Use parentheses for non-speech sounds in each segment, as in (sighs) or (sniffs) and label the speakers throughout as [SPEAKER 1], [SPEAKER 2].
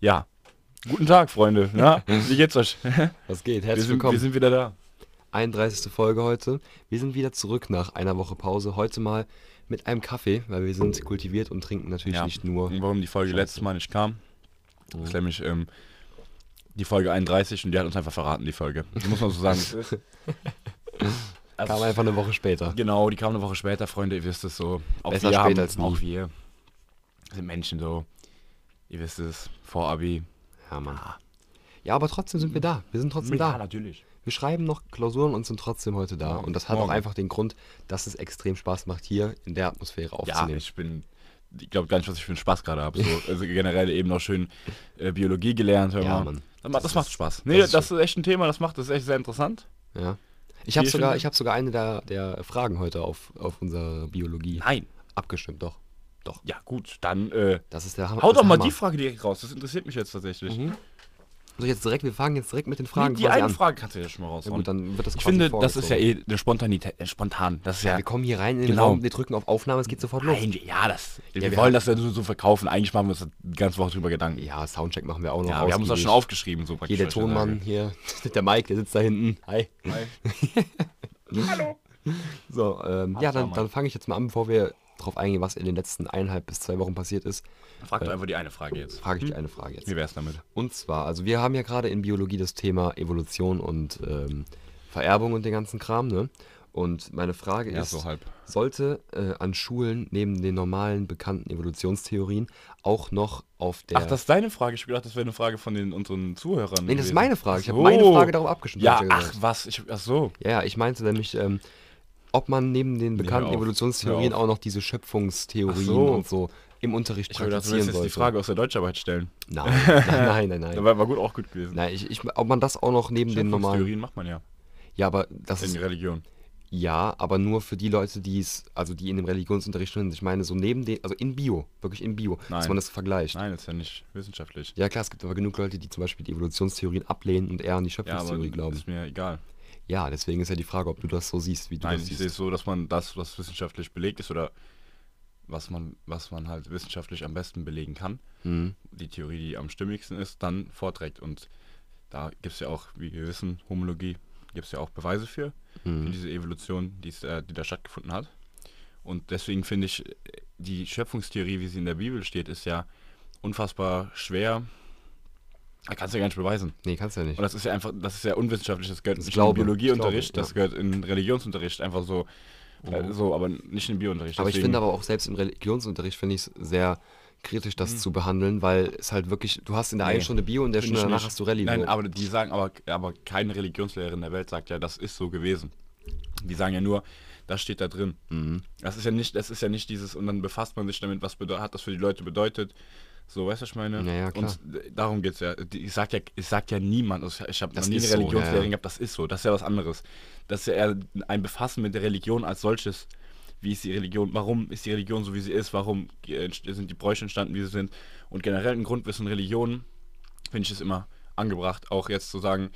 [SPEAKER 1] Ja. Guten Tag, Freunde. Na, (laughs) wie geht's euch?
[SPEAKER 2] Was geht?
[SPEAKER 1] Wir
[SPEAKER 2] Herzlich
[SPEAKER 1] sind,
[SPEAKER 2] willkommen.
[SPEAKER 1] wir sind wieder da.
[SPEAKER 2] 31. Folge heute. Wir sind wieder zurück nach einer Woche Pause. Heute mal mit einem Kaffee, weil wir sind kultiviert und trinken natürlich
[SPEAKER 1] Ja.
[SPEAKER 2] nicht nur.
[SPEAKER 1] Und warum die Folge letztes Mal nicht kam, ist nämlich ähm, die Folge 31 und die hat uns einfach verraten, die Folge. Die muss man so sagen. (laughs) Also,
[SPEAKER 2] Kam einfach eine Woche später.
[SPEAKER 1] Genau, die kam eine Woche später, Freunde, ihr wisst es so. Auch
[SPEAKER 2] Besser
[SPEAKER 1] wir
[SPEAKER 2] spät
[SPEAKER 1] haben,
[SPEAKER 2] als nie.
[SPEAKER 1] Auch wir sind Menschen so. Ihr wisst es, vor Abi.
[SPEAKER 2] Ja, Mann. Ja, aber trotzdem sind wir da. Wir sind trotzdem da.
[SPEAKER 1] natürlich.
[SPEAKER 2] Wir schreiben noch Klausuren und sind trotzdem heute da.
[SPEAKER 1] Morgen.
[SPEAKER 2] Und das hat
[SPEAKER 1] Morgen.
[SPEAKER 2] auch einfach den Grund, dass es extrem Spaß macht, hier in der Atmosphäre
[SPEAKER 1] Ja,
[SPEAKER 2] aufzunehmen.
[SPEAKER 1] ich bin. Ich glaube gar nicht, was ich für einen Spaß gerade habe. So, also generell eben noch schön äh, Biologie gelernt. Hör
[SPEAKER 2] Ja,
[SPEAKER 1] mal.
[SPEAKER 2] Mann.
[SPEAKER 1] Das, macht- das macht
[SPEAKER 2] ist-
[SPEAKER 1] Spaß. Nee, das
[SPEAKER 2] das
[SPEAKER 1] ist,
[SPEAKER 2] ist
[SPEAKER 1] echt ein Thema, das macht das echt sehr interessant.
[SPEAKER 2] Ja. Ich habe sogar, ich hab sogar eine der, der Fragen heute auf, auf unsere Biologie
[SPEAKER 1] Nein.
[SPEAKER 2] abgestimmt. Doch. Doch.
[SPEAKER 1] Ja, gut, dann äh,
[SPEAKER 2] Das ist der Hammer.
[SPEAKER 1] hau doch mal
[SPEAKER 2] Hammer.
[SPEAKER 1] die Frage direkt raus. Das interessiert mich jetzt tatsächlich.
[SPEAKER 2] Mhm. So, jetzt direkt, wir fangen jetzt direkt mit den Fragen
[SPEAKER 1] die
[SPEAKER 2] quasi
[SPEAKER 1] eine
[SPEAKER 2] an.
[SPEAKER 1] Frage kannst du ja schon mal
[SPEAKER 2] Ja
[SPEAKER 1] raushauen.
[SPEAKER 2] gut, dann wird das
[SPEAKER 1] ich finde, das ist ja eh eine Spontanität, äh, spontan. Das ist ja.
[SPEAKER 2] Wir kommen hier rein in den
[SPEAKER 1] Genau.
[SPEAKER 2] Raum, wir drücken auf Aufnahme, es geht sofort los.
[SPEAKER 1] Nein, ja, das. wir,
[SPEAKER 2] wir
[SPEAKER 1] wollen
[SPEAKER 2] haben-
[SPEAKER 1] das ja so, so verkaufen. Eigentlich machen wir uns die ganze Woche drüber Gedanken.
[SPEAKER 2] Ja, Soundcheck machen wir auch noch.
[SPEAKER 1] Ja, wir haben uns das schon aufgeschrieben. So praktisch,
[SPEAKER 2] Hier der Tonmann, hier (laughs) der Mike, der sitzt da hinten. Hi.
[SPEAKER 1] sage. (laughs) Hallo.
[SPEAKER 2] So, ähm, ja, dann, dann fange ich jetzt mal an, bevor wir darauf eingehen, was in den letzten eineinhalb bis zwei Wochen passiert ist,
[SPEAKER 1] Frag doch einfach die eine Frage jetzt.
[SPEAKER 2] frage ich dir eine Frage jetzt.
[SPEAKER 1] Wie wär's damit?
[SPEAKER 2] Und zwar, also wir haben ja gerade in Biologie das Thema Evolution und ähm, Vererbung und den ganzen Kram, ne? Und meine Frage
[SPEAKER 1] Ja,
[SPEAKER 2] ist,
[SPEAKER 1] so halb.
[SPEAKER 2] sollte äh, an Schulen neben den normalen bekannten Evolutionstheorien auch noch auf der...
[SPEAKER 1] Ach, das ist deine Frage. Ich hab gedacht, das wäre eine Frage von den unseren Zuhörern.
[SPEAKER 2] nee, das ist meine Frage. Ich habe
[SPEAKER 1] so.
[SPEAKER 2] meine Frage darauf abgestimmt.
[SPEAKER 1] Ja, ach was. Ich, ach so.
[SPEAKER 2] Ja, ja, ich meinte nämlich, ähm, ob man neben den bekannten Evolutionstheorien auch noch diese Schöpfungstheorien
[SPEAKER 1] so.
[SPEAKER 2] und so im Unterricht
[SPEAKER 1] Ich
[SPEAKER 2] praktizieren
[SPEAKER 1] willst jetzt
[SPEAKER 2] sollte.
[SPEAKER 1] die Frage aus der Deutscharbeit stellen.
[SPEAKER 2] Nein, nein, nein, nein.
[SPEAKER 1] Das
[SPEAKER 2] nein. (laughs)
[SPEAKER 1] war, war gut auch gut gewesen.
[SPEAKER 2] nein ich, ich, ob man das auch noch neben den normalen...
[SPEAKER 1] Theorien macht man ja.
[SPEAKER 2] Ja, aber das
[SPEAKER 1] In
[SPEAKER 2] ist...
[SPEAKER 1] Religion.
[SPEAKER 2] Ja, aber nur für die Leute, die es, also die in dem Religionsunterricht sind. Ich meine, so neben den, also in Bio, wirklich in Bio, dass
[SPEAKER 1] Nein.
[SPEAKER 2] man das vergleicht.
[SPEAKER 1] Nein, das ist ja nicht wissenschaftlich.
[SPEAKER 2] Ja klar, es gibt aber genug Leute, die zum Beispiel die Evolutionstheorien ablehnen und eher an die
[SPEAKER 1] Ja, aber
[SPEAKER 2] Schöpfungstheorie glauben.
[SPEAKER 1] ist mir egal.
[SPEAKER 2] Ja, deswegen ist ja die Frage, ob du das so siehst, wie du
[SPEAKER 1] Nein,
[SPEAKER 2] das
[SPEAKER 1] ich
[SPEAKER 2] siehst.
[SPEAKER 1] sehe es so, dass man das, was wissenschaftlich belegt ist oder was man, was man halt wissenschaftlich am besten belegen kann,
[SPEAKER 2] Mhm.
[SPEAKER 1] die Theorie, die am stimmigsten ist, dann vorträgt. Und da gibt es ja auch, wie wir wissen, Homologie, gibt es ja auch Beweise für, für
[SPEAKER 2] Mhm.
[SPEAKER 1] diese Evolution, die, äh, die da stattgefunden hat. Und deswegen finde ich, äh, die Schöpfungstheorie, wie sie in der Bibel steht, ist ja unfassbar schwer. Da kannst du ja gar nicht beweisen.
[SPEAKER 2] Nee, kannst du ja nicht.
[SPEAKER 1] Und das ist ja einfach, das ist ja unwissenschaftlich, das gehört
[SPEAKER 2] Das
[SPEAKER 1] nicht
[SPEAKER 2] Glaube,
[SPEAKER 1] in Biologieunterricht,
[SPEAKER 2] Glaube,
[SPEAKER 1] das gehört in Religionsunterricht, einfach so,
[SPEAKER 2] Mhm.
[SPEAKER 1] so, aber nicht in Biounterricht.
[SPEAKER 2] Aber ich finde aber auch selbst im Religionsunterricht finde ich es sehr kritisch, das
[SPEAKER 1] Mhm.
[SPEAKER 2] zu behandeln, weil es halt wirklich, du hast in der
[SPEAKER 1] Nee,
[SPEAKER 2] einen Stunde Bio und der Stunde danach
[SPEAKER 1] nicht.
[SPEAKER 2] hast du Rallye.
[SPEAKER 1] Nein, aber die sagen, aber, aber keine Religionslehrerin der Welt sagt ja, das ist so gewesen. Die sagen ja nur, das steht da drin.
[SPEAKER 2] mhm.
[SPEAKER 1] Das ist ja nicht, das ist ja nicht dieses, und dann befasst man sich damit, was hat das für die Leute bedeutet. So, weißt du, was ich meine?
[SPEAKER 2] Ja, ja, klar.
[SPEAKER 1] Und darum geht es ja. Ich sag ja, ich sagt ja niemand, also ich habe noch nie eine
[SPEAKER 2] ist so,
[SPEAKER 1] Religionslehrerin
[SPEAKER 2] ja,
[SPEAKER 1] gehabt, das ist so, das ist ja was anderes. Das ist ja eher ein Befassen mit der Religion als solches. Wie ist die Religion, warum ist die Religion so, wie sie ist, warum sind die Bräuche entstanden, wie sie sind. Und generell ein Grundwissen Religionen finde ich es immer angebracht, auch jetzt zu sagen,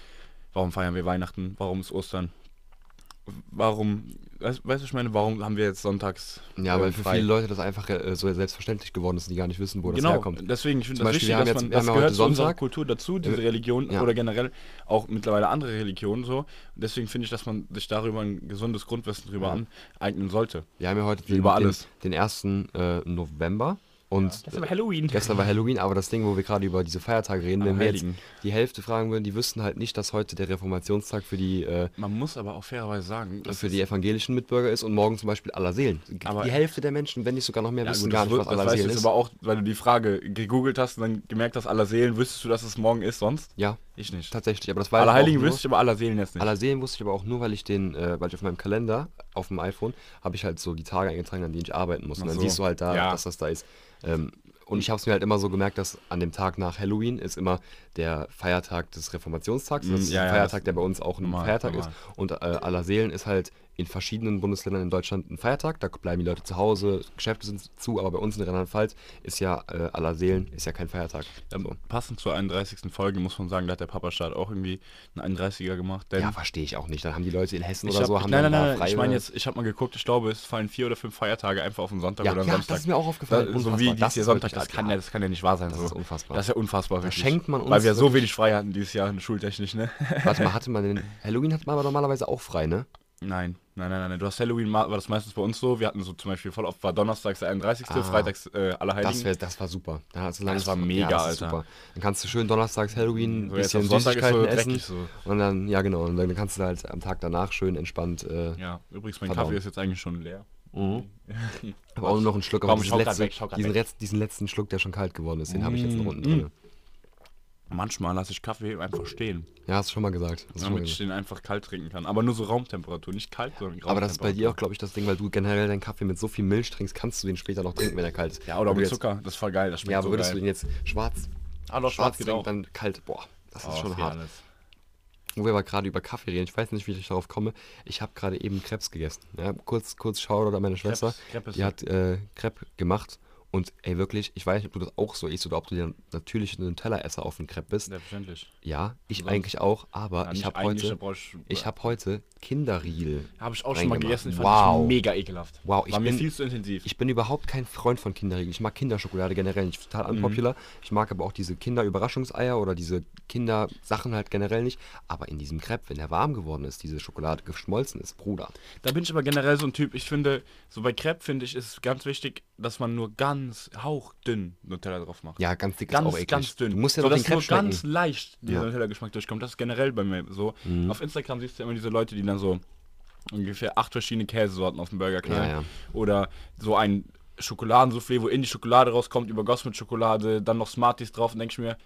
[SPEAKER 1] warum feiern wir Weihnachten, warum ist Ostern, warum, weißt, weißt du, ich meine, warum haben wir jetzt sonntags
[SPEAKER 2] Ja,
[SPEAKER 1] äh,
[SPEAKER 2] weil für
[SPEAKER 1] frei?
[SPEAKER 2] viele Leute das einfach äh, so selbstverständlich geworden ist die gar nicht wissen, wo das
[SPEAKER 1] Genau,
[SPEAKER 2] herkommt.
[SPEAKER 1] deswegen, ich finde das
[SPEAKER 2] Beispiel,
[SPEAKER 1] wichtig, dass
[SPEAKER 2] jetzt-
[SPEAKER 1] man, das gehört zu unserer. Kultur dazu, diese
[SPEAKER 2] Äh,
[SPEAKER 1] Religion
[SPEAKER 2] ja.
[SPEAKER 1] oder generell auch mittlerweile andere Religionen so. Und deswegen finde ich, dass man sich darüber ein gesundes Grundwissen drüber
[SPEAKER 2] Ja.
[SPEAKER 1] aneignen sollte.
[SPEAKER 2] Wir haben ja heute
[SPEAKER 1] Wie über
[SPEAKER 2] den,
[SPEAKER 1] alles.
[SPEAKER 2] den, den 1. Äh, November und
[SPEAKER 1] ist aber Halloween.
[SPEAKER 2] Gestern war Halloween, aber das Ding, wo wir gerade über diese Feiertage reden, wenn wir jetzt die Hälfte fragen würden, die wüssten halt nicht, dass heute der Reformationstag für die, äh,
[SPEAKER 1] Man muss aber auch fairerweise sagen, das
[SPEAKER 2] für die evangelischen Mitbürger ist und morgen zum Beispiel Allerseelen.
[SPEAKER 1] Aber-
[SPEAKER 2] die Hälfte der Menschen, wenn nicht sogar noch mehr,
[SPEAKER 1] ja,
[SPEAKER 2] wissen
[SPEAKER 1] gut,
[SPEAKER 2] gar
[SPEAKER 1] das,
[SPEAKER 2] nicht, was
[SPEAKER 1] das weißt du
[SPEAKER 2] Allerseelen
[SPEAKER 1] jetzt
[SPEAKER 2] ist.
[SPEAKER 1] aber auch, weil du die Frage gegoogelt hast und dann gemerkt hast, aller Seelen, wüsstest du, dass es morgen ist sonst?
[SPEAKER 2] Ja,
[SPEAKER 1] Ich nicht.
[SPEAKER 2] tatsächlich. Aber das war
[SPEAKER 1] Aller Heiligen
[SPEAKER 2] nur-
[SPEAKER 1] wüsste ich, aber aller Seelen jetzt nicht.
[SPEAKER 2] Allerseelen wusste ich aber auch nur, weil ich den, äh, weil ich auf meinem Kalender, auf dem iPhone, habe ich halt so die Tage eingetragen, an denen ich arbeiten muss. Und
[SPEAKER 1] Ach
[SPEAKER 2] dann
[SPEAKER 1] so.
[SPEAKER 2] siehst du halt da,
[SPEAKER 1] Ja.
[SPEAKER 2] dass das da ist. Ähm, und ich habe es mir halt immer so gemerkt, dass an dem Tag nach Halloween ist immer der Feiertag des Reformationstags.
[SPEAKER 1] Mm,
[SPEAKER 2] Das ist
[SPEAKER 1] ja,
[SPEAKER 2] ein Feiertag, der bei uns auch ein
[SPEAKER 1] normal,
[SPEAKER 2] Feiertag
[SPEAKER 1] normal.
[SPEAKER 2] ist. Und äh, Allerseelen ist halt in verschiedenen Bundesländern in Deutschland ein Feiertag. Da bleiben die Leute zu Hause, Geschäfte sind zu, aber bei uns in Rheinland-Pfalz ist ja äh, aller Seelen, ist ja kein Feiertag.
[SPEAKER 1] Ähm,
[SPEAKER 2] So.
[SPEAKER 1] Passend zur 31. Folge muss man sagen, da hat der Papa-Staat auch irgendwie einen 31er gemacht.
[SPEAKER 2] Ja, verstehe ich auch nicht. Dann haben die Leute in Hessen oder
[SPEAKER 1] hab,
[SPEAKER 2] so, haben
[SPEAKER 1] nein,
[SPEAKER 2] dann
[SPEAKER 1] nein, nein,
[SPEAKER 2] frei
[SPEAKER 1] ich meine jetzt, ich habe mal geguckt, ich glaube, es fallen vier oder fünf Feiertage einfach auf den Sonntag
[SPEAKER 2] Ja,
[SPEAKER 1] oder einen
[SPEAKER 2] ja,
[SPEAKER 1] Samstag.
[SPEAKER 2] das ist mir auch aufgefallen.
[SPEAKER 1] Da, so wie dies
[SPEAKER 2] Das
[SPEAKER 1] hier
[SPEAKER 2] ist
[SPEAKER 1] Sonntag, das kann, ja, das kann ja nicht wahr sein.
[SPEAKER 2] Das
[SPEAKER 1] so.
[SPEAKER 2] ist unfassbar.
[SPEAKER 1] Das ist ja unfassbar.
[SPEAKER 2] Da
[SPEAKER 1] wirklich.
[SPEAKER 2] schenkt man uns
[SPEAKER 1] Weil wir so wenig frei hatten dieses Jahr schultechnisch, ne?
[SPEAKER 2] Warte mal, (laughs) hatte man den. Halloween hat man aber normalerweise auch frei, ne?
[SPEAKER 1] Nein, nein, nein, nein. Du hast Halloween, war das meistens bei uns so. Wir hatten so zum Beispiel voll oft war Donnerstags der 31.,
[SPEAKER 2] Ah.
[SPEAKER 1] Freitags äh, Allerheiligen.
[SPEAKER 2] Das, wär, das war super. Du lange-
[SPEAKER 1] Das war mega,
[SPEAKER 2] ja, das. Super. Dann kannst du schön donnerstags Halloween,
[SPEAKER 1] So,
[SPEAKER 2] bisschen
[SPEAKER 1] ist so
[SPEAKER 2] Süßigkeiten essen.
[SPEAKER 1] so.
[SPEAKER 2] Und dann, ja genau, und dann kannst du halt am Tag danach schön entspannt. Äh,
[SPEAKER 1] Ja, übrigens, mein
[SPEAKER 2] Verdammt.
[SPEAKER 1] Kaffee ist jetzt eigentlich schon leer.
[SPEAKER 2] Mhm. (laughs) aber auch nur noch einen Schluck.
[SPEAKER 1] Komm,
[SPEAKER 2] Aber
[SPEAKER 1] ich
[SPEAKER 2] diesen, letzten,
[SPEAKER 1] weg,
[SPEAKER 2] diesen,
[SPEAKER 1] weg.
[SPEAKER 2] Letz- diesen letzten Schluck, der schon kalt geworden ist, den habe ich jetzt noch
[SPEAKER 1] Mm,
[SPEAKER 2] unten drin.
[SPEAKER 1] Manchmal lasse ich Kaffee einfach stehen,
[SPEAKER 2] Ja, hast du schon mal gesagt. Schon mal
[SPEAKER 1] damit ich den einfach kalt trinken kann. Aber nur so Raumtemperatur, nicht kalt, sondern Raumtemperatur.
[SPEAKER 2] Aber das ist bei dir auch, glaube ich, das Ding, weil du generell deinen Kaffee mit so viel Milch trinkst, kannst du den später noch trinken, wenn er kalt ist.
[SPEAKER 1] Ja, oder mit Zucker, das ist voll geil. Das schmeckt
[SPEAKER 2] Ja, aber
[SPEAKER 1] so
[SPEAKER 2] würdest
[SPEAKER 1] geil.
[SPEAKER 2] du den jetzt schwarz,
[SPEAKER 1] Ah, doch,
[SPEAKER 2] schwarz
[SPEAKER 1] geht
[SPEAKER 2] trinken,
[SPEAKER 1] auch.
[SPEAKER 2] dann kalt, boah, das ist
[SPEAKER 1] Oh,
[SPEAKER 2] schon
[SPEAKER 1] geht
[SPEAKER 2] hart.
[SPEAKER 1] alles.
[SPEAKER 2] Wo wir aber gerade über Kaffee reden, ich weiß nicht, wie ich darauf komme. Ich habe gerade eben Krebs gegessen. Ja, kurz, kurz Shoutout an meine Schwester.
[SPEAKER 1] Krebs ist
[SPEAKER 2] die hat äh, Crepe gemacht. Und ey, wirklich, ich weiß nicht, ob du das auch so isst oder ob du der natürliche Nutella-Esser auf dem Crepe bist.
[SPEAKER 1] Selbstverständlich.
[SPEAKER 2] Ja, ich
[SPEAKER 1] Sonst-
[SPEAKER 2] eigentlich auch, aber
[SPEAKER 1] Ja,
[SPEAKER 2] ich habe heute,
[SPEAKER 1] ich,
[SPEAKER 2] ich habe heute Kinderriegel.
[SPEAKER 1] Habe ich auch schon mal gegessen, fand
[SPEAKER 2] Wow.
[SPEAKER 1] ich mega ekelhaft.
[SPEAKER 2] Wow, ich
[SPEAKER 1] War mir
[SPEAKER 2] bin-
[SPEAKER 1] viel zu intensiv.
[SPEAKER 2] Ich bin überhaupt kein Freund von Kinderriegeln. Ich mag Kinderschokolade generell nicht. Total
[SPEAKER 1] Mhm.
[SPEAKER 2] unpopular. Ich mag aber auch diese Kinderüberraschungseier oder diese Kindersachen halt generell nicht. Aber in diesem Crepe, wenn der warm geworden ist, diese Schokolade geschmolzen ist, Bruder.
[SPEAKER 1] Da bin ich aber generell so ein Typ, ich finde, so bei Crepe finde ich, ist ganz wichtig, dass man nur ganz hauchdünn Nutella drauf macht.
[SPEAKER 2] Ja, ganz dick
[SPEAKER 1] ganz,
[SPEAKER 2] ist auch eklig.
[SPEAKER 1] ganz dünn.
[SPEAKER 2] Du musst ja
[SPEAKER 1] so, dass nur
[SPEAKER 2] schmecken.
[SPEAKER 1] ganz leicht dieser
[SPEAKER 2] Ja. Mhm.
[SPEAKER 1] Nutella-Geschmack durchkommt. Das ist generell bei mir so. Auf Instagram siehst du immer diese Leute, die dann so ungefähr acht verschiedene Käsesorten auf dem Burger knallen.
[SPEAKER 2] Ja, ja.
[SPEAKER 1] Oder so ein Schokoladensoufflé, wo in die Schokolade rauskommt, übergossen mit Schokolade, dann noch Smarties drauf und denke ich mir,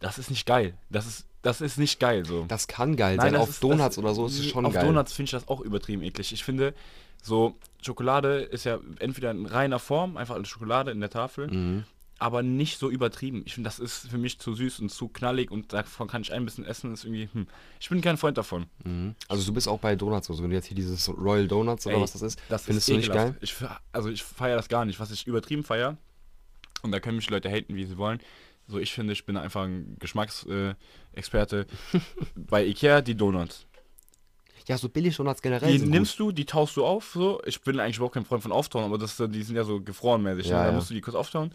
[SPEAKER 1] das ist nicht geil. Das ist, das ist nicht geil so.
[SPEAKER 2] Das kann geil
[SPEAKER 1] Nein,
[SPEAKER 2] sein. Auf
[SPEAKER 1] ist-
[SPEAKER 2] Donuts
[SPEAKER 1] das-
[SPEAKER 2] oder so ist es schon
[SPEAKER 1] auf
[SPEAKER 2] geil.
[SPEAKER 1] Donuts finde ich das auch übertrieben eklig. Ich finde, so Schokolade ist ja entweder in reiner Form, einfach eine Schokolade in der Tafel,
[SPEAKER 2] Mhm.
[SPEAKER 1] aber nicht so übertrieben. Ich finde, das ist für mich zu süß und zu knallig und davon kann ich ein bisschen essen. Ist irgendwie, hm. Ich bin kein Freund davon.
[SPEAKER 2] Mhm. Also du bist auch bei Donuts. Also wenn du jetzt hier dieses Royal Donuts oder
[SPEAKER 1] Ey,
[SPEAKER 2] was das ist,
[SPEAKER 1] Das
[SPEAKER 2] findest
[SPEAKER 1] ist
[SPEAKER 2] du nicht
[SPEAKER 1] ekelhaft.
[SPEAKER 2] geil?
[SPEAKER 1] Ich, also ich feiere das gar nicht. Was ich übertrieben feiere, und da können mich Leute haten, wie sie wollen. So, ich finde, ich bin einfach ein Geschmacksexperte. Experte. (laughs) Bei Ikea die Donuts.
[SPEAKER 2] Ja, so billig Donuts generell
[SPEAKER 1] Die
[SPEAKER 2] sind
[SPEAKER 1] nimmst du, die taust du auf, so. Ich bin eigentlich überhaupt kein Freund von Auftauen, aber das, die sind ja so gefrorenmäßig.
[SPEAKER 2] Ja,
[SPEAKER 1] ne? Da
[SPEAKER 2] ja.
[SPEAKER 1] musst du die kurz auftauen.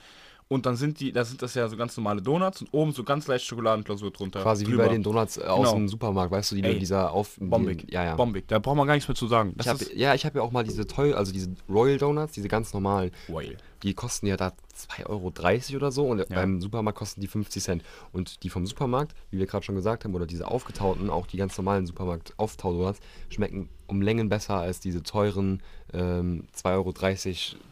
[SPEAKER 1] Und dann sind die, da sind das ja so ganz normale Donuts und oben so ganz leicht Schokoladenklausur drunter.
[SPEAKER 2] gut. Quasi wie
[SPEAKER 1] drüber.
[SPEAKER 2] bei den Donuts äh, aus
[SPEAKER 1] Genau.
[SPEAKER 2] dem Supermarkt, weißt du, die
[SPEAKER 1] Ey,
[SPEAKER 2] mit dieser auf... die-
[SPEAKER 1] Bombig.
[SPEAKER 2] Ja, ja.
[SPEAKER 1] Bombig. Da braucht man gar nichts mehr zu sagen.
[SPEAKER 2] Ich hab, ja, ich habe ja auch mal diese teuer, also diese Royal Donuts, diese ganz normalen,
[SPEAKER 1] Whale.
[SPEAKER 2] Die kosten ja da 2,30 Euro oder so und beim Supermarkt kosten die 50 Cent. Und die vom Supermarkt, wie wir gerade schon gesagt haben, oder diese aufgetauten, auch die ganz normalen Supermarkt-Auftau-Donuts, schmecken um Längen besser als diese teuren ähm, 2,30 Euro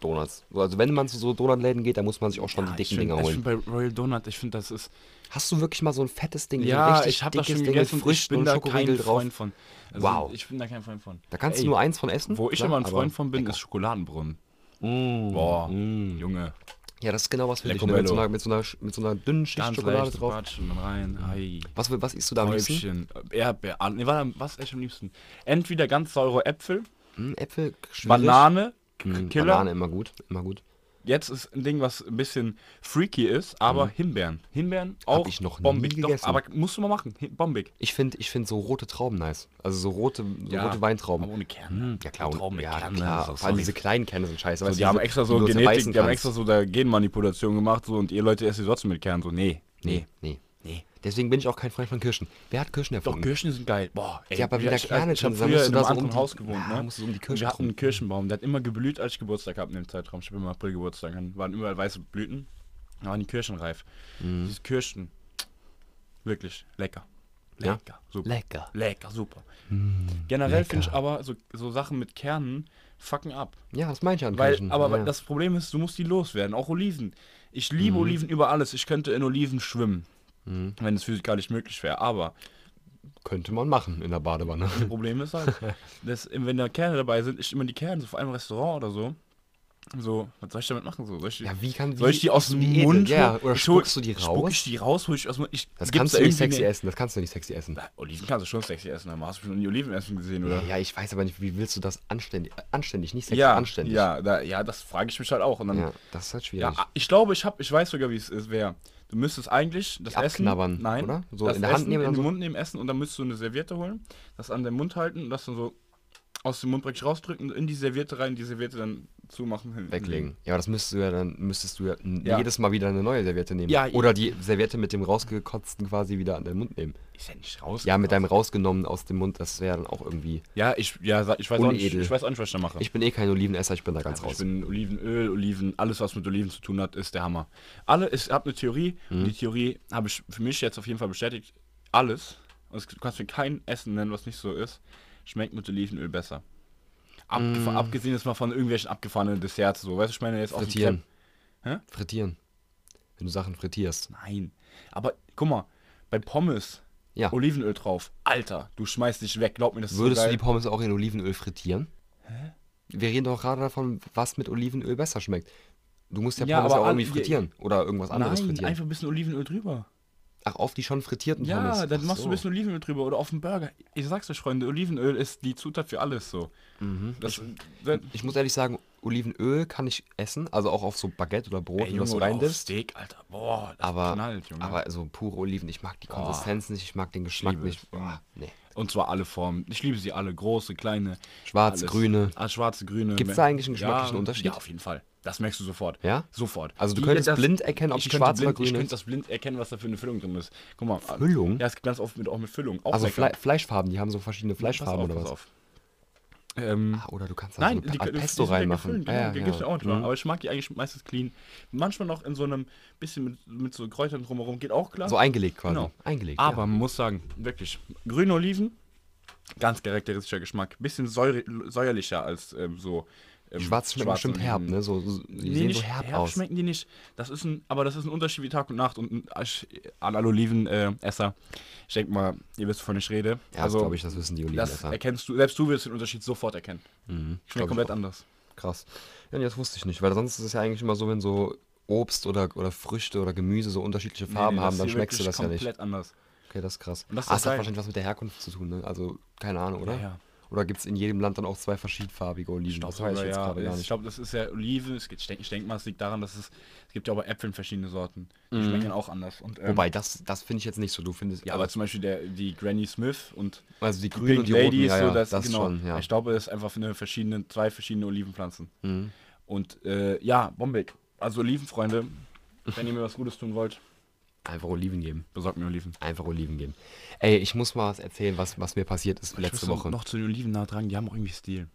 [SPEAKER 2] Donuts. So, Also wenn man zu so Donutläden geht, dann muss man sich auch schon
[SPEAKER 1] Ja,
[SPEAKER 2] die
[SPEAKER 1] ich
[SPEAKER 2] dicken
[SPEAKER 1] find-
[SPEAKER 2] Dinger
[SPEAKER 1] Ich
[SPEAKER 2] holen.
[SPEAKER 1] finde bei Royal Donut, ich finde, das ist.
[SPEAKER 2] Hast du wirklich mal so ein fettes Ding, so
[SPEAKER 1] Ja,
[SPEAKER 2] richtig
[SPEAKER 1] ich habe das schon
[SPEAKER 2] Ding mit
[SPEAKER 1] gegessen und ich
[SPEAKER 2] Früchten
[SPEAKER 1] bin
[SPEAKER 2] und
[SPEAKER 1] da kein? Freund von. Also
[SPEAKER 2] Wow.
[SPEAKER 1] Ich bin da kein Freund von.
[SPEAKER 2] Da kannst
[SPEAKER 1] Ey,
[SPEAKER 2] du nur eins von essen.
[SPEAKER 1] Wo ich
[SPEAKER 2] klar,
[SPEAKER 1] immer ein Freund von bin, ist Schokoladenbrunnen.
[SPEAKER 2] Mm,
[SPEAKER 1] Boah,
[SPEAKER 2] mm.
[SPEAKER 1] Junge.
[SPEAKER 2] Ja, das ist genau was für dich, ne? mit, so einer, mit, so einer, mit so einer dünnen Schicht
[SPEAKER 1] Ganz
[SPEAKER 2] Schokolade drauf.
[SPEAKER 1] rein. Ei.
[SPEAKER 2] Was, was isst du da am liebsten?
[SPEAKER 1] Häubchen. Erdbeer. ah, Nee, was echt am liebsten? Entweder ganz saure Äpfel,
[SPEAKER 2] Hm, Äpfel, schwierig.
[SPEAKER 1] Banane,
[SPEAKER 2] Hm,
[SPEAKER 1] Killer.
[SPEAKER 2] Banane immer gut, immer gut.
[SPEAKER 1] Jetzt ist ein Ding, was ein bisschen freaky ist, aber Himbeeren. Himbeeren auch
[SPEAKER 2] Mhm. ich noch nie
[SPEAKER 1] bombig.
[SPEAKER 2] gegessen.
[SPEAKER 1] Doch, aber musst du mal machen. Bombig.
[SPEAKER 2] Ich finde ich find so rote Trauben nice. Also so rote, so
[SPEAKER 1] Ja,
[SPEAKER 2] rote Weintrauben.
[SPEAKER 1] Aber ohne Kerne.
[SPEAKER 2] Ja klar,
[SPEAKER 1] Trauben mit
[SPEAKER 2] ja,
[SPEAKER 1] Kerne,
[SPEAKER 2] klar. Vor allem diese kleinen Kerne sind scheiße.
[SPEAKER 1] So,
[SPEAKER 2] weißt
[SPEAKER 1] die
[SPEAKER 2] du,
[SPEAKER 1] haben extra
[SPEAKER 2] die
[SPEAKER 1] so Genetik, die haben extra so da Genmanipulation gemacht so, und ihr Leute essen die trotzdem mit Kern. So, nee.
[SPEAKER 2] Nee, nee.
[SPEAKER 1] Nee.
[SPEAKER 2] Deswegen bin ich auch kein Freund von Kirschen. Wer hat Kirschen
[SPEAKER 1] Doch,
[SPEAKER 2] erfunden?
[SPEAKER 1] Kirschen sind geil. Boah, ey.
[SPEAKER 2] Ja, aber wieder Kerne
[SPEAKER 1] ich habe früher in einem
[SPEAKER 2] um
[SPEAKER 1] anderen
[SPEAKER 2] die-
[SPEAKER 1] Haus gewohnt,
[SPEAKER 2] Ja,
[SPEAKER 1] ne?
[SPEAKER 2] musst du so um die Kirschen
[SPEAKER 1] Wir hatten einen. Kirschenbaum, der hat immer geblüht, als ich Geburtstag hatte in dem Zeitraum. Ich habe immer April Geburtstag, dann waren überall weiße Blüten. Da waren die Kirschen reif.
[SPEAKER 2] Mhm.
[SPEAKER 1] Diese Kirschen, wirklich lecker.
[SPEAKER 2] Ja?
[SPEAKER 1] Lecker, super.
[SPEAKER 2] Lecker.
[SPEAKER 1] Lecker, super. Generell finde ich aber so, so Sachen mit Kernen fucken ab.
[SPEAKER 2] Ja, das meine ich an
[SPEAKER 1] Weil,
[SPEAKER 2] Kirschen.
[SPEAKER 1] aber
[SPEAKER 2] ja.
[SPEAKER 1] das Problem ist, du musst die loswerden. Auch Oliven. Ich liebe
[SPEAKER 2] Mhm.
[SPEAKER 1] Oliven über alles. Ich könnte in Oliven schwimmen, wenn es physikalisch möglich wäre. Aber
[SPEAKER 2] Könnte man machen in der Badewanne.
[SPEAKER 1] das Problem ist halt, (laughs) dass, wenn da Kerne dabei sind, ich immer die Kerne, so vor allem im Restaurant oder so, So, was soll ich damit machen? So, soll ich,
[SPEAKER 2] Ja, wie kann
[SPEAKER 1] soll ich die aus dem
[SPEAKER 2] edel?
[SPEAKER 1] Mund
[SPEAKER 2] Ja, oder spuckst du die
[SPEAKER 1] Spuck
[SPEAKER 2] raus?
[SPEAKER 1] ich die raus, hol ich aus dem Mund. Ich,
[SPEAKER 2] Das kannst
[SPEAKER 1] da
[SPEAKER 2] du nicht sexy
[SPEAKER 1] eine-
[SPEAKER 2] essen. Das kannst du nicht sexy essen.
[SPEAKER 1] Na, Oliven kannst du schon sexy essen, aber hast du schon nie Oliven essen gesehen, oder?
[SPEAKER 2] Ja, ich weiß aber nicht, wie willst du das anständig, anständig, nicht sexy,
[SPEAKER 1] ja,
[SPEAKER 2] anständig.
[SPEAKER 1] ja, da, ja, das frage ich mich halt auch. Und dann,
[SPEAKER 2] Ja, das ist halt
[SPEAKER 1] ja,
[SPEAKER 2] schwierig.
[SPEAKER 1] ich glaube, ich, hab, ich weiß sogar, wie es ist, wäre. Du müsstest eigentlich das Essen, nein,
[SPEAKER 2] oder? So in der Hand
[SPEAKER 1] Essen
[SPEAKER 2] nehmen
[SPEAKER 1] in den
[SPEAKER 2] so?
[SPEAKER 1] Mund nehmen, essen und dann müsstest du eine Serviette holen, das an den Mund halten und das dann so aus dem Mund praktisch rausdrücken, in die Serviette rein, die Serviette dann zumachen, hin-
[SPEAKER 2] Weglegen. Ja, aber das müsstest du ja dann, müsstest du ja,
[SPEAKER 1] Ja.
[SPEAKER 2] jedes Mal wieder eine neue Serviette nehmen.
[SPEAKER 1] Ja,
[SPEAKER 2] Oder die Serviette mit dem rausgekotzten quasi wieder an den Mund nehmen.
[SPEAKER 1] Ist ja nicht raus.
[SPEAKER 2] Ja, mit deinem rausgenommen aus dem Mund, das wäre dann auch irgendwie.
[SPEAKER 1] Ja, ich, ja, ich weiß auch nicht, ich weiß auch nicht, was ich da mache.
[SPEAKER 2] Ich bin eh kein Olivenesser, ich bin da ganz
[SPEAKER 1] Also ich
[SPEAKER 2] raus.
[SPEAKER 1] bin Olivenöl, Oliven, alles was mit Oliven zu tun hat, ist der Hammer. Alle, ich habe eine Theorie
[SPEAKER 2] Mhm.
[SPEAKER 1] und die Theorie habe ich für mich jetzt auf jeden Fall bestätigt. Alles, also du kannst mir kein Essen nennen, was nicht so ist, schmeckt mit Olivenöl besser. Abgef
[SPEAKER 2] Mm.
[SPEAKER 1] Abgesehen jetzt mal von irgendwelchen abgefahrenen Desserts, so, weißt du, ich meine jetzt
[SPEAKER 2] Frittieren.
[SPEAKER 1] Hä?
[SPEAKER 2] Frittieren. Wenn du Sachen frittierst.
[SPEAKER 1] Nein, aber guck mal, bei Pommes
[SPEAKER 2] Ja.
[SPEAKER 1] Olivenöl drauf. Alter, du schmeißt dich weg, glaub mir, das ist
[SPEAKER 2] Würdest
[SPEAKER 1] so
[SPEAKER 2] du
[SPEAKER 1] geil.
[SPEAKER 2] die Pommes auch in Olivenöl frittieren? Hä? Wir reden doch gerade davon, was mit Olivenöl besser schmeckt. Du musst ja
[SPEAKER 1] Ja,
[SPEAKER 2] Pommes
[SPEAKER 1] aber
[SPEAKER 2] auch irgendwie frittieren. Oder irgendwas anderes
[SPEAKER 1] Nein,
[SPEAKER 2] frittieren.
[SPEAKER 1] einfach ein bisschen Olivenöl drüber.
[SPEAKER 2] Ach, auf die schon frittierten
[SPEAKER 1] Ja,
[SPEAKER 2] Pommes.
[SPEAKER 1] dann
[SPEAKER 2] Ach
[SPEAKER 1] machst du
[SPEAKER 2] so.
[SPEAKER 1] ein bisschen Olivenöl drüber oder auf den Burger. Ich sag's euch, Freunde, Olivenöl ist die Zutat für alles so. Das, das,
[SPEAKER 2] Ich muss ehrlich sagen, Olivenöl kann ich essen, also auch auf so Baguette oder Brot,
[SPEAKER 1] ey,
[SPEAKER 2] wenn
[SPEAKER 1] Junge,
[SPEAKER 2] das so
[SPEAKER 1] oder auf. Steak, Alter. Boah, das
[SPEAKER 2] Aber,
[SPEAKER 1] knallt, Junge.
[SPEAKER 2] aber so pure Oliven, ich mag die Konsistenz nicht, ich mag den Geschmack
[SPEAKER 1] liebe
[SPEAKER 2] nicht. Boah, nee.
[SPEAKER 1] Und zwar alle Formen. Ich liebe sie alle. Große, kleine.
[SPEAKER 2] Schwarz,
[SPEAKER 1] alles.
[SPEAKER 2] grüne.
[SPEAKER 1] Ah, schwarze, grüne.
[SPEAKER 2] Gibt's da eigentlich einen geschmacklichen
[SPEAKER 1] ja,
[SPEAKER 2] Unterschied?
[SPEAKER 1] Ja, auf jeden Fall. Das merkst du sofort.
[SPEAKER 2] Ja?
[SPEAKER 1] Sofort.
[SPEAKER 2] Also du
[SPEAKER 1] Die-
[SPEAKER 2] könntest blind erkennen, ob
[SPEAKER 1] ich
[SPEAKER 2] die schwarz oder
[SPEAKER 1] blind,
[SPEAKER 2] grün
[SPEAKER 1] Ich könnte das blind erkennen, was da für eine Füllung drin ist. Guck mal.
[SPEAKER 2] Füllung?
[SPEAKER 1] Ja, es gibt ganz oft mit, auch mit Füllung. Auch
[SPEAKER 2] Also. Fle Fleischfarben, die haben so verschiedene Fleischfarben
[SPEAKER 1] Pass auf,
[SPEAKER 2] oder was?
[SPEAKER 1] auf. Ähm,
[SPEAKER 2] Ah, oder du kannst da
[SPEAKER 1] Nein,
[SPEAKER 2] so Art
[SPEAKER 1] die,
[SPEAKER 2] Pesto reinmachen.
[SPEAKER 1] gefüllt,
[SPEAKER 2] Ah,
[SPEAKER 1] Genau,
[SPEAKER 2] ja, ja
[SPEAKER 1] auch
[SPEAKER 2] Mhm.
[SPEAKER 1] Aber ich mag die eigentlich meistens clean. Manchmal noch in so einem bisschen mit, mit so Kräutern drumherum. Geht auch klar.
[SPEAKER 2] So eingelegt quasi.
[SPEAKER 1] Genau.
[SPEAKER 2] Eingelegt.
[SPEAKER 1] Aber
[SPEAKER 2] ja.
[SPEAKER 1] man muss sagen, wirklich, grüne Oliven, ganz charakteristischer Geschmack. Bisschen säure, säuerlicher als ähm, so.
[SPEAKER 2] Die schwarzen schmecken
[SPEAKER 1] schwarze
[SPEAKER 2] bestimmt herb, ne? So, so, die
[SPEAKER 1] Nee,
[SPEAKER 2] sehen
[SPEAKER 1] nicht
[SPEAKER 2] so herb,
[SPEAKER 1] herb
[SPEAKER 2] aus.
[SPEAKER 1] schmecken die nicht. Das ist ein, aber das ist ein Unterschied wie Tag und Nacht und an alle Olivenesser. ich denke mal, ihr wisst, wovon ich rede.
[SPEAKER 2] Ja, das glaube ich, das wissen die
[SPEAKER 1] das
[SPEAKER 2] Olivenesser.
[SPEAKER 1] erkennst du, selbst du wirst den Unterschied sofort erkennen.
[SPEAKER 2] Mhm,
[SPEAKER 1] Schmeckt komplett anders.
[SPEAKER 2] Krass. Ja, nee, das wusste ich nicht, weil sonst ist es ja eigentlich immer so, wenn so Obst oder, oder Früchte oder Gemüse so unterschiedliche Farben
[SPEAKER 1] Nee, nee,
[SPEAKER 2] haben,
[SPEAKER 1] das
[SPEAKER 2] dann schmeckst du das ja nicht.
[SPEAKER 1] komplett anders.
[SPEAKER 2] Okay, das ist krass.
[SPEAKER 1] Und das
[SPEAKER 2] ah, das hat wahrscheinlich was mit der Herkunft zu tun, ne? Also, keine Ahnung, oder?
[SPEAKER 1] Ja, ja.
[SPEAKER 2] Oder gibt es in jedem Land dann auch zwei verschiedenfarbige Oliven? Das weiß ich jetzt
[SPEAKER 1] ja,
[SPEAKER 2] gerade gar
[SPEAKER 1] Ich glaube, das ist ja Oliven. Es geht, ich denke ich denk mal, es liegt daran, dass es, es gibt ja auch bei Äpfeln verschiedene Sorten. Die
[SPEAKER 2] Mhm.
[SPEAKER 1] schmecken auch anders. Und, ähm,
[SPEAKER 2] Wobei, das, das finde ich jetzt nicht so. Du findest,
[SPEAKER 1] ja, aber zum Beispiel der, die Granny Smith und
[SPEAKER 2] also die
[SPEAKER 1] die
[SPEAKER 2] grünen und die
[SPEAKER 1] Pink
[SPEAKER 2] roten,
[SPEAKER 1] Lady ist
[SPEAKER 2] ja,
[SPEAKER 1] so,
[SPEAKER 2] ja,
[SPEAKER 1] das,
[SPEAKER 2] das
[SPEAKER 1] genau.
[SPEAKER 2] schon, ja.
[SPEAKER 1] Ich glaube, es ist einfach eine verschiedene, zwei verschiedene Olivenpflanzen.
[SPEAKER 2] Mhm.
[SPEAKER 1] Und äh, ja, bombig. Also Olivenfreunde, wenn ihr mir was Gutes tun wollt,
[SPEAKER 2] Einfach Oliven geben.
[SPEAKER 1] besorgt mir Oliven.
[SPEAKER 2] Einfach Oliven geben. Ey, ich muss mal was erzählen, was, was mir passiert ist
[SPEAKER 1] Ich
[SPEAKER 2] letzte Woche.
[SPEAKER 1] Noch zu den Oliven nah dran, die haben auch irgendwie Stil.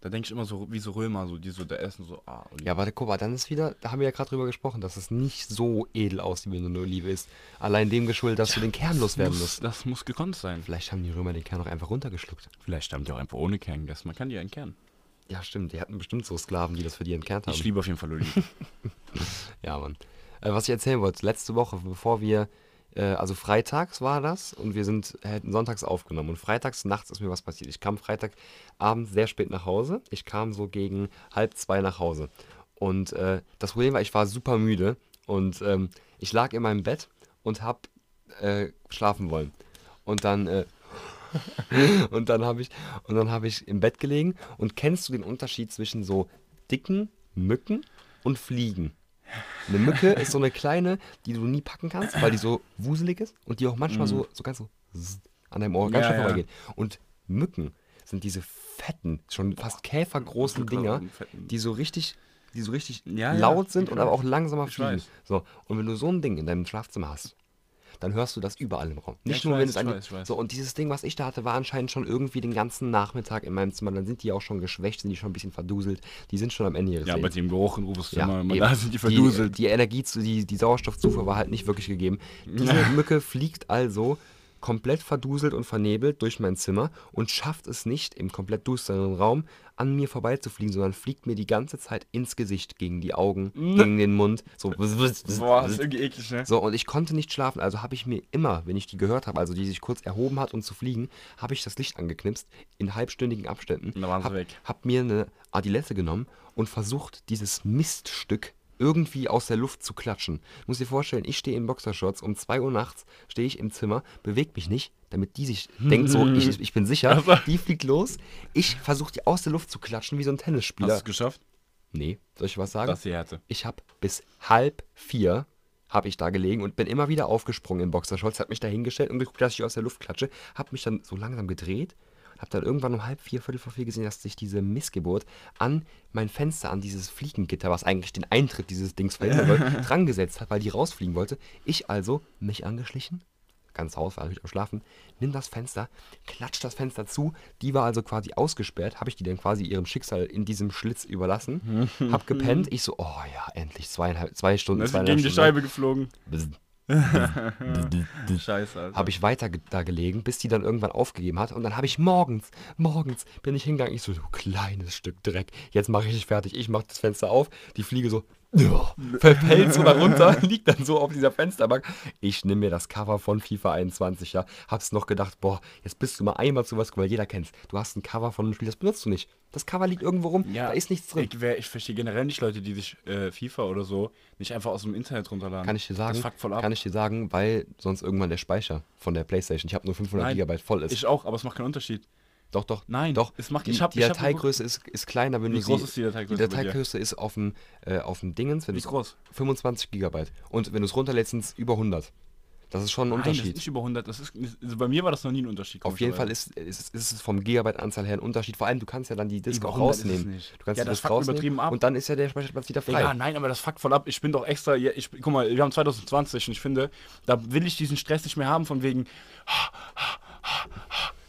[SPEAKER 1] Da denke ich immer so, wie so Römer, so, die so da essen, so, ah, Oliven.
[SPEAKER 2] Ja, warte, guck mal, dann ist wieder, da haben wir ja gerade drüber gesprochen, dass es nicht so edel aussieht, wenn du eine Olive isst. Allein dem geschuldet, dass du den Kern loswerden
[SPEAKER 1] muss,
[SPEAKER 2] musst.
[SPEAKER 1] das muss gekonnt sein.
[SPEAKER 2] Vielleicht haben die Römer den Kern auch einfach runtergeschluckt.
[SPEAKER 1] Vielleicht haben die auch einfach ohne Kern gegessen. Man kann die ja entkernen.
[SPEAKER 2] Ja, stimmt, die hatten bestimmt so Sklaven, die das für die entkernt haben.
[SPEAKER 1] Ich liebe auf jeden Fall Oliven. (laughs) (laughs)
[SPEAKER 2] Ja, Mann. Äh, was ich erzählen wollte, letzte Woche, bevor wir, äh, also freitags war das und wir sind, hätten sonntags aufgenommen und freitags nachts ist mir was passiert. Ich kam Freitagabend sehr spät nach Hause. Ich kam so gegen halb zwei nach Hause. Und äh, das Problem war, ich war super müde und ähm, ich lag in meinem Bett und hab äh, schlafen wollen. Und dann, äh, (laughs) und dann habe ich, und dann habe ich im Bett gelegen und kennst du den Unterschied zwischen so dicken Mücken und Fliegen? Eine Mücke ist so eine kleine, die du nie packen kannst, weil die so wuselig ist und die auch manchmal so, so ganz so an deinem Ohr ganz
[SPEAKER 1] Ja,
[SPEAKER 2] schnell
[SPEAKER 1] ja.
[SPEAKER 2] vorbeigeht. Und Mücken sind diese fetten, schon fast käfergroßen Dinger, die so richtig, die so richtig
[SPEAKER 1] Ja,
[SPEAKER 2] laut sind und aber auch langsamer fliegen. So, und wenn du so ein Ding in deinem Schlafzimmer hast, dann hörst du das überall im Raum. Nicht
[SPEAKER 1] ich
[SPEAKER 2] nur, wenn
[SPEAKER 1] weiß,
[SPEAKER 2] es
[SPEAKER 1] ich
[SPEAKER 2] an
[SPEAKER 1] weiß, weiß.
[SPEAKER 2] So, und dieses Ding, was ich da hatte, war anscheinend schon irgendwie den ganzen Nachmittag in meinem Zimmer. Dann sind die auch schon geschwächt, sind die schon ein bisschen verduselt. Die sind schon am Ende ihres
[SPEAKER 1] Ja, bei dem Geruch in Rufus
[SPEAKER 2] Ja,
[SPEAKER 1] da sind die verduselt.
[SPEAKER 2] Die, die Energie, die, die Sauerstoffzufuhr war halt nicht wirklich gegeben. Diese (laughs) Mücke fliegt also komplett verduselt und vernebelt durch mein Zimmer und schafft es nicht, im komplett düsteren Raum an mir vorbeizufliegen, sondern fliegt mir die ganze Zeit ins Gesicht, gegen die Augen, gegen den Mund. So,
[SPEAKER 1] Boah, ist irgendwie eklig, ne?
[SPEAKER 2] so, und ich konnte nicht schlafen, also habe ich mir immer, wenn ich die gehört habe, also die sich kurz erhoben hat, um zu fliegen, habe ich das Licht angeknipst in halbstündigen Abständen.
[SPEAKER 1] Da waren sie
[SPEAKER 2] hab,
[SPEAKER 1] weg.
[SPEAKER 2] Hab mir eine Adilette genommen und versucht, dieses Miststück irgendwie aus der Luft zu klatschen. Muss dir vorstellen, ich stehe in Boxershorts, um 2 Uhr nachts stehe ich im Zimmer, bewege mich nicht, damit die sich (laughs) denkt so, ich, ich bin sicher,
[SPEAKER 1] Also-
[SPEAKER 2] die fliegt los. Ich versuche die aus der Luft zu klatschen wie so ein
[SPEAKER 1] Hast du
[SPEAKER 2] Tennisspieler.
[SPEAKER 1] es geschafft?
[SPEAKER 2] Nee, soll ich was sagen?
[SPEAKER 1] Das ist die Härte.
[SPEAKER 2] Ich habe bis halb vier habe ich da gelegen und bin immer wieder aufgesprungen in Boxershorts, habe mich da hingestellt und geguckt, dass ich aus der Luft klatsche, habe mich dann so langsam gedreht, habe dann irgendwann um halb vier, viertel vor vier gesehen, dass sich diese Missgeburt an mein Fenster, an dieses Fliegengitter, was eigentlich den Eintritt dieses Dings verhindern (laughs) soll, drangesetzt hat, weil die rausfliegen wollte. Ich also mich angeschlichen, ganz Haus war natürlich am Schlafen, nimm das Fenster, klatsch das Fenster zu, die war also quasi ausgesperrt, habe ich die dann quasi ihrem Schicksal in diesem Schlitz überlassen, hab gepennt, ich so, oh ja, endlich, zweieinhalb, zwei Stunden,
[SPEAKER 1] ist
[SPEAKER 2] zweieinhalb
[SPEAKER 1] gegen die. Scheibe geflogen. Scheiße.
[SPEAKER 2] Habe ich weiter da gelegen, bis die dann irgendwann aufgegeben hat. Und dann habe ich morgens, morgens bin ich hingegangen. Ich so, du kleines Stück Dreck. Jetzt mache ich dich fertig. Ich mache das Fenster auf. Die Fliege so, ja, verfällt so darunter, (laughs) liegt dann so auf dieser Fensterbank. Ich nehme mir das Cover von FIFA 21, ja. Hab's noch gedacht, boah, jetzt bist du mal einmal zu was, weil jeder kennt's. Du hast ein Cover von einem Spiel, das benutzt du nicht. Das Cover liegt irgendwo rum, da ist nichts drin.
[SPEAKER 1] Ich, ich verstehe generell nicht Leute, die sich äh, FIFA oder so nicht einfach aus dem Internet runterladen.
[SPEAKER 2] Kann ich dir sagen,
[SPEAKER 1] Das fuckt voll ab.
[SPEAKER 2] kann ich dir sagen, weil sonst irgendwann der Speicher von der Playstation, ich habe nur 500
[SPEAKER 1] Nein,
[SPEAKER 2] Gigabyte voll ist.
[SPEAKER 1] Ich auch, aber es macht keinen Unterschied.
[SPEAKER 2] Doch, doch.
[SPEAKER 1] Nein,
[SPEAKER 2] doch.
[SPEAKER 1] es macht-
[SPEAKER 2] die,
[SPEAKER 1] ich hab-
[SPEAKER 2] die
[SPEAKER 1] ich hab
[SPEAKER 2] Dateigröße ist, ist kleiner, wenn
[SPEAKER 1] Wie
[SPEAKER 2] du
[SPEAKER 1] groß
[SPEAKER 2] sie.
[SPEAKER 1] ist die Dateigröße
[SPEAKER 2] Die? Dateigröße ist auf dem, äh, auf dem Dingens, wenn
[SPEAKER 1] Wie groß?
[SPEAKER 2] 25 Gigabyte. Und wenn du es runterlädst, sind es über 100. Das ist schon ein
[SPEAKER 1] Nein, das ist
[SPEAKER 2] Unterschied.
[SPEAKER 1] nicht über 100. Das ist, also bei mir war das noch nie ein Unterschied.
[SPEAKER 2] Auf jeden Fall ist, ist, ist es vom Gigabyte-Anzahl her ein Unterschied. Vor allem, du kannst ja dann die Disk auch
[SPEAKER 1] 100 ist es
[SPEAKER 2] rausnehmen. Du kannst
[SPEAKER 1] Ja,
[SPEAKER 2] die
[SPEAKER 1] das
[SPEAKER 2] Disk rausnehmen
[SPEAKER 1] übertrieben ab.
[SPEAKER 2] und dann ist ja der Speicherplatz wieder frei.
[SPEAKER 1] Ja, nein, aber das fuckt voll ab. Ich bin doch extra, ich, guck mal, wir haben 2020 und ich finde, da will ich diesen Stress nicht mehr haben, von wegen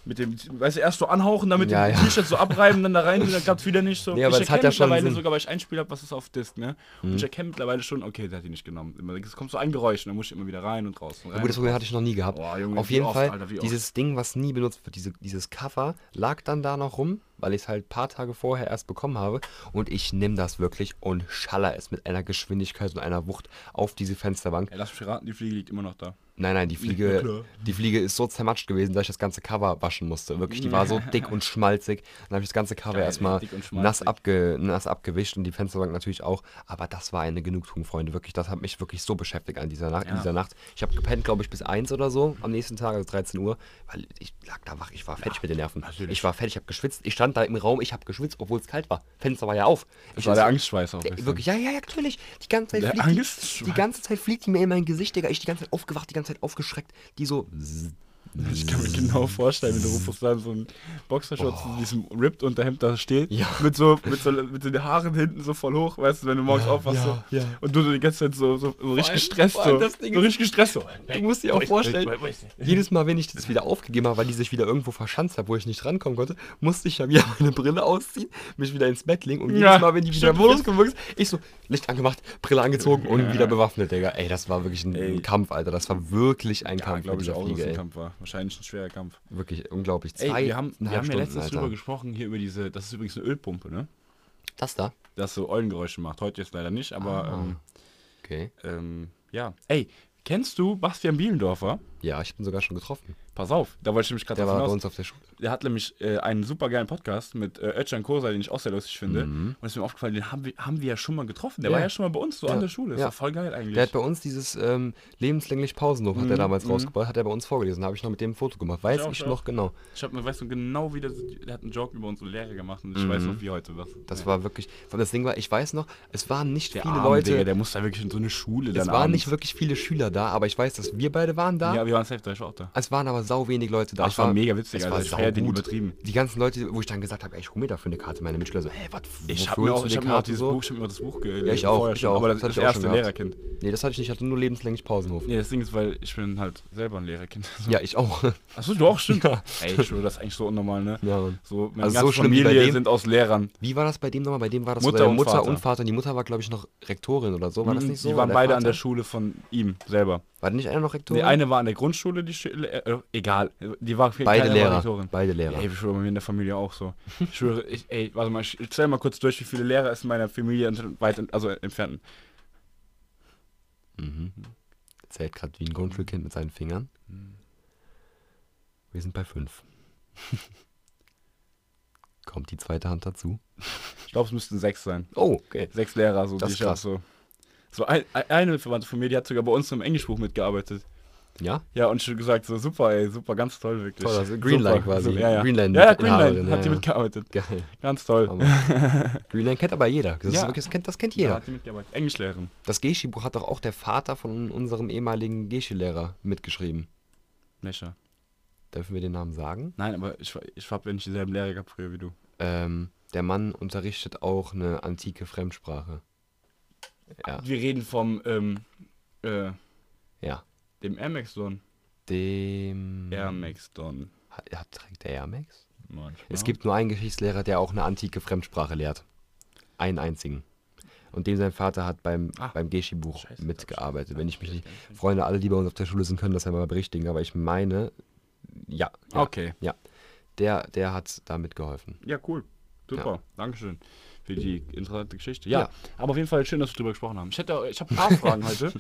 [SPEAKER 1] mit dem, weißt du, erst so anhauchen, damit
[SPEAKER 2] Ja,
[SPEAKER 1] den
[SPEAKER 2] ja.
[SPEAKER 1] T-Shirt so abreiben, dann da rein, (laughs) dann klappt's wieder nicht so.
[SPEAKER 2] Nee, aber
[SPEAKER 1] ich erkenne
[SPEAKER 2] ja schon
[SPEAKER 1] mittlerweile.
[SPEAKER 2] Mhm.
[SPEAKER 1] sogar, weil ich ein Spiel habe, was ist auf Disk, ne? Und ich erkenne mittlerweile schon, okay, der hat die nicht genommen. Es kommt so ein Geräusch und dann muss ich immer wieder rein und raus. Und
[SPEAKER 2] Ja,
[SPEAKER 1] rein
[SPEAKER 2] gut, das Problem hatte ich noch nie gehabt.
[SPEAKER 1] Boah, Junge,
[SPEAKER 2] Auf jeden
[SPEAKER 1] oft,
[SPEAKER 2] Fall,
[SPEAKER 1] Alter,
[SPEAKER 2] dieses Ding, was nie benutzt wird, diese, dieses Cover, lag dann da noch rum, weil ich es halt ein paar Tage vorher erst bekommen habe. Und ich nehme das wirklich und schaller es mit einer Geschwindigkeit und einer Wucht auf diese Fensterbank.
[SPEAKER 1] Ey, lass mich raten, die Fliege liegt immer noch da.
[SPEAKER 2] Nein, nein, die
[SPEAKER 1] Ja,
[SPEAKER 2] Fliege, die Fliege ist so zermatscht gewesen, dass ich das ganze Cover waschen musste. Wirklich, die (laughs) war so dick und schmalzig. Dann habe ich das ganze Cover
[SPEAKER 1] Geil,
[SPEAKER 2] erstmal nass, abge, nass abgewischt und die Fensterbank natürlich auch. Aber das war eine Genugtuung, Freunde. Wirklich, das hat mich wirklich so beschäftigt an dieser Nacht. In
[SPEAKER 1] Ja.
[SPEAKER 2] dieser Nacht. Ich habe gepennt, glaube ich, bis 1 oder so am nächsten Tag, also 13 Uhr, weil ich lag da wach. Ich war fertig mit den Nerven.
[SPEAKER 1] natürlich.
[SPEAKER 2] Ich war fertig, ich habe geschwitzt. Ich stand da im Raum, ich habe geschwitzt, obwohl es kalt war. Fenster war ja auf.
[SPEAKER 1] Das
[SPEAKER 2] Ich
[SPEAKER 1] war der Angstschweiß auch.
[SPEAKER 2] wirklich, ja, ja, ja, natürlich. Die ganze Zeit fliegt die, die ganze Zeit fliegt die mir in mein Gesicht, Digga. Ich die ganze Zeit aufgewacht, die ganze Zeit aufgeschreckt. Die so.
[SPEAKER 1] Ich kann mir genau vorstellen, wie der Rufus da in so einem Boxershorts in diesem Ripped Unterhemd da steht.
[SPEAKER 2] Ja.
[SPEAKER 1] Mit so, mit so mit so den Haaren hinten so voll hoch, weißt du, wenn du morgens aufwachst.
[SPEAKER 2] ja,
[SPEAKER 1] so,
[SPEAKER 2] ja.
[SPEAKER 1] Und du so die ganze Zeit so, so, so richtig gestresst. So,
[SPEAKER 2] das Ding
[SPEAKER 1] so richtig gestresst. So.
[SPEAKER 2] Du musst dir auch vorstellen, jedes Mal, wenn ich das wieder aufgegeben habe, weil die sich wieder irgendwo verschanzt hat, wo ich nicht rankommen konnte, musste ich ja wieder meine Brille ausziehen, mich wieder ins Bett legen und jedes
[SPEAKER 1] Ja,
[SPEAKER 2] Mal, wenn die wieder. Modus gekommen ist, ich so, Licht angemacht, Brille angezogen und wieder bewaffnet, Digga. Ey, das war wirklich ein,
[SPEAKER 1] Ey.
[SPEAKER 2] ein Kampf, Alter. Das war wirklich ein
[SPEAKER 1] Ja,
[SPEAKER 2] Kampf
[SPEAKER 1] glaube ich
[SPEAKER 2] dieser
[SPEAKER 1] auch, dass
[SPEAKER 2] Fliege,
[SPEAKER 1] es ein
[SPEAKER 2] ey.
[SPEAKER 1] Kampf war. Wahrscheinlich ein schwerer Kampf.
[SPEAKER 2] Wirklich unglaublich.
[SPEAKER 1] Ey,
[SPEAKER 2] Zwei,
[SPEAKER 1] wir haben, wir haben ja letztens drüber gesprochen, hier über diese, das ist übrigens eine Ölpumpe, ne?
[SPEAKER 2] Das da?
[SPEAKER 1] Das so Eulengeräusche macht. Heute jetzt leider nicht, aber
[SPEAKER 2] Ah.
[SPEAKER 1] ähm,
[SPEAKER 2] Okay.
[SPEAKER 1] ähm, ja. Ey, kennst du Bastian Bielendorfer?
[SPEAKER 2] Ja, ich bin sogar schon getroffen.
[SPEAKER 1] Pass auf, da wollte ich nämlich gerade
[SPEAKER 2] Der war bei uns auf der Schule.
[SPEAKER 1] Der hat nämlich äh, einen super geilen Podcast mit äh, Özcan Kosa, den ich auch sehr lustig finde. Und es ist mir aufgefallen, den haben wir, haben wir ja schon mal getroffen. Der
[SPEAKER 2] Mhm. Ja.
[SPEAKER 1] war ja schon mal bei uns so
[SPEAKER 2] Ja.
[SPEAKER 1] an der Schule. Das
[SPEAKER 2] Ja.
[SPEAKER 1] war voll geil eigentlich.
[SPEAKER 2] Der hat bei uns dieses ähm, lebenslänglich Pausenhof, hat er
[SPEAKER 1] Mhm,
[SPEAKER 2] damals
[SPEAKER 1] mhm.
[SPEAKER 2] rausgebracht, hat er bei uns vorgelesen. Da habe ich noch mit dem ein Foto gemacht. Weiß
[SPEAKER 1] auch,
[SPEAKER 2] ich
[SPEAKER 1] ich
[SPEAKER 2] noch
[SPEAKER 1] auch.
[SPEAKER 2] genau.
[SPEAKER 1] ich hab, weißt du genau, wie der, der hat einen Joke über unsere Lehre gemacht und ich weiß noch wie heute was.
[SPEAKER 2] Mhm. Das
[SPEAKER 1] Ja.
[SPEAKER 2] war wirklich. Das Ding war, ich weiß noch, es waren nicht
[SPEAKER 1] der
[SPEAKER 2] viele
[SPEAKER 1] arme
[SPEAKER 2] Leute.
[SPEAKER 1] Digga, der muss da wirklich in so eine Schule
[SPEAKER 2] es waren
[SPEAKER 1] abends.
[SPEAKER 2] nicht wirklich viele Schüler da, aber ich weiß, dass wir beide waren da.
[SPEAKER 1] Ja, wir waren safe, war auch da.
[SPEAKER 2] Es waren aber sau wenig Leute da.
[SPEAKER 1] Das
[SPEAKER 2] Ich
[SPEAKER 1] war mega witzig,
[SPEAKER 2] es
[SPEAKER 1] Alter.
[SPEAKER 2] war
[SPEAKER 1] Ich feier den übertrieben.
[SPEAKER 2] Die ganzen Leute, wo ich dann gesagt habe, ey, ich hol mir dafür eine Karte, meine Mitschüler so, hä, was,
[SPEAKER 1] Ich habe mir auch, ich hab mir auch
[SPEAKER 2] Karte
[SPEAKER 1] dieses
[SPEAKER 2] so?
[SPEAKER 1] Buch, ich hab mir das Buch gelesen.
[SPEAKER 2] Ja, ich auch, ich
[SPEAKER 1] schon,
[SPEAKER 2] auch.
[SPEAKER 1] Aber
[SPEAKER 2] Das
[SPEAKER 1] das,
[SPEAKER 2] hatte ich auch
[SPEAKER 1] erste. Lehrerkind.
[SPEAKER 2] Nee, das hatte ich nicht, ich hatte nur lebenslänglich Pausenhof.
[SPEAKER 1] Nee, das Ding ist, weil ich bin halt selber ein Lehrerkind. (laughs)
[SPEAKER 2] Ja, ich auch.
[SPEAKER 1] Achso, du auch, stimmt.
[SPEAKER 2] Ja.
[SPEAKER 1] Ey, ich schwöre, das ist eigentlich so unnormal, ne?
[SPEAKER 2] ja, Mann.
[SPEAKER 1] So, meine
[SPEAKER 2] Also
[SPEAKER 1] ganze
[SPEAKER 2] so schlimm
[SPEAKER 1] Familie sind aus Lehrern.
[SPEAKER 2] Wie war das bei dem nochmal? Bei dem war das
[SPEAKER 1] Mutter und
[SPEAKER 2] Mutter
[SPEAKER 1] Vater.
[SPEAKER 2] und die Mutter war, glaube ich, noch Rektorin oder so. War das nicht so?
[SPEAKER 1] Die waren beide an der Schule von ihm selber.
[SPEAKER 2] War nicht einer noch Rektorin?
[SPEAKER 1] Nee, eine war an der Grundschule, die Sch äh, egal. Die war
[SPEAKER 2] Beide Lehrer.
[SPEAKER 1] Rektorin.
[SPEAKER 2] Beide Lehrer.
[SPEAKER 1] ey, ich schwöre, bei mir in der Familie auch so. Ich schwöre, ich, ey, warte mal, ich zähl mal kurz durch, wie viele Lehrer es in meiner Familie weit, also entfernt.
[SPEAKER 2] Mhm. Zählt gerade wie ein Grundschulkind mit seinen Fingern. Wir sind bei fünf. (laughs) Kommt die zweite Hand dazu?
[SPEAKER 1] Ich glaube, es müssten sechs sein.
[SPEAKER 2] Oh, okay.
[SPEAKER 1] Sechs Lehrer, so
[SPEAKER 2] Das
[SPEAKER 1] die ich auch so. So ein, ein- eine Verwandte von mir, die hat sogar bei uns im Englischbuch mitgearbeitet.
[SPEAKER 2] Ja?
[SPEAKER 1] Ja, und schon gesagt, so super, ey, super, ganz toll, wirklich.
[SPEAKER 2] Toll, also Greenline quasi.
[SPEAKER 1] So, ja, ja.
[SPEAKER 2] Greenline-
[SPEAKER 1] ja, ja, Greenline hat
[SPEAKER 2] ja,
[SPEAKER 1] die
[SPEAKER 2] ja.
[SPEAKER 1] mitgearbeitet.
[SPEAKER 2] Geil.
[SPEAKER 1] Ganz toll. (laughs)
[SPEAKER 2] Greenland kennt aber jeder. Das, ist
[SPEAKER 1] Ja.
[SPEAKER 2] wirklich, das, kennt, das kennt
[SPEAKER 1] Ja,
[SPEAKER 2] jeder.
[SPEAKER 1] hat die mitgearbeitet. Englischlehrerin.
[SPEAKER 2] Das Geschi-Buch hat doch auch der Vater von unserem ehemaligen Geschi-Lehrer mitgeschrieben.
[SPEAKER 1] Welcher?
[SPEAKER 2] Dürfen wir den Namen sagen?
[SPEAKER 1] Nein, aber ich, ich hab ja nicht dieselben Lehrer gehabt früher wie du.
[SPEAKER 2] Ähm, der Mann unterrichtet auch eine antike Fremdsprache. Ja,
[SPEAKER 1] Wir reden vom, ähm, äh,
[SPEAKER 2] ja.
[SPEAKER 1] dem Air Max Don.
[SPEAKER 2] Dem.
[SPEAKER 1] Air Max Don.
[SPEAKER 2] Hat, hat, trägt der Air Max?
[SPEAKER 1] Manchmal.
[SPEAKER 2] Es gibt nur einen Geschichtslehrer, der auch eine antike Fremdsprache lehrt. Einen einzigen. Und dem sein Vater hat beim,
[SPEAKER 1] Ah.
[SPEAKER 2] beim Geschi-Buch
[SPEAKER 1] Scheiße,
[SPEAKER 2] mitgearbeitet.
[SPEAKER 1] ich-
[SPEAKER 2] Wenn ich mich nicht. Freunde, alle, die bei uns auf der Schule sind, können das ja mal berichtigen, aber ich meine, ja. ja
[SPEAKER 1] Okay.
[SPEAKER 2] Der, der hat da mitgeholfen.
[SPEAKER 1] Ja, cool. Super. Dankeschön für die interessante Geschichte. Ja,
[SPEAKER 2] Ja.
[SPEAKER 1] aber auf jeden Fall schön, dass wir drüber gesprochen haben. Ich hätte, ich habe ein paar (laughs) Fragen heute.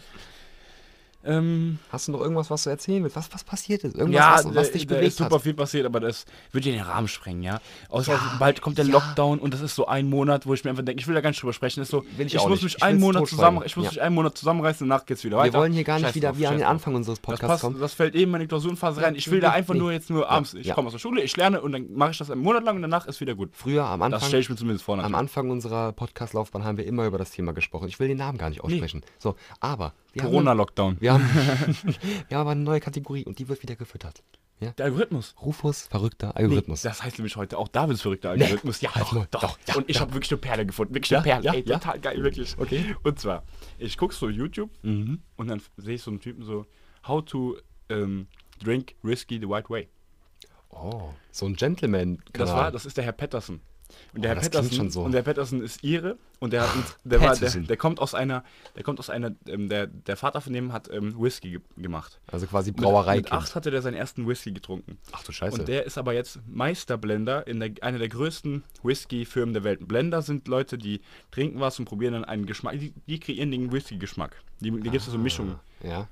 [SPEAKER 1] Ähm,
[SPEAKER 2] Hast du noch irgendwas, was du erzählen willst? Was, was passiert ist? Irgendwas,
[SPEAKER 1] ja,
[SPEAKER 2] was, was
[SPEAKER 1] da-
[SPEAKER 2] dich
[SPEAKER 1] da
[SPEAKER 2] bewegt
[SPEAKER 1] ist super
[SPEAKER 2] hat?
[SPEAKER 1] viel passiert, aber das wird ja den Rahmen sprengen, ja. Außer
[SPEAKER 2] Ja,
[SPEAKER 1] bald kommt der
[SPEAKER 2] ja.
[SPEAKER 1] Lockdown und das ist so ein Monat, wo ich mir einfach denke, ich will da gar nicht drüber sprechen. Das ist so,
[SPEAKER 2] Will ich
[SPEAKER 1] ich, muss mich
[SPEAKER 2] Ich
[SPEAKER 1] einen Monat zusammen, ich muss mich einen Monat zusammenreißen, danach geht's wieder weiter.
[SPEAKER 2] Wir wollen hier gar nicht
[SPEAKER 1] Scheiß
[SPEAKER 2] wieder
[SPEAKER 1] drauf,
[SPEAKER 2] wie an den. Anfang unseres
[SPEAKER 1] Das,
[SPEAKER 2] Podcasts
[SPEAKER 1] passt,
[SPEAKER 2] kommen.
[SPEAKER 1] das fällt eben in meine Klausurenphase rein. Ich will da einfach
[SPEAKER 2] Nee.
[SPEAKER 1] nur jetzt nur abends, ich komme aus der Schule, ich lerne und dann mache ich das einen Monat lang und danach ist wieder gut.
[SPEAKER 2] Früher am
[SPEAKER 1] Das
[SPEAKER 2] Anfang,
[SPEAKER 1] stelle ich mir zumindest vor.
[SPEAKER 2] am
[SPEAKER 1] natürlich.
[SPEAKER 2] Anfang unserer Podcast-Laufbahn haben wir immer über das Thema gesprochen. Ich will den Namen gar nicht aussprechen. So, aber
[SPEAKER 1] Corona-Lockdown.
[SPEAKER 2] wir, haben, (laughs) wir haben aber eine neue Kategorie und die wird wieder gefüttert. Ja?
[SPEAKER 1] Der Algorithmus.
[SPEAKER 2] Rufus, verrückter
[SPEAKER 1] Nee,
[SPEAKER 2] Algorithmus.
[SPEAKER 1] das heißt nämlich heute auch Davids verrückter Algorithmus. ja,
[SPEAKER 2] halt
[SPEAKER 1] doch, doch,
[SPEAKER 2] doch, ja,
[SPEAKER 1] Und ich
[SPEAKER 2] ja.
[SPEAKER 1] habe wirklich eine Perle gefunden. Wirklich
[SPEAKER 2] Ja,
[SPEAKER 1] eine Perle.
[SPEAKER 2] ja,
[SPEAKER 1] Ey,
[SPEAKER 2] ja.
[SPEAKER 1] total geil, wirklich.
[SPEAKER 2] Okay.
[SPEAKER 1] Und zwar, ich gucke so YouTube
[SPEAKER 2] Mhm.
[SPEAKER 1] und dann sehe ich so einen Typen so, how to ähm, drink whiskey the right way.
[SPEAKER 2] Oh, so ein Gentleman.
[SPEAKER 1] Das war, das ist der Herr Patterson. Und der
[SPEAKER 2] Oh,
[SPEAKER 1] Herr Patterson,
[SPEAKER 2] schon so.
[SPEAKER 1] und der Patterson ist Ire und der, hat, (laughs) der, war, der, der kommt aus einer, der kommt aus einer, ähm, der, der Vater von dem hat ähm, Whisky ge gemacht.
[SPEAKER 2] Also quasi
[SPEAKER 1] Mit,
[SPEAKER 2] Brauerei.
[SPEAKER 1] mit acht hatte der seinen ersten Whisky getrunken.
[SPEAKER 2] Ach du Scheiße.
[SPEAKER 1] Und der ist aber jetzt Meisterblender in der, einer der größten Whisky-Firmen der Welt. Blender sind Leute, die trinken was und probieren dann einen Geschmack. Die, die kreieren den Whisky-Geschmack. Die, die gibt es so Mischungen.
[SPEAKER 2] ja,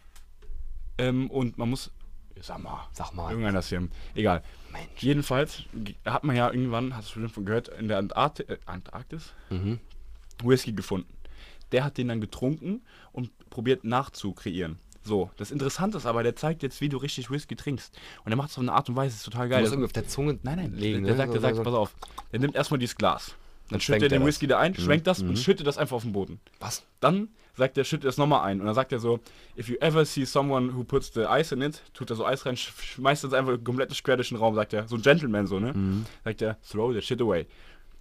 [SPEAKER 1] Ähm, und man muss. Sag mal.
[SPEAKER 2] sag mal.
[SPEAKER 1] Irgendeiner ist hier. Egal.
[SPEAKER 2] Mensch.
[SPEAKER 1] Jedenfalls hat man ja irgendwann, hast du bestimmt von gehört, in der Antarkti äh, Antarktis
[SPEAKER 2] Mhm.
[SPEAKER 1] Whisky gefunden. Der hat den dann getrunken und probiert nachzukreieren. So, das Interessante ist aber, der zeigt jetzt, wie du richtig Whisky trinkst. Und er macht es auf eine Art und Weise, das ist total
[SPEAKER 2] Du
[SPEAKER 1] geil.
[SPEAKER 2] musst
[SPEAKER 1] Das-
[SPEAKER 2] irgendwie auf der Zunge
[SPEAKER 1] Nein, nein,
[SPEAKER 2] legen.
[SPEAKER 1] der,
[SPEAKER 2] ne?
[SPEAKER 1] sagt, der
[SPEAKER 2] So-
[SPEAKER 1] sagt,
[SPEAKER 2] so-
[SPEAKER 1] pass auf, der nimmt erstmal dieses Glas. Dann
[SPEAKER 2] Dann
[SPEAKER 1] schüttet er den
[SPEAKER 2] das.
[SPEAKER 1] Whisky da ein,
[SPEAKER 2] Mhm,
[SPEAKER 1] schwenkt das und
[SPEAKER 2] mhm.
[SPEAKER 1] schüttet das einfach auf den Boden.
[SPEAKER 2] Was?
[SPEAKER 1] Dann sagt er, schüttet das nochmal ein. Und dann sagt er so, if you ever see someone who puts the ice in it, tut er so Eis rein, sch- schmeißt das einfach komplett quer durch den Raum, sagt er. So ein Gentleman so, ne?
[SPEAKER 2] Mhm.
[SPEAKER 1] Sagt er, throw the shit away.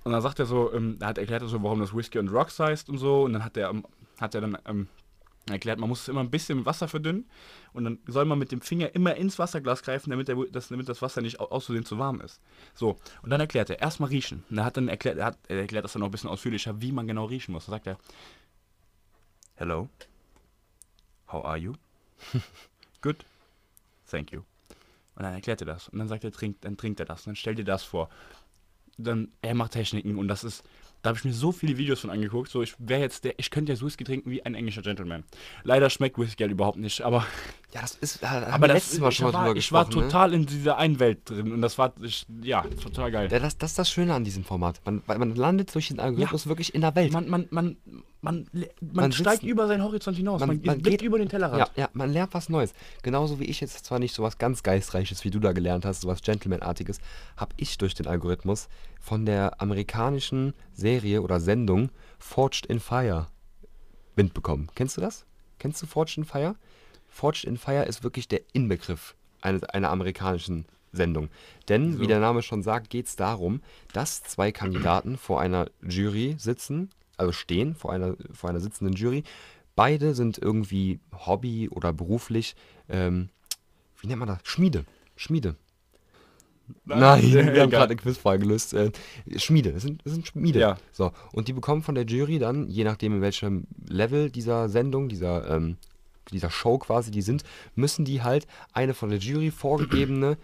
[SPEAKER 1] Und dann sagt er so, ähm, er hat erklärt er so, warum das Whisky und Rocks heißt und so. Und dann hat er, ähm, hat er dann ähm, erklärt, man muss es immer ein bisschen mit Wasser verdünnen. Und dann soll man mit dem Finger immer ins Wasserglas greifen, damit, der, das, damit das Wasser nicht au- aus Versehen zu warm ist. So, und dann erklärt er, erstmal riechen. Und er hat dann erklärt, er, hat, er erklärt das dann noch ein bisschen ausführlicher, wie man genau riechen muss. Da sagt er, Hello, how are you? (laughs) Good, thank you. Und dann erklärt er das. Und dann sagt er, trinkt, dann trinkt er das. Und dann stell dir das vor. Dann, er macht Techniken und das ist, da habe ich mir so viele Videos von angeguckt. So, ich wäre jetzt der, ich könnte jetzt Whisky trinken wie ein englischer Gentleman. Leider schmeckt Whisky halt überhaupt nicht, aber
[SPEAKER 2] Ja, das ist.
[SPEAKER 1] Aber das,
[SPEAKER 2] letztes Mal schon mal drüber
[SPEAKER 1] ich war
[SPEAKER 2] ne?
[SPEAKER 1] total in dieser einen Welt drin und das war, ich, ja, total geil.
[SPEAKER 2] Ja, das, das ist das Schöne an diesem Format. Man, man landet durch den Algorithmus wirklich in der Welt.
[SPEAKER 1] Man, man, man, man, man,
[SPEAKER 2] Man
[SPEAKER 1] steigt
[SPEAKER 2] sitzt-
[SPEAKER 1] über seinen Horizont hinaus. Man,
[SPEAKER 2] man- man
[SPEAKER 1] blickt
[SPEAKER 2] geht-
[SPEAKER 1] über den Tellerrand.
[SPEAKER 2] Ja, ja, man lernt was Neues. Genauso wie ich jetzt zwar nicht sowas ganz Geistreiches, wie du da gelernt hast, sowas Gentleman-artiges, habe ich durch den Algorithmus von der amerikanischen Serie oder Sendung Forged in Fire Wind bekommen. Kennst du das? Kennst du Forged in Fire? Forged in Fire ist wirklich der Inbegriff einer, einer amerikanischen Sendung. Denn, wie
[SPEAKER 1] So.
[SPEAKER 2] der Name schon sagt, geht es darum, dass zwei Kandidaten vor einer Jury sitzen, also stehen vor einer, vor einer sitzenden Jury. Beide sind irgendwie Hobby oder beruflich, ähm, wie nennt man das? Schmiede. Schmiede. Nein, (laughs) wir haben gerade eine Quizfrage gelöst. Äh, Schmiede, das sind, das sind Schmiede.
[SPEAKER 1] Ja.
[SPEAKER 2] So, und die bekommen von der Jury dann, je nachdem in welchem Level dieser Sendung, dieser ähm, dieser Show quasi die sind, müssen die halt eine von der Jury vorgegebene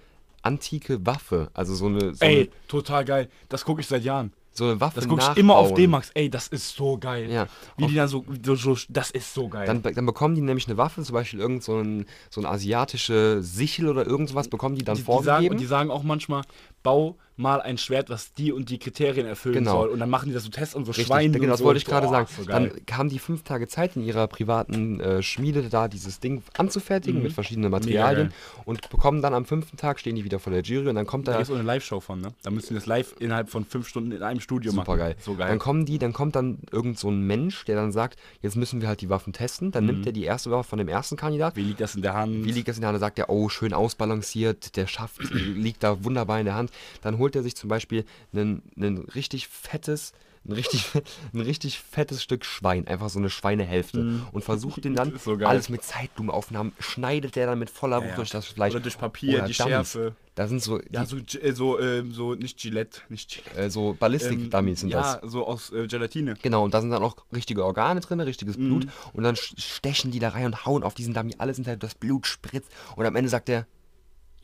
[SPEAKER 2] antike Waffe, also so eine, so
[SPEAKER 1] Ey,
[SPEAKER 2] eine,
[SPEAKER 1] total geil. Das gucke ich seit Jahren.
[SPEAKER 2] So eine Waffe
[SPEAKER 1] Das gucke ich immer auf
[SPEAKER 2] nachbauen.
[SPEAKER 1] D-Max. Ey, das ist so geil.
[SPEAKER 2] Ja.
[SPEAKER 1] Wie die dann so, so, das ist so geil.
[SPEAKER 2] Dann, dann bekommen die nämlich eine Waffe, zum Beispiel irgend so ein, so ein asiatische Sichel oder irgend sowas, bekommen die dann
[SPEAKER 1] die, die, sagen,
[SPEAKER 2] vorgegeben.
[SPEAKER 1] und die sagen auch manchmal, bau mal ein Schwert, was die und die Kriterien erfüllen
[SPEAKER 2] Genau.
[SPEAKER 1] soll. Und dann machen die das so Tests und so
[SPEAKER 2] Richtig,
[SPEAKER 1] Schweine.
[SPEAKER 2] genau, das
[SPEAKER 1] so.
[SPEAKER 2] wollte ich gerade sagen.
[SPEAKER 1] So
[SPEAKER 2] dann haben die fünf Tage Zeit in ihrer privaten äh, Schmiede da dieses Ding anzufertigen mit verschiedenen Materialien und bekommen dann am fünften Tag stehen die wieder vor der Jury und dann kommt
[SPEAKER 1] da
[SPEAKER 2] da
[SPEAKER 1] gibt es auch eine Live-Show von, ne? Da müssen die das live innerhalb von fünf Stunden in einem Studio
[SPEAKER 2] super
[SPEAKER 1] machen.
[SPEAKER 2] geil.
[SPEAKER 1] So geil.
[SPEAKER 2] Dann kommen die, dann kommt dann irgend so ein Mensch, der dann sagt, jetzt müssen wir halt die Waffen testen. Dann
[SPEAKER 1] Mhm.
[SPEAKER 2] nimmt er die erste Waffe von dem ersten Kandidat.
[SPEAKER 1] Wie liegt das in der Hand?
[SPEAKER 2] Wie liegt das in der Hand? Dann sagt er, oh, schön ausbalanciert, der Schaft liegt da wunderbar in der Hand. Dann holt er sich zum Beispiel ein, ein richtig fettes, ein richtig, (laughs) ein richtig fettes Stück Schwein, einfach so eine Schweinehälfte und versucht den dann (laughs)
[SPEAKER 1] so
[SPEAKER 2] alles mit Zeitlumenaufnahmen, schneidet der dann mit voller Wucht
[SPEAKER 1] Ja, ja.
[SPEAKER 2] durch das Fleisch.
[SPEAKER 1] Oder durch Papier, die
[SPEAKER 2] Dummies.
[SPEAKER 1] Schärfe.
[SPEAKER 2] Da sind so,
[SPEAKER 1] Ja, so, äh, so, ähm, so nicht Gillette, nicht Gillette.
[SPEAKER 2] äh, so Ballistik-Dummies sind das.
[SPEAKER 1] ja, so aus äh, Gelatine.
[SPEAKER 2] Genau, und da sind dann auch richtige Organe drin, richtiges Blut.
[SPEAKER 1] Mhm.
[SPEAKER 2] Und dann stechen die da rein und hauen auf diesen Dummy alles hinterher, das Blut spritzt. Und am Ende sagt er,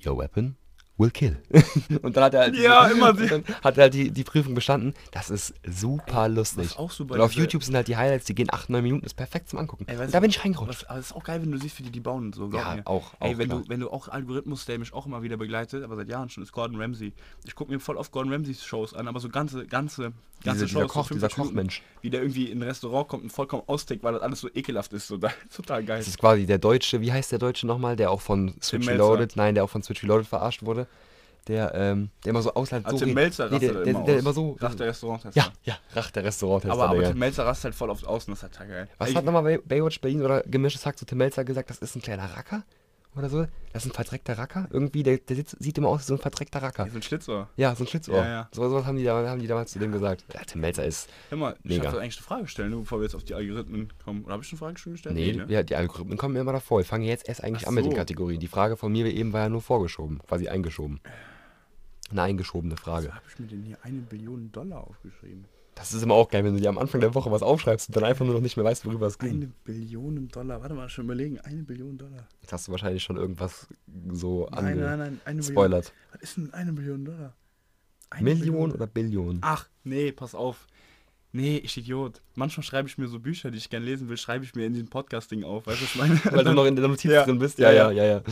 [SPEAKER 2] Your weapon will kill. (laughs) und dann hat er halt,
[SPEAKER 1] Ja, immer (laughs)
[SPEAKER 2] und dann hat er halt die, die Prüfung bestanden. Das ist super lustig.
[SPEAKER 1] auch super
[SPEAKER 2] und auf
[SPEAKER 1] diese-
[SPEAKER 2] YouTube sind halt die Highlights, die gehen 8, 9 Minuten, ist perfekt zum Angucken.
[SPEAKER 1] Ey,
[SPEAKER 2] da
[SPEAKER 1] du,
[SPEAKER 2] bin ich reingerutscht.
[SPEAKER 1] Was, aber es ist auch geil, wenn du siehst, wie die die bauen und so.
[SPEAKER 2] Ja,
[SPEAKER 1] mir.
[SPEAKER 2] auch-
[SPEAKER 1] Ey,
[SPEAKER 2] auch,
[SPEAKER 1] wenn
[SPEAKER 2] klar.
[SPEAKER 1] du, wenn du auch Algorithmus, der mich auch immer wieder begleitet, aber seit Jahren schon, ist Gordon Ramsay. Ich gucke mir voll oft Gordon Ramsays Shows an, aber so ganze, ganze, ganze
[SPEAKER 2] dieser
[SPEAKER 1] Shows.
[SPEAKER 2] Koch,
[SPEAKER 1] so
[SPEAKER 2] dieser
[SPEAKER 1] 50 Minuten,
[SPEAKER 2] Kochmensch.
[SPEAKER 1] Wie der irgendwie in ein Restaurant kommt und vollkommen austickt, weil das alles so ekelhaft ist. So, da, (laughs) total geil.
[SPEAKER 2] Das ist quasi der Deutsche, wie heißt der Deutsche nochmal, der auch von Switch. Reloaded, nein, der auch von Switch Reloaded verarscht wurde. Der, ähm, der immer so ausleitet.
[SPEAKER 1] Ah,
[SPEAKER 2] so
[SPEAKER 1] Tim. Melzer
[SPEAKER 2] nee, der, der,
[SPEAKER 1] immer
[SPEAKER 2] der
[SPEAKER 1] aus.
[SPEAKER 2] immer so.
[SPEAKER 1] Rach der Restaurant
[SPEAKER 2] Ja,
[SPEAKER 1] der.
[SPEAKER 2] ja, Rach der Restaurant
[SPEAKER 1] Aber,
[SPEAKER 2] der,
[SPEAKER 1] aber. Tim Melzer rastet halt voll oft aus und das ist halt geil.
[SPEAKER 2] Was
[SPEAKER 1] Ey,
[SPEAKER 2] hat nochmal Bay- Baywatch Berlin oder gemischtes Hack zu Tim Melzer gesagt? Das ist ein kleiner Racker? Oder so? Das ist ein verdreckter Racker? Irgendwie, der, der sitzt, sieht immer aus wie so ein verdreckter Racker.
[SPEAKER 1] Hier ist ein Schlitzohr.
[SPEAKER 2] Ja, so ein Schlitzohr.
[SPEAKER 1] Ja, ja.
[SPEAKER 2] So sowas haben die, haben die damals zu dem gesagt. Ja, Tim Melzer ist.
[SPEAKER 1] Hör mal, ich
[SPEAKER 2] Mega.
[SPEAKER 1] habe eigentlich eine Frage stellen, bevor wir jetzt auf die Algorithmen kommen. Oder habe ich schon Fragen schon gestellt?
[SPEAKER 2] Nee,
[SPEAKER 1] ne?
[SPEAKER 2] ja, die Algorithmen kommen mir immer davor. Ich fange jetzt erst eigentlich
[SPEAKER 1] Ach
[SPEAKER 2] an mit den
[SPEAKER 1] so.
[SPEAKER 2] Kategorien. Die Frage von mir eben war ja nur vorgeschoben, quasi eingeschoben. Eine eingeschobene Frage.
[SPEAKER 1] Habe ich mir denn hier eine Billion Dollar aufgeschrieben?
[SPEAKER 2] Das ist immer auch geil, wenn du dir am Anfang der Woche was aufschreibst und dann einfach nur noch nicht mehr weißt, worüber es ging.
[SPEAKER 1] Eine Billion Dollar. Warte mal, schon überlegen. Eine Billion Dollar.
[SPEAKER 2] Jetzt hast du wahrscheinlich schon irgendwas so
[SPEAKER 1] Nein, nein, nein. Eine
[SPEAKER 2] Spoilert.
[SPEAKER 1] Billion. Was ist denn eine Billion Dollar? Eine
[SPEAKER 2] Million oder Billion?
[SPEAKER 1] Ach, nee, pass auf. Nee, ich Idiot. Manchmal schreibe ich mir so Bücher, die ich gerne lesen will, schreibe ich mir in diesem Podcast-Ding auf. Weißt du, was ich meine?
[SPEAKER 2] Weil du (laughs) noch in der Notiz
[SPEAKER 1] Ja.
[SPEAKER 2] drin bist?
[SPEAKER 1] Ja,
[SPEAKER 2] ja.
[SPEAKER 1] ja,
[SPEAKER 2] ja, ja.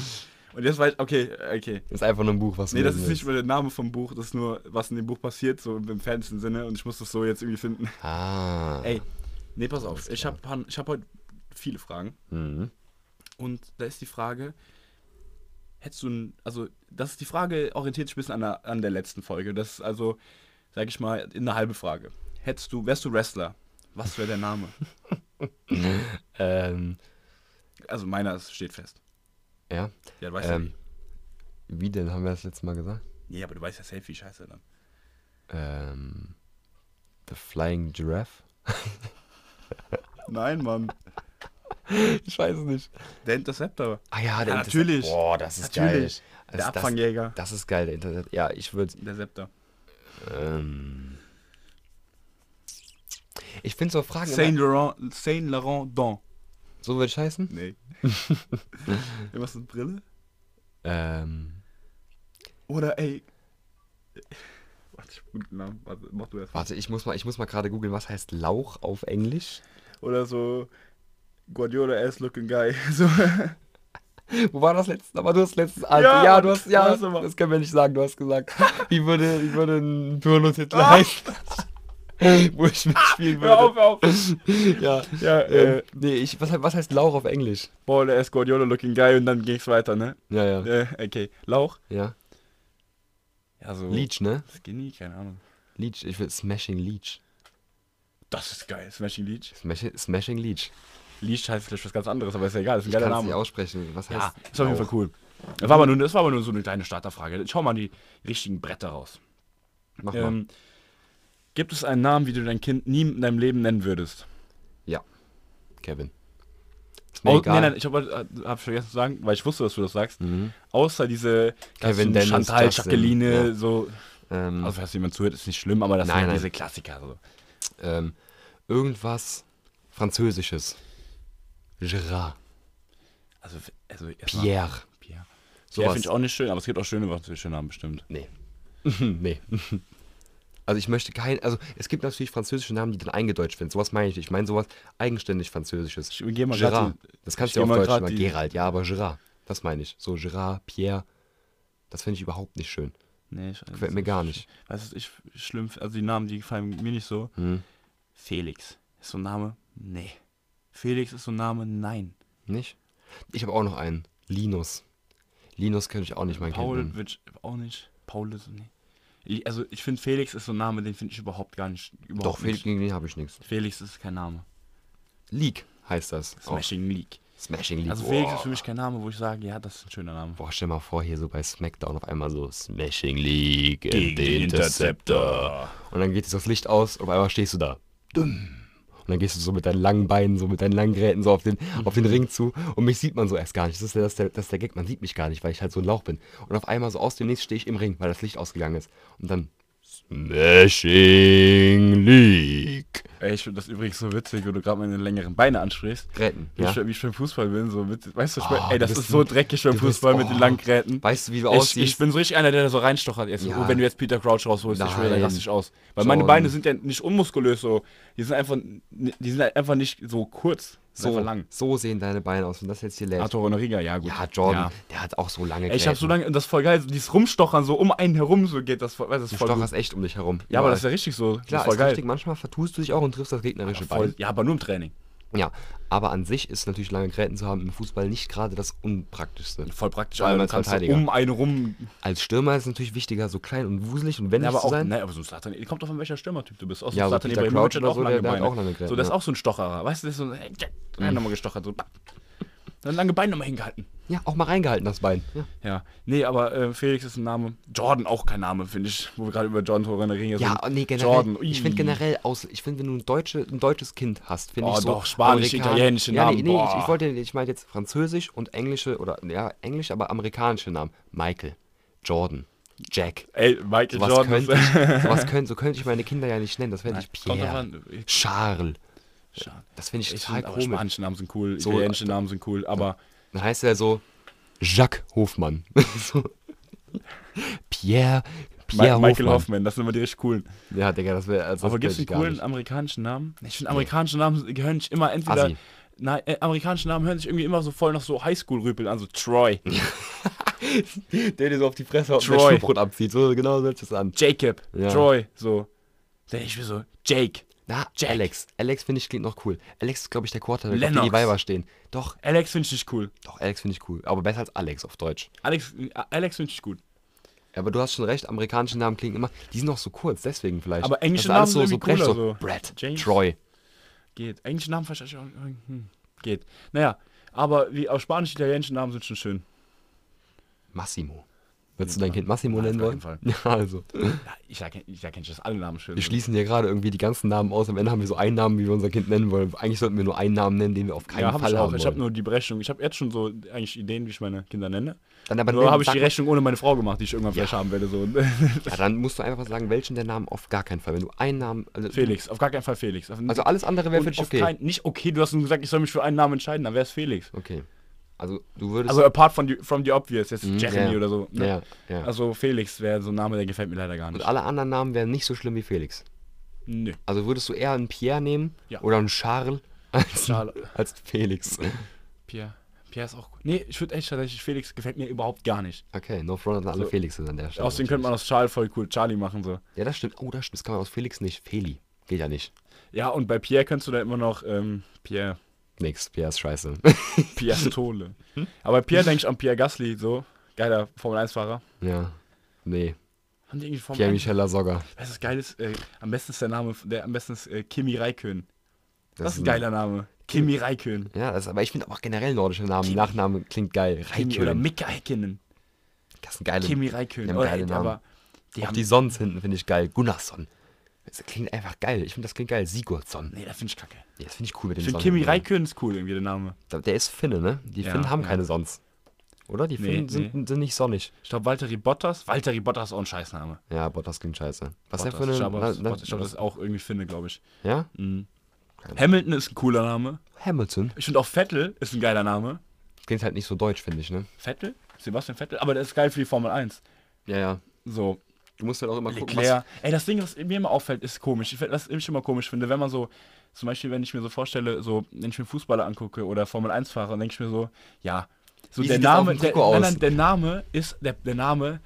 [SPEAKER 1] Und jetzt weiß ich, okay, okay.
[SPEAKER 2] Ist einfach nur ein Buch, was du
[SPEAKER 1] Nee, das ist nicht mal der Name vom Buch, das ist nur, was in dem Buch passiert, so im fernsten Sinne. Und ich muss das so jetzt irgendwie finden.
[SPEAKER 2] Ah.
[SPEAKER 1] Ey, nee, pass auf. Ich habe ich hab heute viele Fragen.
[SPEAKER 2] Mhm.
[SPEAKER 1] Und da ist die Frage, hättest du ein, also das ist die Frage, orientiert sich ein bisschen an der, an der letzten Folge. Das ist also, sag ich mal, eine halbe Frage. Hättest du, wärst du Wrestler? Was wäre der Name? (laughs)
[SPEAKER 2] Ähm,
[SPEAKER 1] Also meiner ist, steht fest.
[SPEAKER 2] Ja.
[SPEAKER 1] Ja, du weißt
[SPEAKER 2] Ähm,
[SPEAKER 1] ja
[SPEAKER 2] Wie denn, haben wir das letzte Mal gesagt?
[SPEAKER 1] Nee, aber du weißt ja safe, wie scheiße dann.
[SPEAKER 2] Ähm, The Flying Giraffe?
[SPEAKER 1] Nein, Mann. (laughs)
[SPEAKER 2] Ich weiß es nicht.
[SPEAKER 1] Der Interceptor.
[SPEAKER 2] Ah ja, der
[SPEAKER 1] Ja, natürlich.
[SPEAKER 2] Boah, das ist
[SPEAKER 1] Natürlich.
[SPEAKER 2] geil.
[SPEAKER 1] Der
[SPEAKER 2] Das-
[SPEAKER 1] Abfangjäger.
[SPEAKER 2] Das, das ist geil, der Intercept. Ja, ich würde.
[SPEAKER 1] Der Scepter.
[SPEAKER 2] Ähm, ich finde so Fragen.
[SPEAKER 1] Saint Laurent, Saint Laurent Don.
[SPEAKER 2] So würde ich heißen?
[SPEAKER 1] Nee. (laughs) Was ist Brille?
[SPEAKER 2] Ähm,
[SPEAKER 1] Oder ey. Warte, ich guten Namen. Warte, mach du erst.
[SPEAKER 2] warte, ich muss mal, ich muss mal gerade googeln, was heißt Lauch auf Englisch?
[SPEAKER 1] Oder so Guardiola ass looking guy. (laughs) So.
[SPEAKER 2] Wo war das letzte? Aber du hast letztes. Also,
[SPEAKER 1] Ja,
[SPEAKER 2] ja, du hast. Ja, das können wir nicht sagen. Du hast gesagt, wie würde, wie würde ein Pornotitel
[SPEAKER 1] Ah.
[SPEAKER 2] heißen? (laughs) (laughs) Wo ich mitspielen
[SPEAKER 1] Hör auf,
[SPEAKER 2] würde.
[SPEAKER 1] hör auf. (laughs)
[SPEAKER 2] Ja,
[SPEAKER 1] Ja,
[SPEAKER 2] äh,
[SPEAKER 1] äh,
[SPEAKER 2] nee, ich, was, was heißt Lauch auf Englisch?
[SPEAKER 1] Baller ass Guardiola looking guy und dann ging's weiter, ne?
[SPEAKER 2] Ja, ja.
[SPEAKER 1] Äh, okay. Lauch?
[SPEAKER 2] Ja.
[SPEAKER 1] Ja, so.
[SPEAKER 2] Leech, ne?
[SPEAKER 1] Skinny, keine Ahnung.
[SPEAKER 2] Leech, ich will Smashing Leech.
[SPEAKER 1] Das ist geil. Smashing Leech.
[SPEAKER 2] Smashing, Smashing Leech.
[SPEAKER 1] Leech heißt vielleicht was ganz anderes, aber ist ja egal. Ist ein
[SPEAKER 2] Ich
[SPEAKER 1] geiler
[SPEAKER 2] kann es nicht
[SPEAKER 1] Name.
[SPEAKER 2] aussprechen. Was heißt
[SPEAKER 1] Ja, ist auf jeden Fall cool. Das war, aber nur, das war aber nur so eine kleine Starterfrage. Schau mal die richtigen Bretter raus.
[SPEAKER 2] Mach mal.
[SPEAKER 1] Gibt es einen Namen, wie du dein Kind nie in deinem Leben nennen würdest?
[SPEAKER 2] Kevin. Ist mir
[SPEAKER 1] Au,
[SPEAKER 2] egal.
[SPEAKER 1] nein, nein, ich habe hab vergessen zu sagen, weil ich wusste, dass du das sagst.
[SPEAKER 2] Mhm.
[SPEAKER 1] Außer diese
[SPEAKER 2] Kevin, Dennis,
[SPEAKER 1] Chantal,
[SPEAKER 2] Justin,
[SPEAKER 1] Jacqueline,
[SPEAKER 2] ja.
[SPEAKER 1] so.
[SPEAKER 2] Ähm,
[SPEAKER 1] Also, falls jemand zuhört, ist nicht schlimm, aber das
[SPEAKER 2] Nein,
[SPEAKER 1] sind
[SPEAKER 2] nein.
[SPEAKER 1] diese Klassiker. So.
[SPEAKER 2] ähm, irgendwas Französisches. Gerard.
[SPEAKER 1] Also, also
[SPEAKER 2] Pierre.
[SPEAKER 1] Pierre. Pierre finde ich auch nicht schön, aber es gibt auch schöne französische Namen bestimmt.
[SPEAKER 2] Nee. (laughs) nee. (laughs) Also ich möchte kein, also es gibt natürlich französische Namen, die dann eingedeutscht werden. Sowas meine ich. nicht. Ich meine sowas eigenständig französisches.
[SPEAKER 1] Ich gehe mal grad
[SPEAKER 2] Gerard.
[SPEAKER 1] die-
[SPEAKER 2] Das kannst
[SPEAKER 1] ich
[SPEAKER 2] du ja auf
[SPEAKER 1] mal
[SPEAKER 2] Deutsch immer. Gerald, ja, aber Gerard. Das meine ich. So Gerard, Pierre. Das finde ich überhaupt nicht schön.
[SPEAKER 1] Nee, ich,
[SPEAKER 2] Gefällt mir gar nicht.
[SPEAKER 1] Weißt du, ich schlimm, also die Namen, die gefallen mir nicht so.
[SPEAKER 2] Hm.
[SPEAKER 1] Felix. Ist so ein Name? Nee. Felix ist so ein Name? Nein.
[SPEAKER 2] Nicht? Ich habe auch noch einen. Linus. Linus könnte ich auch nicht mein
[SPEAKER 1] Paul
[SPEAKER 2] Kind nennen.
[SPEAKER 1] wird auch nicht. Paul ist, nee. Also ich finde Felix ist so ein Name, den finde ich überhaupt gar nicht. Überhaupt
[SPEAKER 2] Doch, Felix, gegen den habe ich nichts.
[SPEAKER 1] Felix ist kein Name.
[SPEAKER 2] League heißt das. Auch.
[SPEAKER 1] Smashing League.
[SPEAKER 2] Smashing League.
[SPEAKER 1] Also Felix ist für mich kein Name, wo ich sage, ja, das ist ein schöner Name.
[SPEAKER 2] Boah, stell mal vor, hier so bei Smackdown auf einmal so Smashing League
[SPEAKER 1] Gegen den
[SPEAKER 2] Interceptor. Und dann geht das Licht aus und auf einmal stehst du da. Dumm. Und dann gehst du so mit deinen langen Beinen, so mit deinen langen Geräten so auf den, auf den Ring zu und mich sieht man so erst gar nicht. Das ist, der, das, ist der, das ist der Gag, man sieht mich gar nicht, weil ich halt so ein Lauch bin. Und auf einmal so aus dem Nichts stehe ich im Ring, weil das Licht ausgegangen ist. Und dann Smashing League.
[SPEAKER 1] Ey, ich finde das übrigens so witzig, wenn du gerade meine längeren Beine ansprichst.
[SPEAKER 2] Gräten,
[SPEAKER 1] Wie,
[SPEAKER 2] ja.
[SPEAKER 1] ich, wie ich beim Fußball bin, so mit, weißt du, ich
[SPEAKER 2] Oh,
[SPEAKER 1] ey, das ist so
[SPEAKER 2] ein-
[SPEAKER 1] dreckig beim
[SPEAKER 2] du bist-
[SPEAKER 1] Fußball mit
[SPEAKER 2] oh.
[SPEAKER 1] den langen Gräten.
[SPEAKER 2] Weißt du, wie du
[SPEAKER 1] Ich,
[SPEAKER 2] aussiehst?
[SPEAKER 1] ich bin so richtig einer, der da so reinstochert. Jetzt,
[SPEAKER 2] Ja.
[SPEAKER 1] oh, wenn du jetzt Peter Crouch rausholst, ich schwöre, dann
[SPEAKER 2] Nein.
[SPEAKER 1] raste ich aus. Weil
[SPEAKER 2] John.
[SPEAKER 1] meine Beine sind ja nicht unmuskulös so. Die sind einfach, die sind halt einfach nicht so kurz. So lang.
[SPEAKER 2] so sehen deine Beine aus, wenn das jetzt hier lädt.
[SPEAKER 1] Arthur Honoriga, ja gut.
[SPEAKER 2] Ja, Jordan,
[SPEAKER 1] Ja.
[SPEAKER 2] der hat auch so lange
[SPEAKER 1] Ey, ich hab so lange, und das ist voll geil, so dieses Rumstochern so um einen herum so geht das voll, du, das
[SPEAKER 2] Du
[SPEAKER 1] ist voll gut.
[SPEAKER 2] stocherst echt um dich herum.
[SPEAKER 1] Ja, aber das ist ja richtig so.
[SPEAKER 2] Klar,
[SPEAKER 1] das ist voll
[SPEAKER 2] ist
[SPEAKER 1] geil.
[SPEAKER 2] richtig. Manchmal vertust du dich auch und triffst das gegnerische
[SPEAKER 1] Voll,
[SPEAKER 2] Bein.
[SPEAKER 1] ja, aber nur im Training.
[SPEAKER 2] Ja, aber an sich ist natürlich lange Gräten zu haben im Fußball nicht gerade das Unpraktischste.
[SPEAKER 1] Voll praktisch,
[SPEAKER 2] Vor allem
[SPEAKER 1] aber
[SPEAKER 2] als Verteidiger.
[SPEAKER 1] um einen rum.
[SPEAKER 2] Als Stürmer ist es natürlich wichtiger, so klein und wuselig und wendig
[SPEAKER 1] Ja, aber
[SPEAKER 2] zu
[SPEAKER 1] auch,
[SPEAKER 2] sein.
[SPEAKER 1] ne, aber so Slatan, kommt doch von welcher Stürmertyp du bist. Auch so
[SPEAKER 2] Ja, so
[SPEAKER 1] Zlatan
[SPEAKER 2] Peter
[SPEAKER 1] Ibrahimovic hat auch
[SPEAKER 2] so,
[SPEAKER 1] lange
[SPEAKER 2] der- der hat auch lange Gräten,
[SPEAKER 1] So, das ist
[SPEAKER 2] ja.
[SPEAKER 1] auch so ein Stocherer. Weißt du, das ist so, hey, mhm. nochmal gestochert, so. Dann lange Beine nochmal hingehalten.
[SPEAKER 2] Ja, auch mal reingehalten, das Bein. Ja,
[SPEAKER 1] Ja, nee, aber äh, Felix ist ein Name. Jordan auch kein Name, finde ich. Wo wir gerade über Jordan Torrenner reden.
[SPEAKER 2] ja nee, generell.
[SPEAKER 1] Jordan,
[SPEAKER 2] ich finde generell aus. Ich finde, wenn du ein, deutsche, ein deutsches Kind hast, finde
[SPEAKER 1] Oh,
[SPEAKER 2] ich so.
[SPEAKER 1] doch, spanisch,
[SPEAKER 2] Amerikan-
[SPEAKER 1] italienische
[SPEAKER 2] ja,
[SPEAKER 1] Namen,
[SPEAKER 2] Nee, nee ich, ich wollte, ich meine jetzt französisch und englische oder ja, englisch, aber amerikanische Namen. Michael, Jordan, Jack.
[SPEAKER 1] Ey, Michael
[SPEAKER 2] Sowas
[SPEAKER 1] Jordan.
[SPEAKER 2] könnte ich, (laughs) sowas könnte, so könnte ich meine Kinder ja nicht nennen. Das wäre nicht Pierre. Charles.
[SPEAKER 1] Schade.
[SPEAKER 2] Das finde ich
[SPEAKER 1] Ich
[SPEAKER 2] total
[SPEAKER 1] find,
[SPEAKER 2] komisch.
[SPEAKER 1] spanische Namen sind cool, italienische Namen sind cool, aber
[SPEAKER 2] Dann heißt er so Jacques Hofmann. (laughs) so. Pierre, Pierre
[SPEAKER 1] Mi- Michael
[SPEAKER 2] Hofmann.
[SPEAKER 1] Hoffman, das sind immer die richtig coolen.
[SPEAKER 2] Ja, Digga, das wäre also
[SPEAKER 1] aber gibt es einen coolen
[SPEAKER 2] nicht.
[SPEAKER 1] amerikanischen Namen? Ich finde, amerikanische Namen gehören nicht immer entweder.
[SPEAKER 2] Assi.
[SPEAKER 1] Nein, äh, amerikanische Namen hören sich irgendwie immer so voll nach so Highschool-Rüpeln an, so Troy, (laughs)
[SPEAKER 2] Der dir so auf die Fresse haut und
[SPEAKER 1] Troy.
[SPEAKER 2] der Schuhbrot abzieht. So genau so hört sich das an.
[SPEAKER 1] Jacob,
[SPEAKER 2] Ja.
[SPEAKER 1] Troy, so. Denk ich mir so, Jake,
[SPEAKER 2] Na,
[SPEAKER 1] Jack.
[SPEAKER 2] Alex. Alex finde ich klingt noch cool. Alex ist, glaube ich, der Quarterback, auf den
[SPEAKER 1] Lennox.
[SPEAKER 2] die Weiber stehen. Doch,
[SPEAKER 1] Alex finde ich nicht cool.
[SPEAKER 2] doch, Alex finde ich cool. Aber besser als Alex auf Deutsch.
[SPEAKER 1] Alex, äh, Alex finde ich gut.
[SPEAKER 2] Ja, aber du hast schon recht, amerikanische Namen klingen immer, die sind noch so kurz, deswegen vielleicht.
[SPEAKER 1] Aber englische Namen
[SPEAKER 2] so,
[SPEAKER 1] sind
[SPEAKER 2] so
[SPEAKER 1] cooler,
[SPEAKER 2] so
[SPEAKER 1] so.
[SPEAKER 2] Brad,
[SPEAKER 1] James.
[SPEAKER 2] Troy.
[SPEAKER 1] Geht. Englische Namen verstehe ich auch. Hm, geht. Naja, aber wie auch spanisch-italienische Namen sind schon schön.
[SPEAKER 2] Massimo. Würdest du dein Kind Massimo nennen
[SPEAKER 1] auf
[SPEAKER 2] wollen?
[SPEAKER 1] keinen (laughs)
[SPEAKER 2] Ja, also.
[SPEAKER 1] Ja, ich erkenne ich erkenn, dass alle Namen schön
[SPEAKER 2] Wir
[SPEAKER 1] sind.
[SPEAKER 2] schließen hier gerade irgendwie die ganzen Namen aus. Am Ende haben wir so einen Namen, wie wir unser Kind nennen wollen. Eigentlich sollten wir nur einen Namen nennen, den wir auf keinen
[SPEAKER 1] Ja, hab
[SPEAKER 2] Fall
[SPEAKER 1] ich auch.
[SPEAKER 2] haben
[SPEAKER 1] Ich habe
[SPEAKER 2] wollen.
[SPEAKER 1] nur die Berechnung. Ich habe jetzt schon so eigentlich Ideen, wie ich meine Kinder nenne.
[SPEAKER 2] Dann aber
[SPEAKER 1] Nur habe ich die Rechnung ohne meine Frau gemacht, die ich irgendwann vielleicht haben werde. So.
[SPEAKER 2] Ja, dann musst du einfach sagen, welchen der Namen auf gar keinen Fall. Wenn du einen Namen. Also,
[SPEAKER 1] Felix, auf gar keinen Fall Felix. Auf,
[SPEAKER 2] Also alles andere wäre für dich
[SPEAKER 1] auf
[SPEAKER 2] okay.
[SPEAKER 1] kein, nicht okay, du hast nur gesagt, ich soll mich für einen Namen entscheiden, dann wäre es Felix.
[SPEAKER 2] Okay. Also du würdest.
[SPEAKER 1] Also apart from the, from the obvious, jetzt
[SPEAKER 2] Mhm,
[SPEAKER 1] Jeremy
[SPEAKER 2] ja.
[SPEAKER 1] oder so. ne?
[SPEAKER 2] ja, ja.
[SPEAKER 1] Also Felix wäre so ein Name, der gefällt mir leider gar
[SPEAKER 2] Und
[SPEAKER 1] nicht.
[SPEAKER 2] alle anderen Namen wären nicht so schlimm wie Felix.
[SPEAKER 1] Nö.
[SPEAKER 2] Also würdest du eher einen Pierre nehmen
[SPEAKER 1] Ja.
[SPEAKER 2] oder einen Charles als,
[SPEAKER 1] Charles.
[SPEAKER 2] als Felix.
[SPEAKER 1] Pierre. Pierre ist auch gut. Nee, ich würde echt tatsächlich, Felix gefällt mir überhaupt gar nicht.
[SPEAKER 2] Okay, no front an alle
[SPEAKER 1] So.
[SPEAKER 2] Felixes an der Stelle.
[SPEAKER 1] Außerdem könnte man aus Charles voll cool Charlie machen, so.
[SPEAKER 2] Ja, das stimmt. Oh, das stimmt. Das kann man aus Felix nicht. Feli. Geht ja nicht.
[SPEAKER 1] Ja, und bei Pierre kannst du da immer noch, ähm, Pierre,
[SPEAKER 2] Nix. Pierre ist scheiße. (laughs)
[SPEAKER 1] Piastole. Aber bei Pierre denke ich an Pierre Gasly, so. Geiler Formel-1-Fahrer.
[SPEAKER 2] ja. Nee.
[SPEAKER 1] Haben die irgendwie Formel
[SPEAKER 2] Pierre
[SPEAKER 1] 1?
[SPEAKER 2] Michel.
[SPEAKER 1] Weißt du, was geil ist? Äh, am besten ist der Name, der am besten ist äh, Kimi Raikön. Das, ist ein geiler Name. Kimi Raikön.
[SPEAKER 2] Ja, das, aber ich finde auch generell nordische Namen. Nachname klingt geil.
[SPEAKER 1] Kimi oder
[SPEAKER 2] Raikön.
[SPEAKER 1] Mika Häkkinen.
[SPEAKER 2] Das ist ein geiler.
[SPEAKER 1] Kimi Raikön.
[SPEAKER 2] die haben
[SPEAKER 1] Oder,
[SPEAKER 2] geile Namen.
[SPEAKER 1] aber die
[SPEAKER 2] Auch
[SPEAKER 1] haben,
[SPEAKER 2] die Sons hinten finde ich geil. Gunnarsson. Das klingt einfach geil. Ich finde, das klingt geil. Sigurdsson.
[SPEAKER 1] Nee, das finde ich kacke.
[SPEAKER 2] Nee, das finde ich cool mit dem
[SPEAKER 1] Ich finde Kimi. Raikön ist cool, irgendwie der Name.
[SPEAKER 2] Der ist Finne, ne? Die
[SPEAKER 1] Ja,
[SPEAKER 2] Finnen haben
[SPEAKER 1] ja.
[SPEAKER 2] keine Sons. Oder? Die
[SPEAKER 1] Nee,
[SPEAKER 2] Finnen sind,
[SPEAKER 1] nee.
[SPEAKER 2] sind nicht sonnig.
[SPEAKER 1] Ich glaube, Valtteri Bottas. Valtteri Bottas ist auch ein Scheißname.
[SPEAKER 2] Ja, Bottas klingt scheiße. Was ist der
[SPEAKER 1] Bottas.
[SPEAKER 2] für eine.
[SPEAKER 1] Ich glaube,
[SPEAKER 2] na-
[SPEAKER 1] das,
[SPEAKER 2] na-
[SPEAKER 1] ich glaube, das ist auch irgendwie Finne, glaube ich.
[SPEAKER 2] ja?
[SPEAKER 1] Mhm. Hamilton ist ein cooler Name.
[SPEAKER 2] Hamilton.
[SPEAKER 1] Ich finde auch Vettel ist ein geiler Name.
[SPEAKER 2] Klingt halt nicht so deutsch, finde ich, ne?
[SPEAKER 1] Vettel? Sebastian Vettel? Aber der ist geil für die Formel 1.
[SPEAKER 2] Ja, ja.
[SPEAKER 1] So,
[SPEAKER 2] Du musst halt auch immer gucken,
[SPEAKER 1] Leclerc. Ey, das Ding, was mir immer auffällt, ist komisch. Ich, was ich immer komisch finde, wenn man so, zum Beispiel, wenn ich mir so vorstelle, so, wenn ich mir Fußballer angucke oder Formel 1 fahre, dann denke ich mir so, ja, so
[SPEAKER 2] Wie
[SPEAKER 1] der Name, der, nein, nein, der Name ist, der, der Name,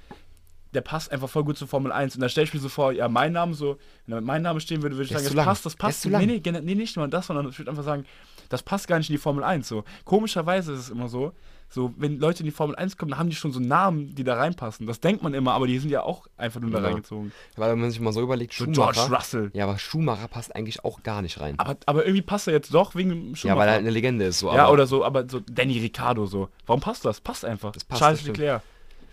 [SPEAKER 1] der passt einfach voll gut zur Formel 1. Und da stelle ich mir so vor, ja, mein Name so, wenn mein Name stehen würde, würde ich
[SPEAKER 2] Der
[SPEAKER 1] sagen,
[SPEAKER 2] zu
[SPEAKER 1] das passt, das passt.
[SPEAKER 2] zu
[SPEAKER 1] Nee, nee, nee, nicht nur das, sondern ich würde einfach sagen, das passt gar nicht in die Formel 1. So. Komischerweise ist es immer so, so, wenn Leute in die Formel 1 kommen, dann haben die schon so Namen, die da reinpassen. Das denkt man immer, aber die sind ja auch einfach nur da
[SPEAKER 2] Ja.
[SPEAKER 1] reingezogen.
[SPEAKER 2] Weil wenn man sich mal so überlegt,
[SPEAKER 1] So
[SPEAKER 2] Schumacher.
[SPEAKER 1] George Russell.
[SPEAKER 2] Ja, aber Schumacher passt eigentlich auch gar nicht rein.
[SPEAKER 1] Aber, aber irgendwie passt er jetzt doch wegen dem
[SPEAKER 2] ja,
[SPEAKER 1] Schumacher.
[SPEAKER 2] weil er halt eine Legende ist. So,
[SPEAKER 1] ja, oder so, aber so Danny Ricciardo so. Warum passt das? Passt einfach.
[SPEAKER 2] Das passt,
[SPEAKER 1] Charles
[SPEAKER 2] das.
[SPEAKER 1] Leclerc,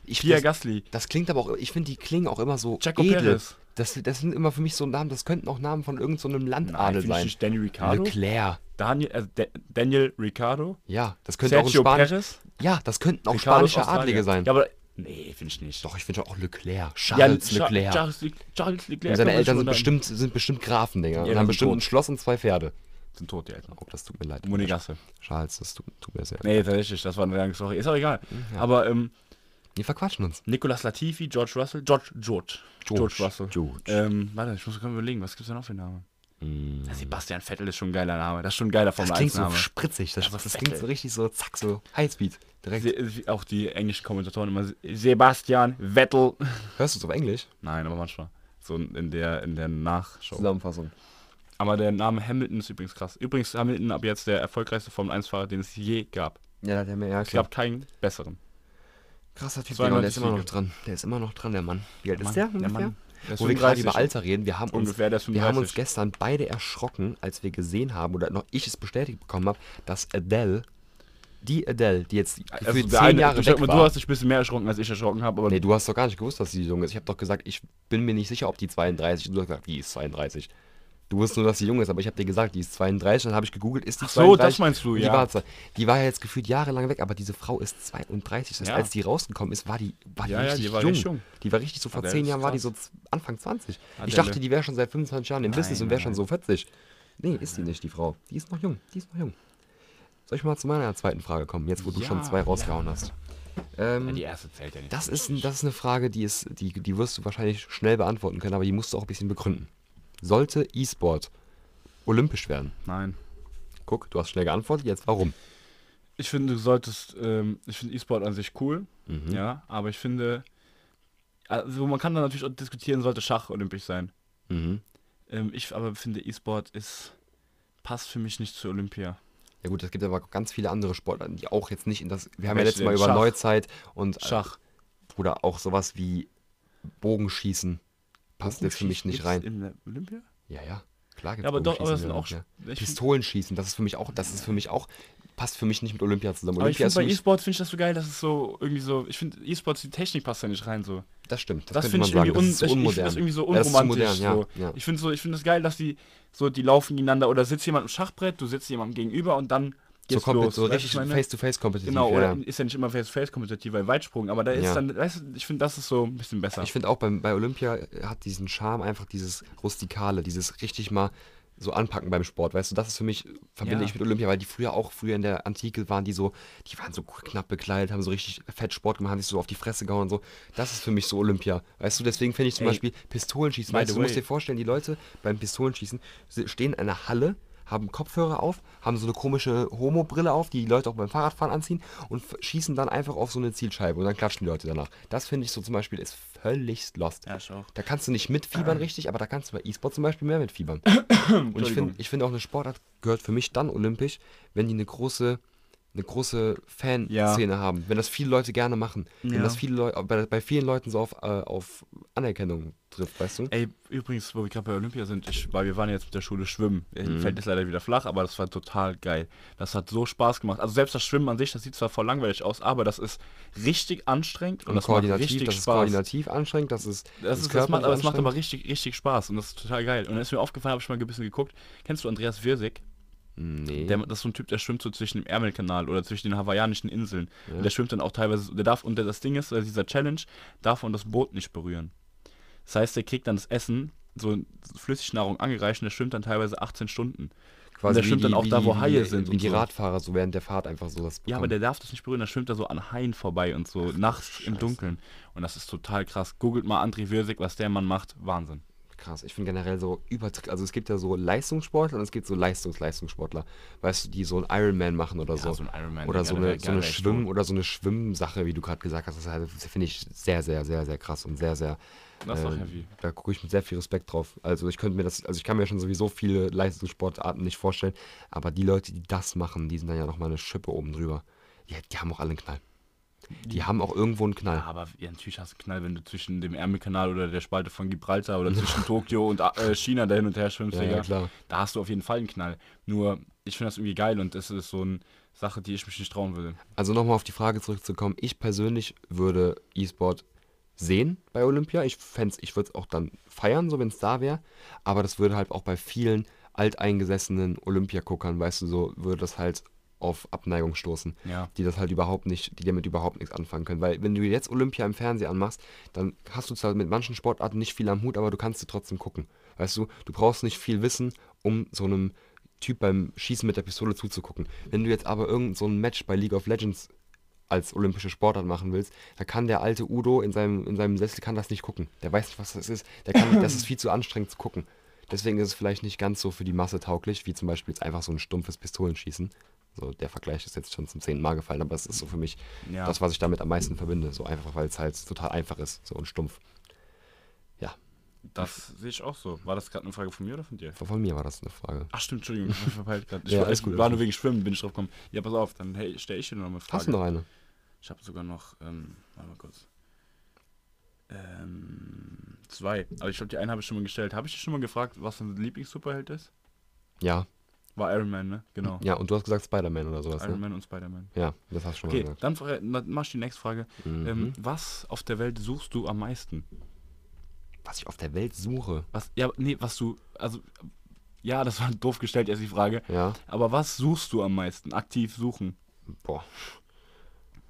[SPEAKER 2] ich,
[SPEAKER 1] Pierre
[SPEAKER 2] das,
[SPEAKER 1] Gasly,
[SPEAKER 2] das klingt aber auch, ich finde, die klingen auch immer so
[SPEAKER 1] Checo
[SPEAKER 2] edel.
[SPEAKER 1] Perez.
[SPEAKER 2] Das, das sind immer für mich so Namen, das könnten auch Namen von irgendeinem so Landadel
[SPEAKER 1] ich
[SPEAKER 2] sein.
[SPEAKER 1] nicht Danny Ricciardo,
[SPEAKER 2] Leclerc.
[SPEAKER 1] Daniel, Da- Daniel Ricciardo,
[SPEAKER 2] Ja, das könnte
[SPEAKER 1] Sergio
[SPEAKER 2] auch ein Spanisch.
[SPEAKER 1] Perez,
[SPEAKER 2] Ja, das könnten auch
[SPEAKER 1] Ricciardo ist
[SPEAKER 2] spanische. Adlige sein.
[SPEAKER 1] Ja, aber nee, finde ich nicht.
[SPEAKER 2] Doch, ich finde auch Leclerc.
[SPEAKER 1] Ja,
[SPEAKER 2] Charles
[SPEAKER 1] Cha-
[SPEAKER 2] Leclerc.
[SPEAKER 1] Charles, Le- Charles Leclerc.
[SPEAKER 2] und seine Eltern sind bestimmt, sind bestimmt Grafen, Digga.
[SPEAKER 1] Ja,
[SPEAKER 2] und haben bestimmt
[SPEAKER 1] tot.
[SPEAKER 2] ein Schloss und zwei Pferde.
[SPEAKER 1] sind tot, die Eltern.
[SPEAKER 2] Oh, das tut mir leid.
[SPEAKER 1] Monegasse.
[SPEAKER 2] Charles, das tut, tut mir sehr leid.
[SPEAKER 1] Nee, tatsächlich, das war eine lange Story. Ist auch egal.
[SPEAKER 2] Ja.
[SPEAKER 1] Aber ähm,
[SPEAKER 2] Wir verquatschen uns.
[SPEAKER 1] Nicolas Latifi, George Russell, George, George, George, Russell.
[SPEAKER 2] George.
[SPEAKER 1] Ähm, warte, ich muss gerade überlegen, was gibt's denn noch für Namen?
[SPEAKER 2] Mm.
[SPEAKER 1] Sebastian Vettel ist schon ein geiler Name. Das ist schon ein geiler
[SPEAKER 2] Das
[SPEAKER 1] Formel
[SPEAKER 2] klingt
[SPEAKER 1] 1
[SPEAKER 2] so
[SPEAKER 1] Name.
[SPEAKER 2] spritzig. Das, das
[SPEAKER 1] Vettel.
[SPEAKER 2] klingt so richtig so, zack, so Highspeed. Direkt.
[SPEAKER 1] Se auch die englischen Kommentatoren immer Sebastian Vettel.
[SPEAKER 2] Hörst du es auf Englisch?
[SPEAKER 1] Nein, aber manchmal. So in der, in der Nachschau.
[SPEAKER 2] Zusammenfassung.
[SPEAKER 1] Aber der Name Hamilton ist übrigens krass. Übrigens Hamilton ab jetzt der erfolgreichste Formel 1-Fahrer, den es je gab.
[SPEAKER 2] Ja, der hat mir ja
[SPEAKER 1] Es gab keinen besseren.
[SPEAKER 2] Krasser Typ,
[SPEAKER 1] 92
[SPEAKER 2] Digga, und der ist immer noch dran. Der ist immer noch dran, der Mann. Wie alt ist
[SPEAKER 1] Mann,
[SPEAKER 2] der
[SPEAKER 1] der
[SPEAKER 2] ungefähr?
[SPEAKER 1] Mann. Der ist
[SPEAKER 2] Wo wir gerade
[SPEAKER 1] 35.
[SPEAKER 2] über Alter reden, wir haben uns,
[SPEAKER 1] ist
[SPEAKER 2] wir haben uns
[SPEAKER 1] 35.
[SPEAKER 2] gestern beide erschrocken, als wir gesehen haben, oder noch ich es bestätigt bekommen habe, dass Adele, die Adele, die jetzt
[SPEAKER 1] Also
[SPEAKER 2] für
[SPEAKER 1] der
[SPEAKER 2] zehn
[SPEAKER 1] eine,
[SPEAKER 2] Jahre
[SPEAKER 1] du,
[SPEAKER 2] weg
[SPEAKER 1] du
[SPEAKER 2] war.
[SPEAKER 1] hast dich ein bisschen mehr erschrocken, als ich erschrocken habe,
[SPEAKER 2] Nee, du hast doch gar nicht gewusst, dass sie jung ist. Ich habe doch gesagt, ich bin mir nicht sicher, ob die 32 Du hast gesagt, die ist 32. Du wusstest nur, dass sie jung ist, aber ich habe dir gesagt, die ist 32. Dann habe ich gegoogelt, ist die
[SPEAKER 1] Ach so,
[SPEAKER 2] 32?
[SPEAKER 1] das meinst du,
[SPEAKER 2] die
[SPEAKER 1] ja.
[SPEAKER 2] War, zwei- die war ja jetzt gefühlt jahrelang weg, aber diese Frau ist 32. Das heißt,
[SPEAKER 1] Ja.
[SPEAKER 2] als die rausgekommen ist, war die, war die
[SPEAKER 1] Ja, ja,
[SPEAKER 2] richtig
[SPEAKER 1] die war
[SPEAKER 2] jung.
[SPEAKER 1] richtig jung.
[SPEAKER 2] Die war richtig so vor
[SPEAKER 1] Adele
[SPEAKER 2] 10
[SPEAKER 1] ist
[SPEAKER 2] Jahren, war die so Anfang 20. Ich
[SPEAKER 1] Adele.
[SPEAKER 2] dachte, die wäre schon seit 25 Jahren im
[SPEAKER 1] Nein,
[SPEAKER 2] Business und wäre schon so 40. Nee, ist die nicht, die Frau. Die ist noch jung. Die ist noch jung. Soll ich mal zu meiner zweiten Frage kommen, jetzt wo du
[SPEAKER 1] Ja,
[SPEAKER 2] schon zwei rausgehauen
[SPEAKER 1] ja.
[SPEAKER 2] hast? Ähm,
[SPEAKER 1] Ja, die erste zählt ja nicht.
[SPEAKER 2] das ist, das ist eine Frage, die, ist, die, die wirst du wahrscheinlich schnell beantworten können, aber die musst du auch ein bisschen begründen. Sollte E-Sport olympisch werden?
[SPEAKER 1] Nein.
[SPEAKER 2] Guck, du hast schnell geantwortet, jetzt warum?
[SPEAKER 1] Ich finde, du solltest, ähm, ich finde E-Sport an sich cool,
[SPEAKER 2] Mhm.
[SPEAKER 1] ja, aber ich finde, also man kann da natürlich auch diskutieren, sollte Schach olympisch sein.
[SPEAKER 2] Mhm.
[SPEAKER 1] Ähm, ich aber finde, E-Sport ist, passt für mich nicht zu Olympia.
[SPEAKER 2] Ja gut, es gibt aber ganz viele andere Sportarten, die auch jetzt nicht in das. Wir haben ja
[SPEAKER 1] Welche
[SPEAKER 2] letztes Mal über
[SPEAKER 1] Schach.
[SPEAKER 2] Neuzeit und äh,
[SPEAKER 1] Schach.
[SPEAKER 2] oder auch sowas wie Bogenschießen passt jetzt für mich nicht rein.
[SPEAKER 1] In der Olympia?
[SPEAKER 2] Ja, ja, klar gibt's
[SPEAKER 1] Ja, aber doch, aber das sind
[SPEAKER 2] in
[SPEAKER 1] auch.
[SPEAKER 2] Olympia.
[SPEAKER 1] Ich find,
[SPEAKER 2] Pistolenschießen, das ist für mich auch, das ist für mich auch, passt für mich nicht mit Olympia zusammen.
[SPEAKER 1] aber ich
[SPEAKER 2] Olympia
[SPEAKER 1] finde
[SPEAKER 2] ist für
[SPEAKER 1] bei
[SPEAKER 2] mich,
[SPEAKER 1] E-Sport finde ich das so geil, dass es so irgendwie so, ich finde E-Sports, die Technik passt da nicht rein so.
[SPEAKER 2] das stimmt, das,
[SPEAKER 1] Das, finde ich
[SPEAKER 2] sagen,
[SPEAKER 1] irgendwie un,
[SPEAKER 2] das ist
[SPEAKER 1] ich,
[SPEAKER 2] zu
[SPEAKER 1] ich
[SPEAKER 2] unmodern.
[SPEAKER 1] das irgendwie so
[SPEAKER 2] Ja,
[SPEAKER 1] unromantisch.
[SPEAKER 2] modern,
[SPEAKER 1] so.
[SPEAKER 2] ja, ja.
[SPEAKER 1] Ich finde so, ich finde das geil, dass die so, die laufen gegeneinander oder sitzt jemand im Schachbrett, du sitzt jemandem gegenüber und dann
[SPEAKER 2] so, so richtig
[SPEAKER 1] was ich meine?
[SPEAKER 2] face-to-face kompetitiv.
[SPEAKER 1] Genau,
[SPEAKER 2] ja.
[SPEAKER 1] oder ist ja nicht immer Face-to-Face kompetitiv bei Weitsprung, aber da ist
[SPEAKER 2] Ja.
[SPEAKER 1] dann, weißt du, ich finde, das ist so ein bisschen besser.
[SPEAKER 2] Ich finde auch beim, bei Olympia hat diesen Charme einfach dieses Rustikale, dieses richtig mal so anpacken beim Sport, weißt du, das ist für mich, verbinde
[SPEAKER 1] Ja.
[SPEAKER 2] ich mit Olympia, weil die früher auch, früher in der Antike waren die so, die waren so knapp bekleidet, haben so richtig fett Sport gemacht, haben sich so auf die Fresse gehauen und so. Das ist für mich so Olympia, weißt du, deswegen finde ich zum
[SPEAKER 1] Ey,
[SPEAKER 2] Beispiel Pistolenschießen, weißt du, du musst dir vorstellen, die Leute beim Pistolenschießen stehen in einer Halle, haben Kopfhörer auf, haben so eine komische Homo-Brille auf, die die Leute auch beim Fahrradfahren anziehen und schießen dann einfach auf so eine Zielscheibe und dann klatschen die Leute danach. Das finde ich so zum Beispiel ist völlig lost.
[SPEAKER 1] ja, auch.
[SPEAKER 2] Da kannst du nicht mitfiebern richtig, aber da kannst du bei E-Sport zum Beispiel mehr mitfiebern. (coughs) Und ich finde ich find auch eine Sportart gehört für mich dann olympisch, wenn die eine große, eine große Fanszene haben. Wenn das viele Leute gerne machen. Wenn
[SPEAKER 1] Ja.
[SPEAKER 2] das viele Leute, bei, bei vielen Leuten so auf, äh, auf Anerkennung trifft, weißt du?
[SPEAKER 1] Ey, übrigens, wo wir gerade bei Olympia sind, ich, weil wir waren jetzt mit der Schule schwimmen.
[SPEAKER 2] Mhm.
[SPEAKER 1] Fällt ist leider wieder flach, aber das war total geil. Das hat so Spaß gemacht. Also selbst das Schwimmen an sich, das sieht zwar voll langweilig aus, aber das ist richtig anstrengend und,
[SPEAKER 2] Und
[SPEAKER 1] das macht
[SPEAKER 2] koordinativ,
[SPEAKER 1] richtig
[SPEAKER 2] das ist
[SPEAKER 1] Spaß.
[SPEAKER 2] koordinativ anstrengend, das ist,
[SPEAKER 1] Das, ist, das, macht, aber das macht aber richtig, richtig Spaß und das ist total geil. Und dann ist mir aufgefallen, habe ich mal ein bisschen geguckt. Kennst du Andreas Wirsig?
[SPEAKER 2] Nee.
[SPEAKER 1] Der, das ist so ein Typ, der schwimmt so zwischen dem Ärmelkanal oder zwischen den hawaiianischen Inseln.
[SPEAKER 2] Ja.
[SPEAKER 1] Und der schwimmt dann auch teilweise, der darf, und der, das Ding ist, bei dieser Challenge, darf man das Boot nicht berühren. Das heißt, der kriegt dann das Essen, so Flüssignahrung angereicht und der schwimmt dann teilweise 18 Stunden.
[SPEAKER 2] Quasi
[SPEAKER 1] der schwimmt dann auch da, wo Haie sind
[SPEAKER 2] Wie
[SPEAKER 1] und
[SPEAKER 2] die
[SPEAKER 1] so.
[SPEAKER 2] Radfahrer so während der Fahrt einfach so das
[SPEAKER 1] Ja, aber
[SPEAKER 2] bekommen.
[SPEAKER 1] der darf das nicht berühren, da schwimmt er so an Haien vorbei und so nachts im
[SPEAKER 2] Scheiße.
[SPEAKER 1] Dunkeln. Und das ist total krass. Googelt mal André Wirsig, was der Mann macht. Wahnsinn.
[SPEAKER 2] Krass, ich finde generell so übertrieben. Also es gibt ja so Leistungssportler und es gibt so Leistungsleistungssportler. Weißt du, die so einen Ironman machen oder so.
[SPEAKER 1] Ja, so ein Ironman.
[SPEAKER 2] oder
[SPEAKER 1] der
[SPEAKER 2] so eine, so eine Schwimm- oder so eine Schwimmsache, wie du gerade gesagt hast. Das, halt- das finde ich sehr, sehr, sehr, sehr krass und sehr, sehr.
[SPEAKER 1] Das ist
[SPEAKER 2] ähm,
[SPEAKER 1] heavy.
[SPEAKER 2] Da gucke ich mit sehr viel Respekt drauf. Also ich könnte mir das, also ich kann mir schon sowieso viele Leistungssportarten nicht vorstellen, aber die Leute, die das machen, die sind dann ja nochmal eine Schippe oben drüber. Die, die haben auch alle einen Knall. Die haben auch irgendwo einen Knall.
[SPEAKER 1] Ja, aber ja, natürlich hast du einen Knall, wenn du zwischen dem Ärmelkanal oder der Spalte von Gibraltar oder zwischen (laughs) Tokio und äh, China da hin und her schwimmst,
[SPEAKER 2] Ja, ja, klar.
[SPEAKER 1] Da hast du auf jeden Fall einen Knall. Nur, ich finde das irgendwie geil und das ist so eine Sache, die ich mich nicht trauen würde.
[SPEAKER 2] Also nochmal auf die Frage zurückzukommen. Ich persönlich würde E-Sport sehen bei Olympia. Ich fänd's, ich würde es auch dann feiern, so wenn es da wäre. Aber das würde halt auch bei vielen alteingesessenen Olympiaguckern, weißt du, so würde das halt auf Abneigung stoßen.
[SPEAKER 1] Ja.
[SPEAKER 2] Die das halt überhaupt nicht, die damit überhaupt nichts anfangen können. Weil wenn du jetzt Olympia im Fernsehen anmachst, dann hast du zwar mit manchen Sportarten nicht viel am Hut, aber du kannst sie trotzdem gucken. Weißt du, du brauchst nicht viel Wissen, um so einem Typ beim Schießen mit der Pistole zuzugucken. Wenn du jetzt aber irgend so ein Match bei League of Legends als olympische Sportart machen willst, da kann der alte Udo in seinem, in seinem Sessel kann das nicht gucken. Der weiß nicht, was das ist. Der kann, das ist viel zu anstrengend zu gucken. Deswegen ist es vielleicht nicht ganz so für die Masse tauglich, wie zum Beispiel jetzt einfach so ein stumpfes Pistolenschießen. So, der Vergleich ist jetzt schon zum zehnten Mal gefallen, aber es ist so für mich
[SPEAKER 1] Ja.
[SPEAKER 2] das, was ich damit am meisten verbinde. So einfach, weil es halt total einfach ist, so und stumpf. Ja,
[SPEAKER 1] Das sehe ich auch so. War das gerade eine Frage von mir oder von dir?
[SPEAKER 2] von von mir war das eine Frage.
[SPEAKER 1] Ach stimmt, Entschuldigung, ich war verpeilt gerade. Ich
[SPEAKER 2] Ja,
[SPEAKER 1] war,
[SPEAKER 2] alles gut,
[SPEAKER 1] war nur wegen Schwimmen, bin ich drauf gekommen. Ja, pass auf, dann hey, stelle ich dir noch eine Frage.
[SPEAKER 2] Hast du noch eine?
[SPEAKER 1] Ich habe sogar noch, ähm, warte mal kurz. Ähm, zwei. Aber ich glaube, die eine habe ich schon mal gestellt. Habe ich dich schon mal gefragt, was dein Lieblings-Superheld ist?
[SPEAKER 2] Ja.
[SPEAKER 1] War Iron Man, ne? Genau.
[SPEAKER 2] Ja, und du hast gesagt Spider-Man oder sowas,
[SPEAKER 1] Iron
[SPEAKER 2] ne?
[SPEAKER 1] Man und Spider-Man.
[SPEAKER 2] Ja, das hast du schon mal
[SPEAKER 1] Okay,
[SPEAKER 2] gesagt.
[SPEAKER 1] dann, dann mach ich die nächste Frage.
[SPEAKER 2] Mhm.
[SPEAKER 1] Ähm, was auf der Welt suchst du am meisten?
[SPEAKER 2] was ich auf der Welt suche.
[SPEAKER 1] Was, ja, nee, was du, also, ja, das war (laughs) doof gestellt jetzt die Frage.
[SPEAKER 2] Ja,
[SPEAKER 1] Aber was suchst du am meisten? Aktiv suchen.
[SPEAKER 2] boah.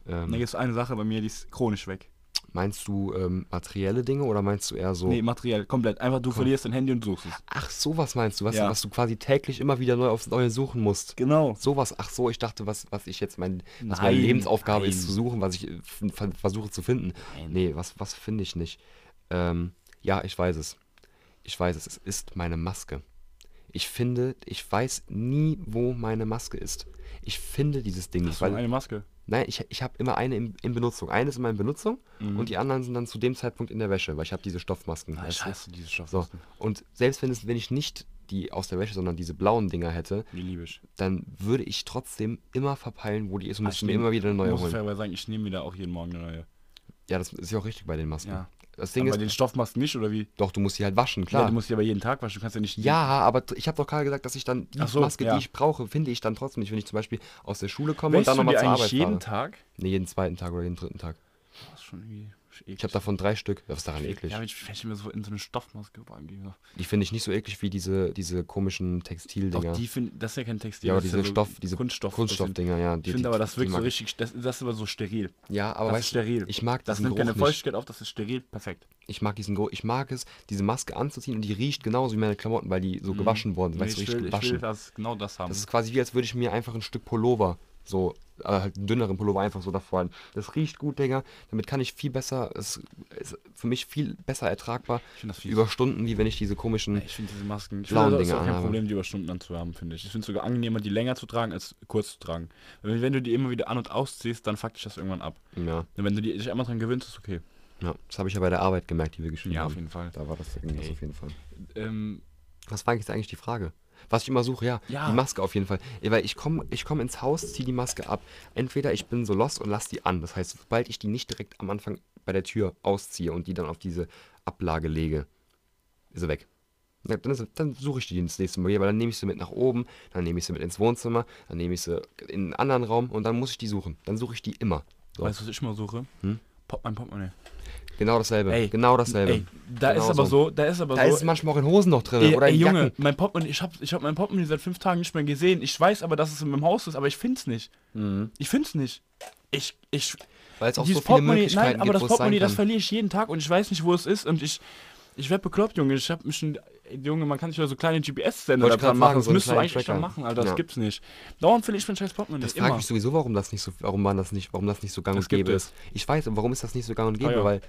[SPEAKER 1] Da
[SPEAKER 2] Ähm,
[SPEAKER 1] gibt es eine Sache bei mir, die ist chronisch weg.
[SPEAKER 2] Meinst du ähm, materielle Dinge oder meinst du eher so.
[SPEAKER 1] Nee, materiell, komplett. Einfach, du verlierst dein Handy und suchst es.
[SPEAKER 2] Ach, sowas meinst du, was,
[SPEAKER 1] Ja.
[SPEAKER 2] was du quasi täglich immer wieder neu aufs Neue suchen musst.
[SPEAKER 1] Genau.
[SPEAKER 2] Sowas, ach so, ich dachte, was, was ich jetzt mein, was meine
[SPEAKER 1] Nein,
[SPEAKER 2] Lebensaufgabe ist
[SPEAKER 1] nein.
[SPEAKER 2] zu suchen, was ich äh, ver- versuche zu finden.
[SPEAKER 1] Nein.
[SPEAKER 2] Nee, was, was finde ich nicht? Ähm, ja, ich weiß es. Ich weiß es, es ist meine Maske. Ich finde, ich weiß nie, wo meine Maske ist. Ich finde dieses Ding nicht,
[SPEAKER 1] Hast du eine Maske?
[SPEAKER 2] Nein, ich, ich habe immer eine in, in Benutzung. Eine ist immer in Benutzung
[SPEAKER 1] Mhm.
[SPEAKER 2] und die anderen sind dann zu dem Zeitpunkt in der Wäsche, weil ich habe diese Stoffmasken.
[SPEAKER 1] Ah, ich hasse diese
[SPEAKER 2] So.
[SPEAKER 1] Stoffmasken.
[SPEAKER 2] Und selbst wenn, es, wenn ich nicht die aus der Wäsche, sondern diese blauen Dinger hätte,
[SPEAKER 1] Die liebe ich.
[SPEAKER 2] dann würde ich trotzdem immer verpeilen, wo die ist und
[SPEAKER 1] Ah,
[SPEAKER 2] müsste
[SPEAKER 1] ich
[SPEAKER 2] mir immer wieder eine neue
[SPEAKER 1] muss
[SPEAKER 2] holen.
[SPEAKER 1] fairerweise sagen, ich nehme mir da auch jeden Morgen eine neue.
[SPEAKER 2] Ja, das ist ja auch richtig bei den Masken.
[SPEAKER 1] Ja.
[SPEAKER 2] Das Ding
[SPEAKER 1] Aber
[SPEAKER 2] ist,
[SPEAKER 1] den Stoffmasken nicht, oder wie?
[SPEAKER 2] doch, du musst die halt waschen,
[SPEAKER 1] Ja,
[SPEAKER 2] klar.
[SPEAKER 1] du musst die aber jeden Tag waschen. Du kannst ja nicht.
[SPEAKER 2] Ja, aber ich habe doch gerade gesagt, dass ich dann die
[SPEAKER 1] so,
[SPEAKER 2] Maske,
[SPEAKER 1] ja.
[SPEAKER 2] die ich brauche, finde ich dann trotzdem nicht, wenn ich zum Beispiel aus der Schule komme und
[SPEAKER 1] Wäschst
[SPEAKER 2] dann
[SPEAKER 1] du
[SPEAKER 2] nochmal zur Arbeit
[SPEAKER 1] jeden
[SPEAKER 2] fahre.
[SPEAKER 1] Tag?
[SPEAKER 2] Nee, jeden zweiten Tag oder jeden dritten Tag.
[SPEAKER 1] Das ist schon irgendwie eklig.
[SPEAKER 2] Ich habe davon drei Stück. Was ist daran eklig?
[SPEAKER 1] Ja, ich, ich mir so in so eine Stoffmaske reingehe.
[SPEAKER 2] Die finde ich nicht so eklig wie diese, diese komischen
[SPEAKER 1] Doch,
[SPEAKER 2] Textildinger.
[SPEAKER 1] die find, das ist ja kein Textil.
[SPEAKER 2] ja, aber
[SPEAKER 1] das
[SPEAKER 2] diese
[SPEAKER 1] so
[SPEAKER 2] Stoff, diese
[SPEAKER 1] Kunststoff.
[SPEAKER 2] Kunststoffdinger, ja. Die,
[SPEAKER 1] Ich finde aber, das wirkt so richtig, das, das ist aber so steril.
[SPEAKER 2] Ja, aber
[SPEAKER 1] das
[SPEAKER 2] weißt
[SPEAKER 1] ist steril.
[SPEAKER 2] ich mag
[SPEAKER 1] Das
[SPEAKER 2] diesen
[SPEAKER 1] nimmt keine. Feuchtigkeit auf, das ist steril. Perfekt.
[SPEAKER 2] Ich mag diesen Geruch. Ich mag es, diese Maske anzuziehen und die riecht genauso wie meine Klamotten, weil die so gewaschen worden sind.
[SPEAKER 1] Nee,
[SPEAKER 2] Weißt du,
[SPEAKER 1] ich,
[SPEAKER 2] richtig
[SPEAKER 1] will, ich will
[SPEAKER 2] gewaschen.
[SPEAKER 1] das, genau das haben.
[SPEAKER 2] Das ist quasi wie, als würde ich mir einfach ein Stück Pullover, so, äh, halt einen dünneren Pullover einfach so davor halten. Das riecht gut, Digga. Damit kann ich viel besser, es ist für mich viel besser ertragbar
[SPEAKER 1] ich finde das fies.
[SPEAKER 2] über Stunden, wie wenn ich diese komischen.
[SPEAKER 1] Ich finde diese Masken. Ich finde, das ist auch kein. Problem, die über Stunden anzuhaben, finde ich. Ich finde es sogar angenehmer, die länger zu tragen, als kurz zu tragen. Wenn, wenn du die immer wieder an- und ausziehst, dann fuckt dich das irgendwann ab.
[SPEAKER 2] Ja,
[SPEAKER 1] Und wenn du die, dich einmal dran gewöhnst, ist okay.
[SPEAKER 2] ja, das habe ich ja bei der Arbeit gemerkt, die wir geschrieben
[SPEAKER 1] Ja,
[SPEAKER 2] haben.
[SPEAKER 1] auf jeden Fall.
[SPEAKER 2] Da war das, das auf jeden Fall.
[SPEAKER 1] Ähm,
[SPEAKER 2] Was war jetzt eigentlich die Frage? Was ich immer suche, ja,
[SPEAKER 1] Ja.
[SPEAKER 2] die Maske auf jeden Fall. Weil ich komme ich komm ins Haus, ziehe die Maske ab. Entweder ich bin so lost und lasse die an. Das heißt, sobald ich die nicht direkt am Anfang bei der Tür ausziehe und die dann auf diese Ablage lege, ist sie weg. Ja, Dann, ist, dann suche ich die das nächste Mal, wieder, weil dann nehme ich sie mit nach oben, dann nehme ich sie mit ins Wohnzimmer, dann nehme ich sie in einen anderen Raum und dann muss ich die suchen. Dann suche ich die immer. So.
[SPEAKER 1] Weißt du, was ich mal suche?
[SPEAKER 2] Hm?
[SPEAKER 1] Pop, mein Portemonnaie.
[SPEAKER 2] Genau dasselbe.
[SPEAKER 1] Ey,
[SPEAKER 2] genau dasselbe.
[SPEAKER 1] Ey, da
[SPEAKER 2] Genau
[SPEAKER 1] ist aber
[SPEAKER 2] so.
[SPEAKER 1] so, da ist aber
[SPEAKER 2] da
[SPEAKER 1] so.
[SPEAKER 2] ist es manchmal auch in Hosen noch drin
[SPEAKER 1] Ey,
[SPEAKER 2] oder
[SPEAKER 1] ey Junge,
[SPEAKER 2] Jacken.
[SPEAKER 1] mein Portemonnaie, ich hab, ich hab mein Portemonnaie seit fünf Tagen nicht mehr gesehen. Ich weiß aber, dass es in meinem Haus ist, aber ich find's nicht.
[SPEAKER 2] Mhm.
[SPEAKER 1] Ich find's nicht. Ich, ich,
[SPEAKER 2] Weil es auch so viele Möglichkeiten
[SPEAKER 1] nein, aber
[SPEAKER 2] gibt,
[SPEAKER 1] das Portemonnaie, das verliere ich jeden Tag und ich weiß nicht, wo es ist und ich, ich werd bekloppt, Junge. Ich hab mich schon Junge, man kann sich doch so kleine GPS-Sender dran machen. Das
[SPEAKER 2] so einen
[SPEAKER 1] müsst du
[SPEAKER 2] kleinen
[SPEAKER 1] eigentlich
[SPEAKER 2] Tracker.
[SPEAKER 1] mal machen, Alter. Das
[SPEAKER 2] Ja.
[SPEAKER 1] gibt's nicht. Dauernd finde ich mein scheiß Portemonnaie.
[SPEAKER 2] Das frage ich mich sowieso, warum das nicht so, warum man das nicht, warum das nicht so gang
[SPEAKER 1] Das
[SPEAKER 2] und gäbe
[SPEAKER 1] es.
[SPEAKER 2] ist. Ich weiß, warum ist das nicht so gang und gäbe?
[SPEAKER 1] Ah, ja.
[SPEAKER 2] Weil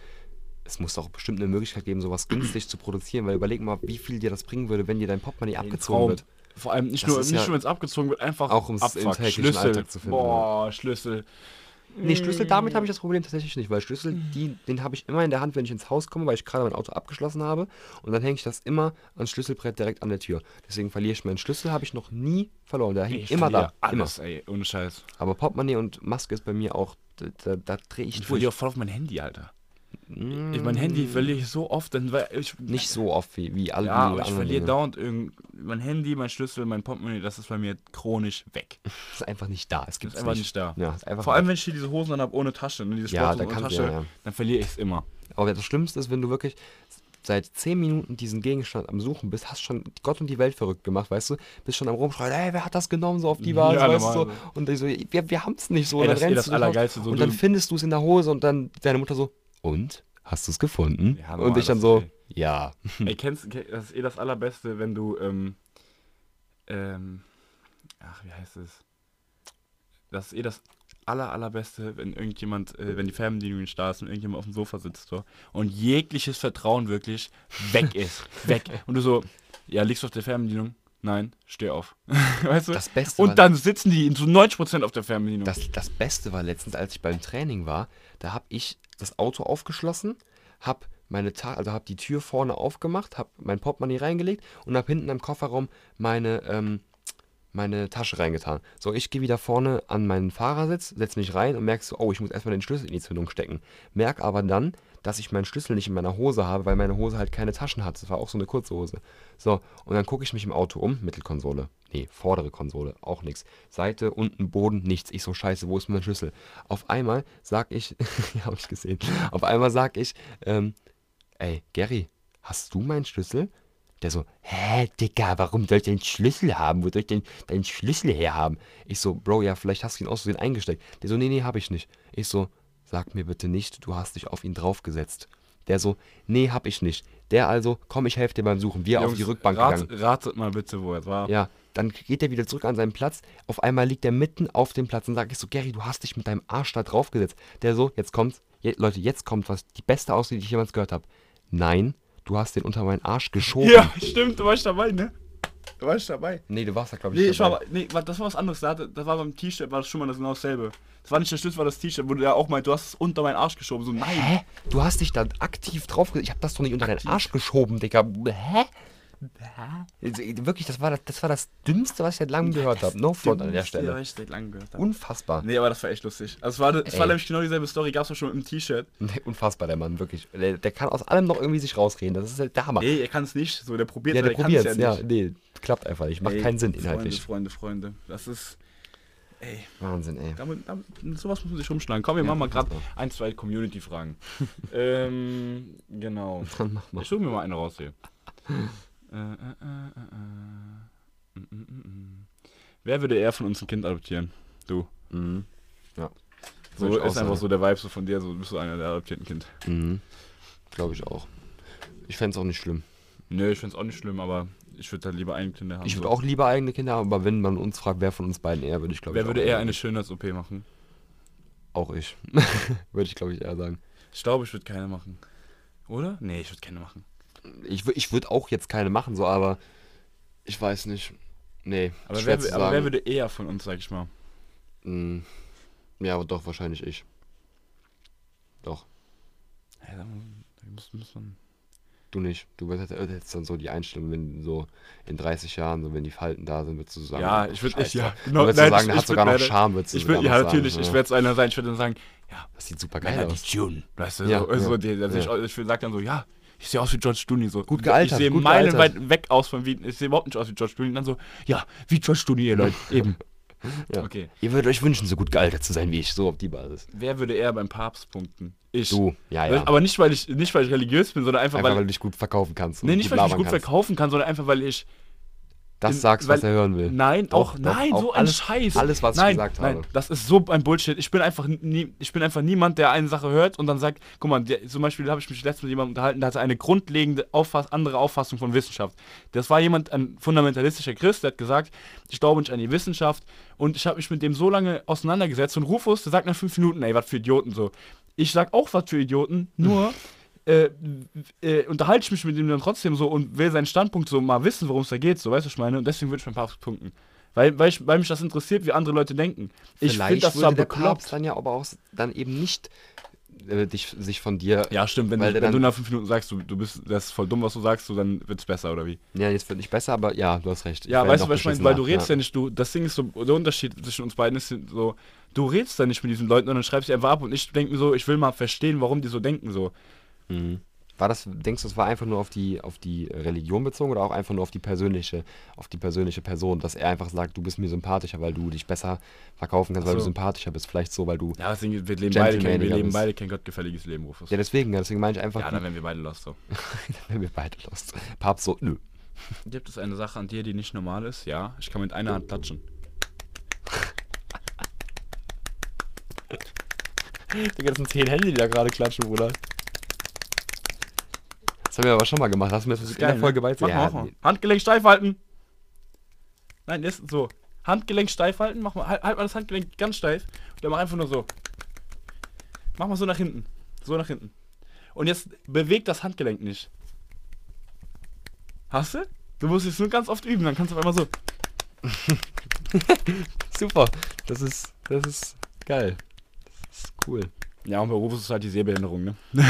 [SPEAKER 2] es muss doch bestimmt eine Möglichkeit geben, sowas günstig zu produzieren, weil überleg mal, wie viel dir das bringen würde, wenn dir dein Portemonnaie abgezogen
[SPEAKER 1] Traum.
[SPEAKER 2] wird.
[SPEAKER 1] Vor allem nicht
[SPEAKER 2] Das
[SPEAKER 1] nur, nicht
[SPEAKER 2] ja-
[SPEAKER 1] nur wenn es abgezogen wird, einfach
[SPEAKER 2] Auch ums im
[SPEAKER 1] Abfuck.
[SPEAKER 2] täglichen
[SPEAKER 1] Schlüssel.
[SPEAKER 2] Alltag zu finden,
[SPEAKER 1] Boah, Schlüssel.
[SPEAKER 2] Nee, Schlüssel, damit habe ich das Problem tatsächlich nicht, weil Schlüssel, die, den habe ich immer in der Hand, wenn ich ins Haus komme, weil ich gerade mein Auto abgeschlossen habe und dann hänge ich das immer ans Schlüsselbrett direkt an der Tür. Deswegen verliere ich meinen Schlüssel, habe ich noch nie verloren. Der hängt
[SPEAKER 1] Ich
[SPEAKER 2] immer da.
[SPEAKER 1] verliere
[SPEAKER 2] Immer.
[SPEAKER 1] Alles, ey, ohne Scheiß.
[SPEAKER 2] Aber Portemonnaie und Maske ist bei mir auch, da, da, da drehe ich
[SPEAKER 1] Ich
[SPEAKER 2] durch.
[SPEAKER 1] auch voll auf mein Handy, Alter.
[SPEAKER 2] Mm,
[SPEAKER 1] Ich, mein Handy verliere ich so oft, dann weil ich
[SPEAKER 2] Nicht so oft wie, wie alle
[SPEAKER 1] Ja, aber ich verliere
[SPEAKER 2] Dinge.
[SPEAKER 1] dauernd irgend mein Handy, mein Schlüssel, mein Portemonnaie, das ist bei mir chronisch weg.
[SPEAKER 2] Das (laughs) ist einfach nicht da. Es gibt
[SPEAKER 1] einfach nicht da.
[SPEAKER 2] Ja,
[SPEAKER 1] Vor allem, wenn ich hier diese Hosen dann habe ohne Tasche, ne, diese
[SPEAKER 2] Ja,
[SPEAKER 1] Sporthosen
[SPEAKER 2] da
[SPEAKER 1] ohne Tasche,
[SPEAKER 2] ja, ja.
[SPEAKER 1] dann verliere ich es immer.
[SPEAKER 2] Aber das Schlimmste ist, wenn du wirklich seit 10 Minuten diesen Gegenstand am Suchen bist, hast schon Gott und die Welt verrückt gemacht, weißt du? Bist schon am Rumschreien, ey, wer hat das genommen, so auf die Basis,
[SPEAKER 1] Ja,
[SPEAKER 2] weißt du? So. Und ich so, wir, wir haben es nicht so.
[SPEAKER 1] Ey,
[SPEAKER 2] und
[SPEAKER 1] das ist eh das so
[SPEAKER 2] und dann findest du es in der Hose und dann deine Mutter so, und? Hast du es gefunden?
[SPEAKER 1] Ja,
[SPEAKER 2] und ich dann so,
[SPEAKER 1] ist
[SPEAKER 2] ja.
[SPEAKER 1] Ey, kennst kenn- das ist eh das Allerbeste, wenn du, ähm, ähm, ach, wie heißt es? Das ist eh das aller, allerbeste, wenn irgendjemand, äh, wenn die Fernbedienung nicht da ist und irgendjemand auf dem Sofa sitzt so, und jegliches Vertrauen wirklich weg ist. (laughs) weg. Und du so, ja, liegst du auf der Fernbedienung? Nein, steh auf. (laughs) weißt du?
[SPEAKER 2] Das Beste
[SPEAKER 1] und dann sitzen die zu 90% auf der Fernbedienung.
[SPEAKER 2] Das, das Beste war letztens, als ich beim Training war, da habe ich das Auto aufgeschlossen, habe meine Ta also habe die Tür vorne aufgemacht, habe mein Portemonnaie reingelegt und habe hinten im Kofferraum meine ähm, meine Tasche reingetan. So, ich gehe wieder vorne an meinen Fahrersitz, setze mich rein und merke so, oh, ich muss erstmal den Schlüssel in die Zündung stecken. Merk aber dann, dass ich meinen Schlüssel nicht in meiner Hose habe, weil meine Hose halt keine Taschen hat. Das war auch so eine kurze Hose. So, und dann gucke ich mich im Auto um, Mittelkonsole. Nee, vordere Konsole, auch nichts. Seite, unten, Boden, nichts. Ich so, scheiße, wo ist mein Schlüssel? Auf einmal sag ich, (laughs) ja, hab ich gesehen, auf einmal sag ich, ähm, ey, Gary, hast du meinen Schlüssel? Der so, hä, Digga, warum soll ich den Schlüssel haben? Wo soll ich denn deinen Schlüssel herhaben? Ich so, Bro, ja, vielleicht hast du ihn aus Versehen eingesteckt. Der so, nee, nee, hab ich nicht. Ich so, sag mir bitte nicht, du hast dich auf ihn draufgesetzt. Der so, nee, hab ich nicht. Der also, komm, ich helfe dir beim Suchen. Wir auf
[SPEAKER 1] Jungs,
[SPEAKER 2] die Rückbank
[SPEAKER 1] rat,
[SPEAKER 2] gegangen.
[SPEAKER 1] Ratet mal bitte, wo es war.
[SPEAKER 2] Ja, dann geht er wieder zurück an seinen Platz. Auf einmal liegt er mitten auf dem Platz und sage ich so, Gary, du hast dich mit deinem Arsch da draufgesetzt. Der so, jetzt kommt, je, Leute, jetzt kommt was, die beste Ausrede, die ich jemals gehört habe. Nein, du hast den unter meinen Arsch geschoben.
[SPEAKER 1] Ja, (laughs) stimmt, du warst dabei, ne? Du warst dabei.
[SPEAKER 2] Nee, du warst da, glaube ich,
[SPEAKER 1] Nee, ich
[SPEAKER 2] dabei.
[SPEAKER 1] war, nee, das war was anderes. Da hatte- Das war beim T-Shirt, war das schon mal das genau dasselbe. Das war nicht der Schlüssel, war das T-Shirt, wo du ja auch meint, du hast es unter meinen Arsch geschoben. So, nein.
[SPEAKER 2] Hä? Du hast dich da aktiv draufgesetzt. Ich habe das doch nicht unter deinen Arsch geschoben, Digga. Hä? Also, Wirklich, das war das, das war das Dümmste, was ich seit langem gehört habe. No front an der
[SPEAKER 1] Ja,
[SPEAKER 2] Stelle.
[SPEAKER 1] ich seit langem gehört habe.
[SPEAKER 2] Unfassbar.
[SPEAKER 1] Nee, aber das war echt lustig. Also es war, es war nämlich genau dieselbe Story, gab es auch schon dem T-Shirt. (laughs)
[SPEAKER 2] Nee, Unfassbar, der Mann, wirklich. Der, der kann aus allem noch irgendwie sich rausreden. Das ist halt der Hammer.
[SPEAKER 1] Nee, er kann es nicht. So, der probiert
[SPEAKER 2] ja, der
[SPEAKER 1] kann's
[SPEAKER 2] probiert's. Ja,
[SPEAKER 1] nicht.
[SPEAKER 2] nee, klappt einfach nicht. Macht
[SPEAKER 1] Ey,
[SPEAKER 2] keinen Sinn inhaltlich.
[SPEAKER 1] Freunde, Freunde, Freunde. Das ist. Ey,
[SPEAKER 2] Wahnsinn, ey.
[SPEAKER 1] damit, damit, mit sowas muss man sich rumschlagen. Komm, wir
[SPEAKER 2] Ja,
[SPEAKER 1] machen mal gerade ein, zwei Community-Fragen. (laughs) ähm, genau.
[SPEAKER 2] Dann mach mal.
[SPEAKER 1] Ich suche mir mal eine raus hier. Äh, äh, äh. Mm, mm, mm. Wer würde eher von uns ein Kind adoptieren? Du.
[SPEAKER 2] Mhm. Ja.
[SPEAKER 1] So ist einfach
[SPEAKER 2] sagen.
[SPEAKER 1] so der Vibe so von dir, so du bist so einer der adoptierten Kind.
[SPEAKER 2] Mhm. Glaube ich auch. Ich fände es auch nicht schlimm.
[SPEAKER 1] Nö, ich find's auch nicht schlimm, aber ich würde halt lieber ein Kind haben.
[SPEAKER 2] Ich würde
[SPEAKER 1] so.
[SPEAKER 2] auch lieber eigene Kinder haben, aber wenn man uns fragt, wer von uns beiden eher, würde ich glaube ich
[SPEAKER 1] Wer würde eher eine Schönheits-OP machen?
[SPEAKER 2] Auch ich. (laughs) würde ich glaube ich eher sagen.
[SPEAKER 1] Ich glaube, ich würde keine machen. Oder? Nee, ich würde keine machen.
[SPEAKER 2] Ich, ich würde auch jetzt keine machen, so, aber ich weiß nicht. Nee,
[SPEAKER 1] Aber, wer, aber wer würde eher von uns, sag ich mal?
[SPEAKER 2] Mm, Ja, aber doch, wahrscheinlich ich. Doch.
[SPEAKER 1] Ja, da muss, muss man.
[SPEAKER 2] Du nicht. Du hättest hättest dann so die Einstellung, wenn so in 30 Jahren, so wenn die Falten da sind, würdest du sagen.
[SPEAKER 1] Ja, ich würd-
[SPEAKER 2] Scheiße.
[SPEAKER 1] ja,
[SPEAKER 2] Du
[SPEAKER 1] genau, nein,
[SPEAKER 2] sagen,
[SPEAKER 1] ich-
[SPEAKER 2] der hat
[SPEAKER 1] ich
[SPEAKER 2] sogar
[SPEAKER 1] würd
[SPEAKER 2] noch Charme, würdest du
[SPEAKER 1] Ich
[SPEAKER 2] sogar
[SPEAKER 1] ja, natürlich,
[SPEAKER 2] sagen,
[SPEAKER 1] ich
[SPEAKER 2] ja.
[SPEAKER 1] werde so einer sein, ich würde dann sagen, ja,
[SPEAKER 2] Das sieht super
[SPEAKER 1] geil
[SPEAKER 2] geil
[SPEAKER 1] die
[SPEAKER 2] aus.
[SPEAKER 1] Tune. Weißt du,
[SPEAKER 2] Ja,
[SPEAKER 1] so, so
[SPEAKER 2] ja,
[SPEAKER 1] die, also
[SPEAKER 2] ja.
[SPEAKER 1] ich, ich sag dann so, ja, ich sehe aus wie George Clooney. So.
[SPEAKER 2] Gut gealtert,
[SPEAKER 1] Ich sehe meilenweit weg aus von wie, ich sehe überhaupt nicht aus wie George Clooney. Und dann so, ja, wie George Clooney, ihr Leute, eben. (laughs)
[SPEAKER 2] Ja.
[SPEAKER 1] Okay.
[SPEAKER 2] Ihr würdet euch wünschen, so gut gealtert zu sein wie ich, so auf die Basis.
[SPEAKER 1] Wer würde eher beim Papst punkten? Ich.
[SPEAKER 2] Du, ja, ja.
[SPEAKER 1] Aber nicht weil, ich, nicht, weil ich religiös bin, sondern einfach,
[SPEAKER 2] Einfach, weil
[SPEAKER 1] weil
[SPEAKER 2] du dich gut verkaufen kannst.
[SPEAKER 1] Nee, nicht weil ich mich gut
[SPEAKER 2] kannst.
[SPEAKER 1] verkaufen kann, sondern einfach weil ich
[SPEAKER 2] das sagst, was er hören will.
[SPEAKER 1] Nein,
[SPEAKER 2] Doch,
[SPEAKER 1] auch,
[SPEAKER 2] doch,
[SPEAKER 1] nein,
[SPEAKER 2] auch
[SPEAKER 1] so ein
[SPEAKER 2] alles-
[SPEAKER 1] Scheiß.
[SPEAKER 2] alles, was ich
[SPEAKER 1] nein,
[SPEAKER 2] gesagt
[SPEAKER 1] nein,
[SPEAKER 2] habe.
[SPEAKER 1] Das ist so ein Bullshit. Ich bin einfach nie, ich bin einfach niemand, der eine Sache hört und dann sagt, guck mal, der, zum Beispiel habe ich mich letztens mit jemandem unterhalten, der hatte eine grundlegende Auffass, andere Auffassung von Wissenschaft. Das war jemand, ein fundamentalistischer Christ, der hat gesagt, ich glaube nicht an die Wissenschaft und ich habe mich mit dem so lange auseinandergesetzt und Rufus, der sagt nach fünf Minuten, ey, was für Idioten so. Ich sag auch was für Idioten, nur (laughs) (sniffs) äh, äh, unterhalte ich mich mit ihm dann trotzdem so und will seinen Standpunkt so mal wissen, worum es da geht, so, weißt du, was ich meine? Und deswegen würde ich mein Papst punkten. Weil, weil, ich, weil mich das interessiert, wie andere Leute denken. Ich finde das zwar
[SPEAKER 2] würde der
[SPEAKER 1] bekloppt.
[SPEAKER 2] Papst dann ja aber auch dann eben nicht äh, dich, sich von dir.
[SPEAKER 1] Ja, stimmt, wenn, du, wenn du nach fünf Minuten sagst, du, du bist, das ist voll dumm, was du sagst, so, dann wird es besser, oder wie?
[SPEAKER 2] Ja, jetzt wird nicht besser, aber ja, du hast recht. Ich
[SPEAKER 1] Ja, weißt du, was ich meine? Weil du redest ja. nicht, du, das Ding ist so, der Unterschied zwischen uns beiden ist so, du redest ja nicht mit diesen Leuten und dann schreibst du einfach ab und ich denke mir so, ich will mal verstehen, warum die so denken, so.
[SPEAKER 2] Mhm. War das, denkst du, es war einfach nur auf die, auf die Religion bezogen oder auch einfach nur auf die persönliche, auf die persönliche Person, dass er einfach sagt, du bist mir sympathischer, weil du dich besser verkaufen kannst,
[SPEAKER 1] Ach
[SPEAKER 2] weil du
[SPEAKER 1] so.
[SPEAKER 2] sympathischer bist, vielleicht so, weil du.
[SPEAKER 1] Ja, deswegen, wir leben beide kein, wir leben beide kein gottgefälliges Leben, Rufus.
[SPEAKER 2] Ja, deswegen, deswegen meine ich einfach,
[SPEAKER 1] Ja,
[SPEAKER 2] die,
[SPEAKER 1] dann wären wir beide lost, so. (laughs)
[SPEAKER 2] wenn wir beide lost. Papst so, nö.
[SPEAKER 1] Gibt es eine Sache an dir, die nicht normal ist? Ja, ich kann mit einer Hand klatschen.
[SPEAKER 2] Digga, das sind zehn Hände, die da gerade klatschen, Bruder. Das haben wir aber schon mal gemacht. Hast du mir das in der Folge
[SPEAKER 1] Mach
[SPEAKER 2] beigebracht?
[SPEAKER 1] mal. Handgelenk steif halten. Nein, ist so. Handgelenk steif halten. Mach mal, halt, halt mal das Handgelenk ganz steif. Und dann mach einfach nur so. Mach mal so nach hinten. So nach hinten. Und jetzt beweg das Handgelenk nicht. Hast du? Du musst es nur ganz oft üben, dann kannst du auf einmal so. (laughs)
[SPEAKER 2] Super. Das ist, das ist geil. Das ist cool.
[SPEAKER 1] Ja, und bei Rufus ist halt die Sehbehinderung, ne? (laughs)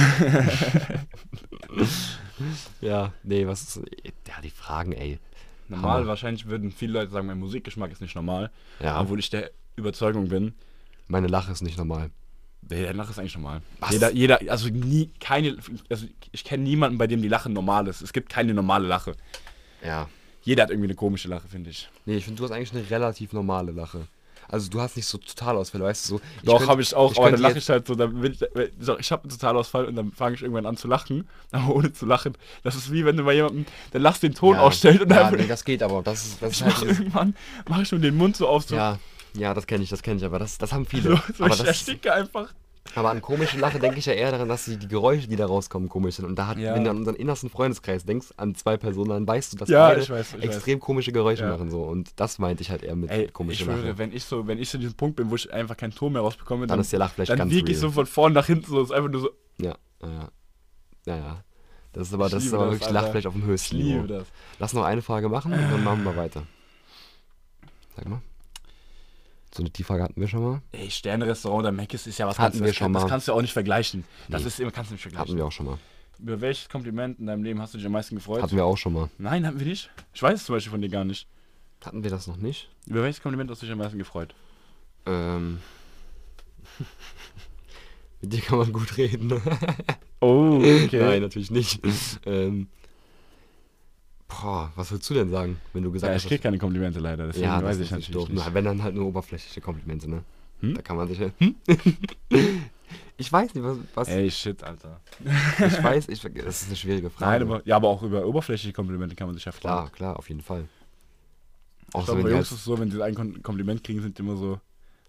[SPEAKER 2] Ja, nee, was ist. Ja, die Fragen, ey.
[SPEAKER 1] Normal,
[SPEAKER 2] Hammer.
[SPEAKER 1] wahrscheinlich würden viele Leute sagen, mein Musikgeschmack ist nicht normal.
[SPEAKER 2] Ja,
[SPEAKER 1] Obwohl ich der Überzeugung bin,
[SPEAKER 2] meine Lache ist nicht normal.
[SPEAKER 1] Der Lache ist eigentlich normal.
[SPEAKER 2] Was?
[SPEAKER 1] Jeder, jeder, also nie, keine, also ich kenne niemanden, bei dem die Lache normal ist. Es gibt keine normale Lache.
[SPEAKER 2] Ja.
[SPEAKER 1] Jeder hat irgendwie eine komische Lache, finde ich.
[SPEAKER 2] Nee, ich finde, du hast eigentlich eine relativ normale Lache. Also du hast nicht so Totalausfälle, weißt du so.
[SPEAKER 1] Doch, habe ich auch,
[SPEAKER 2] ich
[SPEAKER 1] aber dann lache ich halt so, dann ich, so, ich habe einen Totalausfall und dann fange ich irgendwann an zu lachen, (laughs) aber ohne zu lachen. Das ist wie wenn du bei jemandem, der lachst den Ton
[SPEAKER 2] ja,
[SPEAKER 1] ausstellt und
[SPEAKER 2] ja,
[SPEAKER 1] dann
[SPEAKER 2] nee, das geht aber. Das ist, das
[SPEAKER 1] ich
[SPEAKER 2] ist halt dieses,
[SPEAKER 1] irgendwann, mache ich schon den Mund so auf, so,
[SPEAKER 2] Ja, ja, das kenne ich, das kenne ich, aber das, das haben viele.
[SPEAKER 1] so, so
[SPEAKER 2] aber,
[SPEAKER 1] ich
[SPEAKER 2] das,
[SPEAKER 1] ersticke einfach.
[SPEAKER 2] Aber an komische Lache denke ich ja eher daran, dass die, die Geräusche, die da rauskommen, komisch sind. Und da hat,
[SPEAKER 1] Ja.
[SPEAKER 2] wenn du an unseren innersten Freundeskreis denkst, an zwei Personen, dann weißt du, dass
[SPEAKER 1] Ja,
[SPEAKER 2] beide
[SPEAKER 1] ich weiß, ich
[SPEAKER 2] extrem komische Geräusche
[SPEAKER 1] Ja.
[SPEAKER 2] machen so. Und das meinte ich halt eher mit
[SPEAKER 1] Ey, ich
[SPEAKER 2] komische
[SPEAKER 1] schwöre,
[SPEAKER 2] Lache.
[SPEAKER 1] wenn ich so, wenn ich so diesen Punkt bin, wo ich einfach keinen Ton mehr rausbekomme,
[SPEAKER 2] Dann
[SPEAKER 1] dann,
[SPEAKER 2] ist der Lachfleisch
[SPEAKER 1] dann
[SPEAKER 2] ganz
[SPEAKER 1] wiege ich so von vorn nach hinten so, ist einfach nur so,
[SPEAKER 2] Ja, ja. Ja, ja. Das ist aber, das ist aber
[SPEAKER 1] das,
[SPEAKER 2] wirklich
[SPEAKER 1] Alter.
[SPEAKER 2] Lachfleisch auf dem höchsten
[SPEAKER 1] liebe
[SPEAKER 2] Niveau.
[SPEAKER 1] das.
[SPEAKER 2] Lass noch eine Frage machen und dann (sighs) machen wir weiter. Sag mal. So eine die Frage hatten wir schon mal.
[SPEAKER 1] Ey, Sterne-Restaurant oder Mc's ist ja was
[SPEAKER 2] Hatten wir
[SPEAKER 1] das,
[SPEAKER 2] schon
[SPEAKER 1] das
[SPEAKER 2] mal.
[SPEAKER 1] kannst du auch nicht vergleichen. Das
[SPEAKER 2] Nee.
[SPEAKER 1] ist immer, kannst du nicht vergleichen.
[SPEAKER 2] Hatten wir auch schon mal.
[SPEAKER 1] Über welches Kompliment in deinem Leben hast du dich am meisten gefreut?
[SPEAKER 2] Hatten wir auch schon mal.
[SPEAKER 1] Nein, hatten wir nicht. Ich weiß es zum Beispiel von dir gar nicht.
[SPEAKER 2] Hatten wir das noch nicht?
[SPEAKER 1] Über welches Kompliment hast du dich am meisten gefreut?
[SPEAKER 2] Ähm. (laughs) Mit dir kann man gut reden.
[SPEAKER 1] Oh, (laughs)
[SPEAKER 2] Nein, natürlich nicht. ähm. Boah, was würdest du denn sagen, wenn du gesagt
[SPEAKER 1] Ja,
[SPEAKER 2] hast,
[SPEAKER 1] ich krieg keine Komplimente leider, deswegen
[SPEAKER 2] ja,
[SPEAKER 1] weiß ich
[SPEAKER 2] ist natürlich doof.
[SPEAKER 1] nicht.
[SPEAKER 2] Wenn dann halt nur oberflächliche Komplimente, ne?
[SPEAKER 1] Hm?
[SPEAKER 2] Da kann man sich ja. (laughs) ich weiß nicht, was. was
[SPEAKER 1] Ey, shit, Alter.
[SPEAKER 2] ich weiß, ich, das ist eine schwierige Frage.
[SPEAKER 1] Nein, aber, ja, aber auch über oberflächliche Komplimente kann man sich ja freuen.
[SPEAKER 2] Klar, klar, auf jeden Fall.
[SPEAKER 1] Ich
[SPEAKER 2] Auch so,
[SPEAKER 1] glaube, bei Jungs ist
[SPEAKER 2] halt,
[SPEAKER 1] es so, wenn sie ein Kom- Kompliment kriegen, sind die immer so,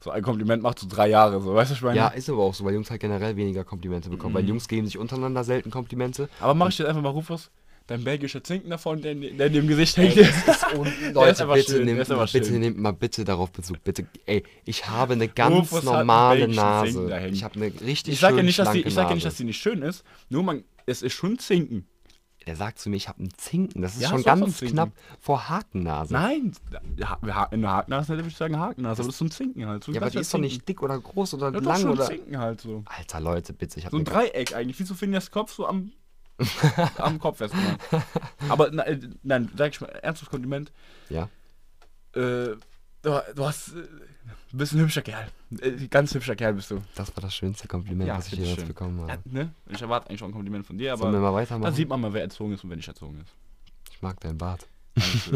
[SPEAKER 1] so ein Kompliment macht so drei Jahre, so, weißt du, ich meine?
[SPEAKER 2] ja, ist aber auch so, weil Jungs halt generell weniger Komplimente bekommen. Weil
[SPEAKER 1] Mhm.
[SPEAKER 2] Jungs geben sich untereinander selten Komplimente.
[SPEAKER 1] Aber mach ich jetzt einfach mal Rufus, dein belgischer Zinken davon, der, der in dem Gesicht
[SPEAKER 2] Ey,
[SPEAKER 1] hängt.
[SPEAKER 2] das ist un (laughs)
[SPEAKER 1] ist
[SPEAKER 2] Leute, bitte,
[SPEAKER 1] schön,
[SPEAKER 2] nehmt,
[SPEAKER 1] ist
[SPEAKER 2] mal, bitte nehmt mal bitte darauf Bezug. Bitte, ey, ich habe eine ganz
[SPEAKER 1] Rufus
[SPEAKER 2] normale Nase. Ich habe eine richtig
[SPEAKER 1] Ich sage ja nicht, dass die, ich sag ja nicht, dass die nicht schön ist, nur man, es ist schon Zinken.
[SPEAKER 2] Der sagt zu mir, ich habe einen Zinken. Das ist
[SPEAKER 1] Ja,
[SPEAKER 2] schon ganz knapp vor Hakennase.
[SPEAKER 1] Nein, in der Hakennase würde ich sagen Hakennase, aber das ist so ein Zinken halt. So
[SPEAKER 2] ja, aber die ist doch
[SPEAKER 1] Zinken.
[SPEAKER 2] nicht dick oder groß oder
[SPEAKER 1] Ja, doch
[SPEAKER 2] lang
[SPEAKER 1] schon
[SPEAKER 2] oder.
[SPEAKER 1] Zinken halt so.
[SPEAKER 2] Alter, Leute, bitte, ich habe
[SPEAKER 1] So ein Dreieck eigentlich, wie so Finjas Kopf so am, (laughs) am Kopf festgemacht. Aber na, äh, nein, sag ich mal, ernstes Kompliment.
[SPEAKER 2] Ja.
[SPEAKER 1] Äh, du, hast, äh, du bist ein hübscher Kerl. Äh, ganz hübscher Kerl bist du.
[SPEAKER 2] Das war das schönste Kompliment,
[SPEAKER 1] Ja,
[SPEAKER 2] was ich jemals bekommen habe.
[SPEAKER 1] Ja, ne? Ich erwarte eigentlich schon ein Kompliment von dir,
[SPEAKER 2] Sollen wir
[SPEAKER 1] aber
[SPEAKER 2] mal
[SPEAKER 1] da
[SPEAKER 2] weitermachen?
[SPEAKER 1] sieht man mal, wer erzogen ist und wer nicht erzogen ist.
[SPEAKER 2] Ich mag deinen Bart. (laughs) (laughs)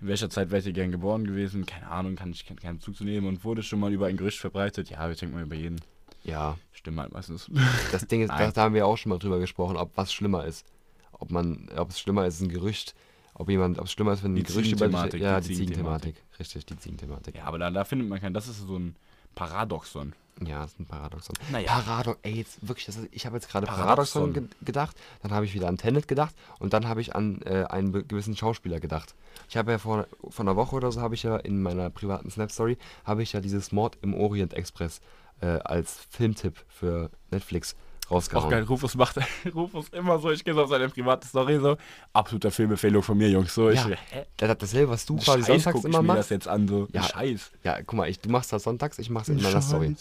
[SPEAKER 1] In welcher Zeit wärt ihr gern geboren gewesen? Keine Ahnung, kann ich keinen Bezug zu nehmen. Und wurde schon mal über ein Gerücht verbreitet? Ja, ich denke mal über jeden.
[SPEAKER 2] Ja,
[SPEAKER 1] Stimmt halt meistens.
[SPEAKER 2] das Ding ist, (laughs) da, da haben wir auch schon mal drüber gesprochen, ob was schlimmer ist. ob man, ob es schlimmer ist, ein Gerücht, ob jemand, ob es schlimmer ist, wenn ein
[SPEAKER 1] Die
[SPEAKER 2] Gerücht über dich,
[SPEAKER 1] Ziegenthematik,
[SPEAKER 2] ja,
[SPEAKER 1] die
[SPEAKER 2] die
[SPEAKER 1] Ziegenthematik.
[SPEAKER 2] Ziegenthematik, richtig, die Ziegenthematik.
[SPEAKER 1] Ja, aber da, da findet man keinen. Das ist so ein Paradoxon.
[SPEAKER 2] Ja, das ist ein Paradoxon.
[SPEAKER 1] Naja.
[SPEAKER 2] Paradox, ey, jetzt wirklich, ist, ich habe jetzt gerade
[SPEAKER 1] Paradoxon.
[SPEAKER 2] Paradoxon ge gedacht, dann habe ich wieder an Tenet gedacht und dann habe ich an äh, einen gewissen Schauspieler gedacht. Ich habe ja vor, vor einer Woche oder so, habe ich ja in meiner privaten Snap-Story, habe ich ja dieses Mord im Orient Express äh, als Filmtipp für Netflix rausgehauen.
[SPEAKER 1] Auch geil, Rufus macht (laughs) Rufus immer so, ich gehe so auf seine private Story so, absoluter Filmempfehlung von mir, Jungs. So,
[SPEAKER 2] Ja,
[SPEAKER 1] ich?
[SPEAKER 2] Das hat dasselbe, was du quasi
[SPEAKER 1] Scheiß
[SPEAKER 2] sonntags
[SPEAKER 1] guck ich
[SPEAKER 2] immer
[SPEAKER 1] mir das
[SPEAKER 2] machst.
[SPEAKER 1] jetzt an, so.
[SPEAKER 2] Ja.
[SPEAKER 1] Scheiß.
[SPEAKER 2] Ja, guck mal, ich, du machst das sonntags, ich mach's in meiner Story.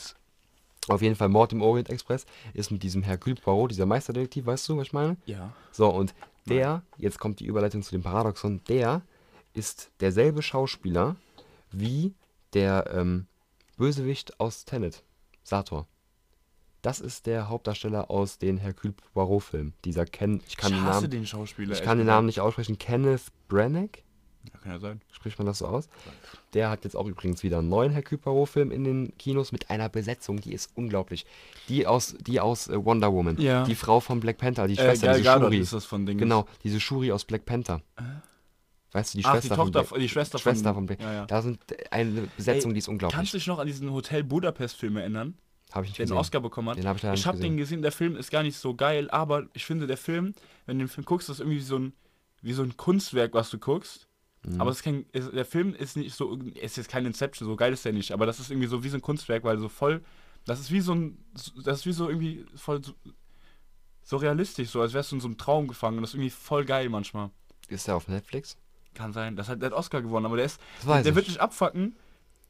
[SPEAKER 2] Auf jeden Fall Mord im Orient Express ist mit diesem Hercule Poirot, dieser Meisterdetektiv, weißt du, was ich meine?
[SPEAKER 1] Ja.
[SPEAKER 2] So, und der, jetzt kommt die Überleitung zu dem Paradoxon, der ist derselbe Schauspieler wie der ähm, Bösewicht aus Tenet, Sator. Das ist der Hauptdarsteller aus den Hercule Poirot-Filmen. Dieser Ken, ich kann,
[SPEAKER 1] ich
[SPEAKER 2] den Namen,
[SPEAKER 1] den Schauspieler.
[SPEAKER 2] ich kann den Namen nicht aussprechen, Kenneth Branagh,
[SPEAKER 1] Ja, kann ja sein.
[SPEAKER 2] spricht man das so aus? Der hat jetzt auch übrigens wieder einen neuen Hercule Poirot-Film in den Kinos mit einer Besetzung, die ist unglaublich. Die aus, die aus äh, Wonder Woman,
[SPEAKER 1] Ja.
[SPEAKER 2] die Frau von Black Panther, die
[SPEAKER 1] Äh,
[SPEAKER 2] Schwester,
[SPEAKER 1] Gal
[SPEAKER 2] diese
[SPEAKER 1] Gadot
[SPEAKER 2] Shuri.
[SPEAKER 1] ist das von Ding.
[SPEAKER 2] Genau, diese Shuri aus Black Panther. Weißt du, die
[SPEAKER 1] Ach, die
[SPEAKER 2] Schwester von
[SPEAKER 1] Tochter,
[SPEAKER 2] Black,
[SPEAKER 1] die Schwester,
[SPEAKER 2] Schwester von Black.
[SPEAKER 1] Ja, ja.
[SPEAKER 2] Da sind eine Besetzung,
[SPEAKER 1] Ey,
[SPEAKER 2] die ist unglaublich.
[SPEAKER 1] Kannst du dich noch an diesen Hotel Budapest-Film erinnern,
[SPEAKER 2] Habe ich nicht
[SPEAKER 1] den
[SPEAKER 2] gesehen.
[SPEAKER 1] Oscar bekommen hat?
[SPEAKER 2] Den habe ich
[SPEAKER 1] ich habe den
[SPEAKER 2] gesehen.
[SPEAKER 1] der Film ist gar nicht so geil, aber ich finde, der Film, wenn du den Film guckst, ist irgendwie so ein, wie so ein Kunstwerk, was du guckst.
[SPEAKER 2] Mhm.
[SPEAKER 1] Aber kein, ist, der Film ist nicht so, ist jetzt kein Inception, so geil ist der nicht, aber das ist irgendwie so wie so ein Kunstwerk, weil so voll, das ist wie so ein, das ist wie so irgendwie voll so, so realistisch, so als wärst du in so einem Traum gefangen und das ist irgendwie voll geil manchmal.
[SPEAKER 2] Ist der auf Netflix?
[SPEAKER 1] Kann sein, das hat der hat Oscar gewonnen, aber der ist, der
[SPEAKER 2] ich.
[SPEAKER 1] wird dich abfacken,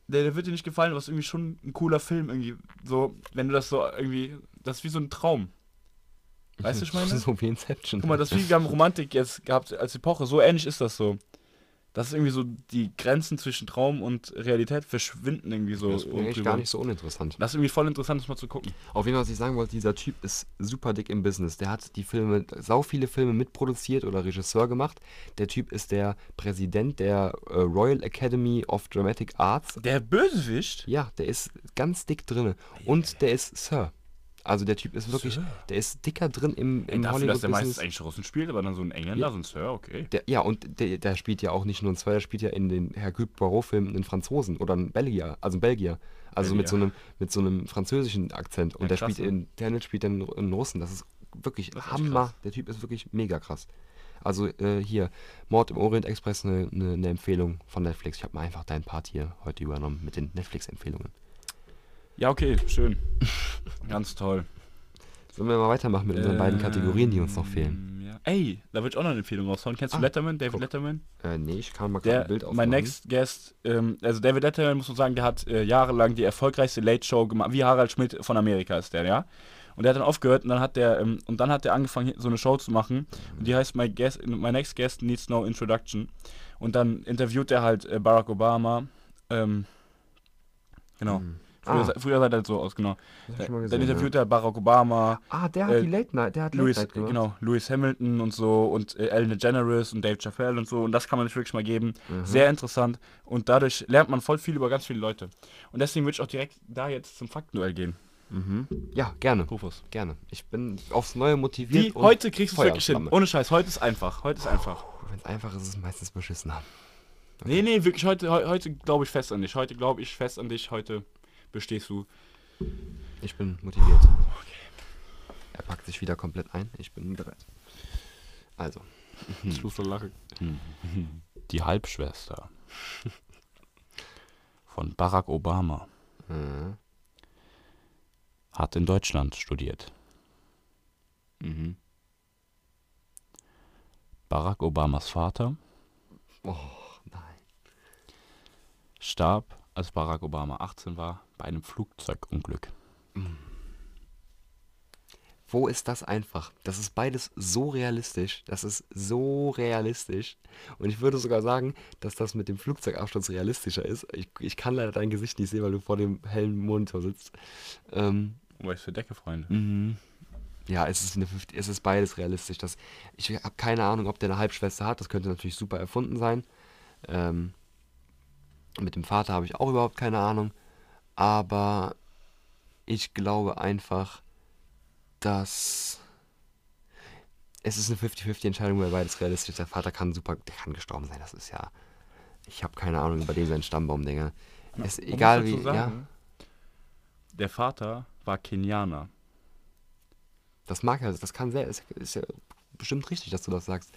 [SPEAKER 1] der, der wird dir nicht gefallen, aber es ist irgendwie schon ein cooler Film irgendwie, so, wenn du das so irgendwie, das ist wie so ein Traum. Weißt du, ich (laughs) meine?
[SPEAKER 2] so wie Inception.
[SPEAKER 1] Guck mal, das ist wie wir haben Romantik jetzt gehabt als Epoche. So ähnlich ist das so. Das ist irgendwie so, die Grenzen zwischen Traum und Realität verschwinden irgendwie so.
[SPEAKER 2] das ist
[SPEAKER 1] drüber.
[SPEAKER 2] gar nicht so uninteressant.
[SPEAKER 1] Das ist irgendwie voll interessant, das mal zu gucken.
[SPEAKER 2] Auf jeden Fall, was ich sagen wollte, dieser Typ ist super dick im Business. Der hat die Filme, sau viele Filme mitproduziert oder Regisseur gemacht. Der Typ ist der Präsident der äh, Royal Academy of Dramatic Arts.
[SPEAKER 1] Der Bösewicht?
[SPEAKER 2] Ja, der ist ganz dick drin. Und der ist Sir. Also der Typ ist wirklich,
[SPEAKER 1] Sir.
[SPEAKER 2] der ist dicker drin im, im
[SPEAKER 1] dafür, dass der meistens eigentlich Russen spielt, aber dann so ein Engländer, so ein Sir, okay.
[SPEAKER 2] Der, ja, und der, der spielt ja auch nicht nur einen Sir, der spielt ja in den Hercule Poirot-Filmen einen Franzosen oder einen Belgier, also einen Belgier. Also mit so,
[SPEAKER 1] Belgier.
[SPEAKER 2] einem, mit so einem französischen Akzent. Und
[SPEAKER 1] Ja,
[SPEAKER 2] der
[SPEAKER 1] krass,
[SPEAKER 2] spielt in Tenet spielt einen, einen Russen. Das ist wirklich
[SPEAKER 1] Das ist
[SPEAKER 2] Hammer. Der Typ ist wirklich mega krass. Also äh, hier, Mord im Orient Express, eine ne, ne Empfehlung von Netflix. Ich habe mal einfach deinen Part hier heute übernommen mit den Netflix-Empfehlungen.
[SPEAKER 1] Ja, okay, schön. (laughs) Ganz toll.
[SPEAKER 2] Sollen wir mal weitermachen mit unseren beiden Kategorien, die uns noch fehlen?
[SPEAKER 1] Ähm, Ja. Ey, da würde ich auch noch eine Empfehlung raushauen. Kennst du
[SPEAKER 2] Ah,
[SPEAKER 1] Letterman, David
[SPEAKER 2] guck.
[SPEAKER 1] Letterman?
[SPEAKER 2] Äh, nee, ich kann mal gerade ein Bild
[SPEAKER 1] mein
[SPEAKER 2] aufmachen.
[SPEAKER 1] next guest, ähm, also David Letterman, muss man sagen, der hat äh, jahrelang die erfolgreichste Late Show gemacht, wie Harald Schmidt von Amerika ist der, ja. Und der hat dann aufgehört und dann hat der, ähm, und dann hat der angefangen, so eine Show zu machen. Und die heißt My, guest, My Next Guest Needs No Introduction. Und dann interviewt er halt äh, Barack Obama. Ähm, genau.
[SPEAKER 2] Hm.
[SPEAKER 1] Früher,
[SPEAKER 2] Ah.
[SPEAKER 1] sah- früher sah halt so aus, genau.
[SPEAKER 2] Das mal
[SPEAKER 1] Dann
[SPEAKER 2] gesehen,
[SPEAKER 1] interviewt er Barack Obama,
[SPEAKER 2] Ah, der hat
[SPEAKER 1] Äh,
[SPEAKER 2] die Late Night, der hat Late
[SPEAKER 1] Louis,
[SPEAKER 2] Night gemacht.
[SPEAKER 1] genau, Lewis Hamilton und so und äh, Ellen DeGeneres und Dave Chappelle und so und das kann man sich wirklich mal geben.
[SPEAKER 2] Mhm.
[SPEAKER 1] Sehr interessant und dadurch lernt man voll viel über ganz viele Leute. Und deswegen würde ich auch direkt da jetzt zum Faktenduell gehen.
[SPEAKER 2] Mhm. Ja, gerne.
[SPEAKER 1] Rufus.
[SPEAKER 2] Gerne. Ich bin aufs Neue motiviert.
[SPEAKER 1] Wie, heute kriegst du es wirklich hin. Ohne Scheiß, heute ist einfach. Heute ist einfach.
[SPEAKER 2] Wenn es einfach ist, ist es meistens beschissener.
[SPEAKER 1] Nee, nee, wirklich, heute, heu- heute glaube ich fest an dich. Heute glaube ich fest an dich. Heute bestehst du.
[SPEAKER 2] Ich bin motiviert. Er packt sich wieder komplett ein. Ich bin bereit. Also.
[SPEAKER 1] Schluss der Lache. (laughs) Die Halbschwester von Barack Obama
[SPEAKER 2] Äh,
[SPEAKER 1] hat in Deutschland studiert.
[SPEAKER 2] mhm.
[SPEAKER 1] Barack Obamas Vater
[SPEAKER 2] Oh, nein.
[SPEAKER 1] starb, als Barack Obama 18 war, bei einem Flugzeugunglück.
[SPEAKER 2] Wo ist das einfach? Das ist beides so realistisch. Das ist so realistisch. Und ich würde sogar sagen, dass das mit dem Flugzeugabsturz realistischer ist. Ich, ich kann leider dein Gesicht nicht sehen, weil du vor dem hellen Monitor sitzt. Ähm,
[SPEAKER 1] Was für Decke, Freunde?
[SPEAKER 2] Mhm. Ja, es ist, eine 50, es ist beides realistisch. Das, ich habe keine Ahnung, ob der eine Halbschwester hat. Das könnte natürlich super erfunden sein. Ähm, mit dem Vater habe ich auch überhaupt keine Ahnung. Aber ich glaube einfach, dass. es ist eine 50-50-Entscheidung, weil beides realistisch ist. Der Vater kann super, der kann gestorben sein, das ist ja. Ich habe keine Ahnung über den seinen Stammbaum, Digga.
[SPEAKER 1] Ja,
[SPEAKER 2] ist egal wie.
[SPEAKER 1] sagen,
[SPEAKER 2] Ja,
[SPEAKER 1] Der Vater war Kenianer.
[SPEAKER 2] das mag er, das kann sehr, ist, ist ja bestimmt richtig, dass du das sagst.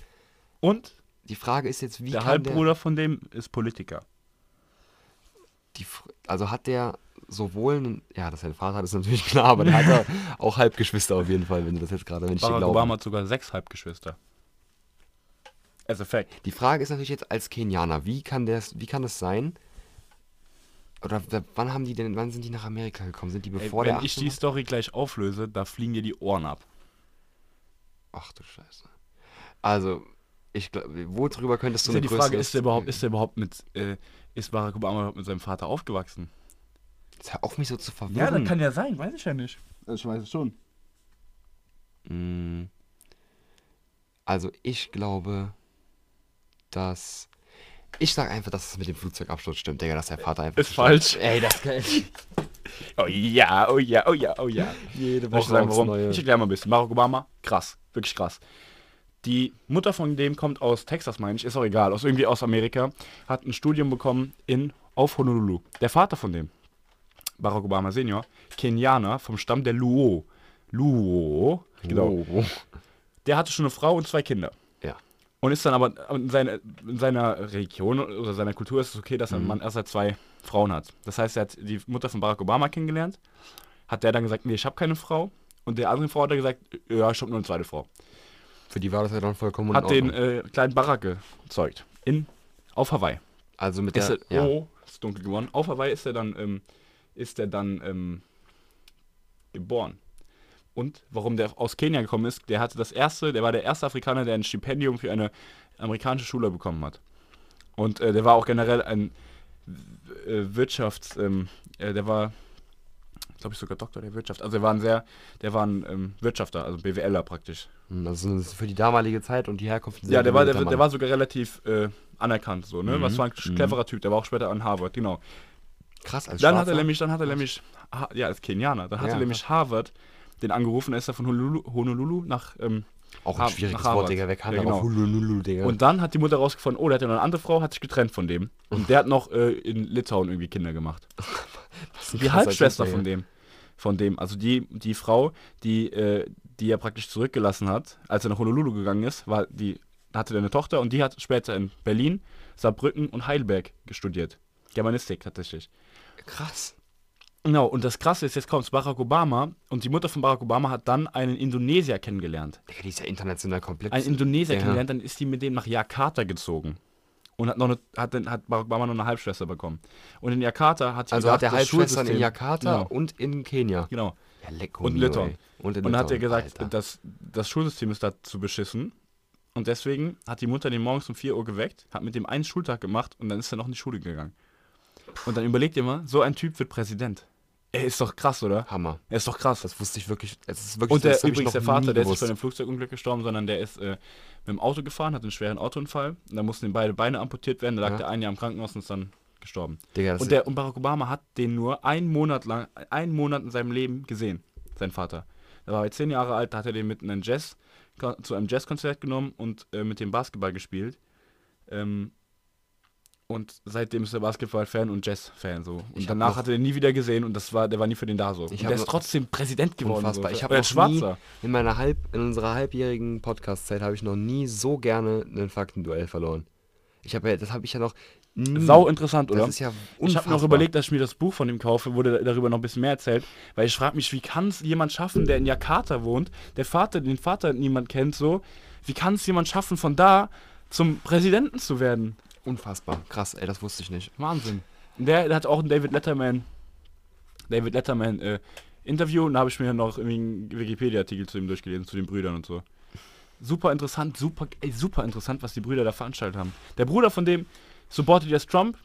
[SPEAKER 1] Und
[SPEAKER 2] Die Frage ist jetzt, wie
[SPEAKER 1] der Halbbruder von dem ist Politiker.
[SPEAKER 2] Die, also hat der sowohl ja, dass er einen Vater hat, ist natürlich (laughs) klar, aber der hat ja (laughs) auch Halbgeschwister auf jeden Fall, wenn du das jetzt gerade, wenn ich
[SPEAKER 1] Barack
[SPEAKER 2] glaube.
[SPEAKER 1] Obama hat sogar sechs Halbgeschwister. As a fact.
[SPEAKER 2] Die Frage ist natürlich jetzt als Kenianer, wie kann das, wie kann das sein? Oder wann haben die denn, wann sind die nach Amerika gekommen? Sind die
[SPEAKER 1] Ey,
[SPEAKER 2] bevor
[SPEAKER 1] wenn
[SPEAKER 2] der
[SPEAKER 1] ich
[SPEAKER 2] 18
[SPEAKER 1] die? Story gleich auflöse, da fliegen dir die Ohren ab.
[SPEAKER 2] Ach du Scheiße. Also, ich glaube, worüber könntest du
[SPEAKER 1] ist ja die Frage, ist der überhaupt, ist der überhaupt mit, äh, ist Barack Obama überhaupt mit seinem Vater aufgewachsen?
[SPEAKER 2] Jetzt hör auf mich so zu verwirren.
[SPEAKER 1] ja sein, weiß ich ja nicht. Ich weiß es schon.
[SPEAKER 2] Mm. Also ich glaube, dass. Ich sag einfach, dass es mit dem Flugzeugabsturz stimmt, Digga, dass der Vater einfach.
[SPEAKER 1] Ist falsch.
[SPEAKER 2] Ey, das kann ich. (laughs)
[SPEAKER 1] Oh ja, oh ja, oh ja, oh ja.
[SPEAKER 2] Jede
[SPEAKER 1] Soll ich
[SPEAKER 2] Woche
[SPEAKER 1] sagen, warum?
[SPEAKER 2] Neue.
[SPEAKER 1] Ich erkläre mal ein bisschen. Barack Obama, krass, wirklich krass. Die Mutter von dem kommt aus Texas, meine ich, ist auch egal, aus irgendwie aus Amerika, hat ein Studium bekommen in auf Honolulu. Der Vater von dem, Barack Obama Senior, Kenianer vom Stamm der Luo. Luo, genau.
[SPEAKER 2] Oh.
[SPEAKER 1] Der hatte schon eine Frau und zwei Kinder.
[SPEAKER 2] Ja.
[SPEAKER 1] Und ist dann aber in, seine, in seiner Region oder seiner Kultur ist es okay, dass ein Mann erst halt zwei Frauen hat. Das heißt, er hat die Mutter von Barack Obama kennengelernt, hat der dann gesagt, nee, ich habe keine Frau. Und der andere Frau hat er gesagt, ja, ich habe nur eine zweite Frau.
[SPEAKER 2] Für die war das ja dann vollkommen
[SPEAKER 1] Hat den äh, kleinen Barack gezeugt. In, auf Hawaii.
[SPEAKER 2] Also mit
[SPEAKER 1] Ist
[SPEAKER 2] der.
[SPEAKER 1] er,
[SPEAKER 2] ja.
[SPEAKER 1] Oh, ist dunkel geworden. Auf Hawaii ist er dann, ähm, ist er dann ähm, geboren. Und warum der aus Kenia gekommen ist, der hatte das erste, der war der erste Afrikaner, der ein Stipendium für eine amerikanische Schule bekommen hat. Und äh, der war auch generell ein äh, Wirtschafts, ähm, äh, der war, glaube ich sogar Doktor der Wirtschaft. Also er war ein sehr, der war ein ähm, Wirtschafter, also BWLer praktisch.
[SPEAKER 2] Hm, Also das ist für die damalige Zeit und die Herkunft.
[SPEAKER 1] Ja, der war, der, der war sogar relativ äh, anerkannt, so, ne?
[SPEAKER 2] Mhm.
[SPEAKER 1] Was war ein cleverer Typ, der war auch später an Harvard, genau.
[SPEAKER 2] Krass als
[SPEAKER 1] Dann hat er nämlich, dann hat er nämlich, ja, als Kenianer, dann hat
[SPEAKER 2] Ja,
[SPEAKER 1] er nämlich Harvard den angerufen, er ist da von Honolulu, Honolulu nach, ähm,
[SPEAKER 2] auch
[SPEAKER 1] Ha-
[SPEAKER 2] ein schwieriges Wort. Digga. Kann
[SPEAKER 1] Ja, genau.
[SPEAKER 2] Hulululu, Digga?
[SPEAKER 1] und dann hat die Mutter rausgefunden, oh, der hat ja noch eine andere Frau, hat sich getrennt von dem. Und der hat noch äh, in Litauen irgendwie Kinder gemacht. (laughs) Die Halbschwester von dem. Von dem, also die, die Frau, die, äh, die er praktisch zurückgelassen hat, als er nach Honolulu gegangen ist, war die, hatte er eine Tochter und die hat später in Berlin, Saarbrücken und Heidelberg gestudiert. Germanistik tatsächlich.
[SPEAKER 2] Krass.
[SPEAKER 1] Genau, und das Krasse ist, jetzt kommt Barack Obama und die Mutter von Barack Obama hat dann einen Indonesier kennengelernt.
[SPEAKER 2] Digga, die ist ja international komplett.
[SPEAKER 1] Einen Indonesier
[SPEAKER 2] Ja.
[SPEAKER 1] kennengelernt, dann ist die mit dem nach Jakarta gezogen. Und hat, noch eine, hat, dann, hat Barack Obama noch eine Halbschwester bekommen. Und in Jakarta hat sie
[SPEAKER 2] also
[SPEAKER 1] gedacht,
[SPEAKER 2] hat er Halbschwestern in Jakarta
[SPEAKER 1] Genau,
[SPEAKER 2] und in Kenia.
[SPEAKER 1] genau.
[SPEAKER 2] Ja, leck
[SPEAKER 1] Und Litauen.
[SPEAKER 2] Und, in
[SPEAKER 1] Und dann hat er gesagt,
[SPEAKER 2] Alter.
[SPEAKER 1] das, das Schulsystem ist da zu beschissen. Und deswegen hat die Mutter den morgens um 4 Uhr geweckt, hat mit dem einen Schultag gemacht und dann ist er noch in die Schule gegangen. Und dann überlegt ihr mal, so ein Typ wird Präsident. Er ist doch krass, oder?
[SPEAKER 2] Hammer.
[SPEAKER 1] Er ist doch krass.
[SPEAKER 2] Das wusste ich wirklich. Es ist wirklich
[SPEAKER 1] Und der, übrigens der Vater, der ist nicht bei einem Flugzeugunglück gestorben, sondern der ist äh, mit dem Auto gefahren, hat einen schweren Autounfall. Und da mussten ihm beide Beine amputiert werden. Da lag
[SPEAKER 2] Ja.
[SPEAKER 1] der ein Jahr im Krankenhaus und ist dann gestorben.
[SPEAKER 2] Digga,
[SPEAKER 1] Und, der, und Barack Obama hat den nur einen Monat lang, einen Monat in seinem Leben gesehen, sein Vater. Da war er zehn Jahre alt, da hat er den mit in einen Jazz, zu einem Jazzkonzert genommen und äh, mit dem Basketball gespielt. Ähm, und seitdem ist er Basketball-Fan und Jazz-Fan so. Und danach hat er den nie wieder gesehen und das war, der war nie für den da so. Und der ist trotzdem Präsident geworden.
[SPEAKER 2] Unfassbar.
[SPEAKER 1] So.
[SPEAKER 2] Ich hab
[SPEAKER 1] Oder
[SPEAKER 2] noch
[SPEAKER 1] Schwarzer.
[SPEAKER 2] in meiner halb, in unserer halbjährigen Podcast-Zeit habe ich noch nie so gerne ein Faktenduell verloren. Ich habe das habe ich ja noch nie.
[SPEAKER 1] Sau interessant, oder?
[SPEAKER 2] Das ist ja
[SPEAKER 1] ich habe noch
[SPEAKER 2] unfassbar.
[SPEAKER 1] überlegt, dass ich mir das Buch von ihm kaufe, wurde darüber noch ein bisschen mehr erzählt, weil ich frage mich, wie kann es jemand schaffen, der in Jakarta wohnt, der Vater, den Vater niemand kennt, so, wie kann es jemand schaffen, von da zum Präsidenten zu werden?
[SPEAKER 2] Unfassbar. Krass, ey, das wusste ich nicht.
[SPEAKER 1] Wahnsinn. Der, der hat auch ein David Letterman, David Letterman äh, Interview und da habe ich mir noch irgendwie einen Wikipedia-Artikel zu ihm durchgelesen, zu den Brüdern und so. Super interessant, super, ey, super interessant, was die Brüder da veranstaltet haben. Der Bruder von dem supportet jetzt Trump,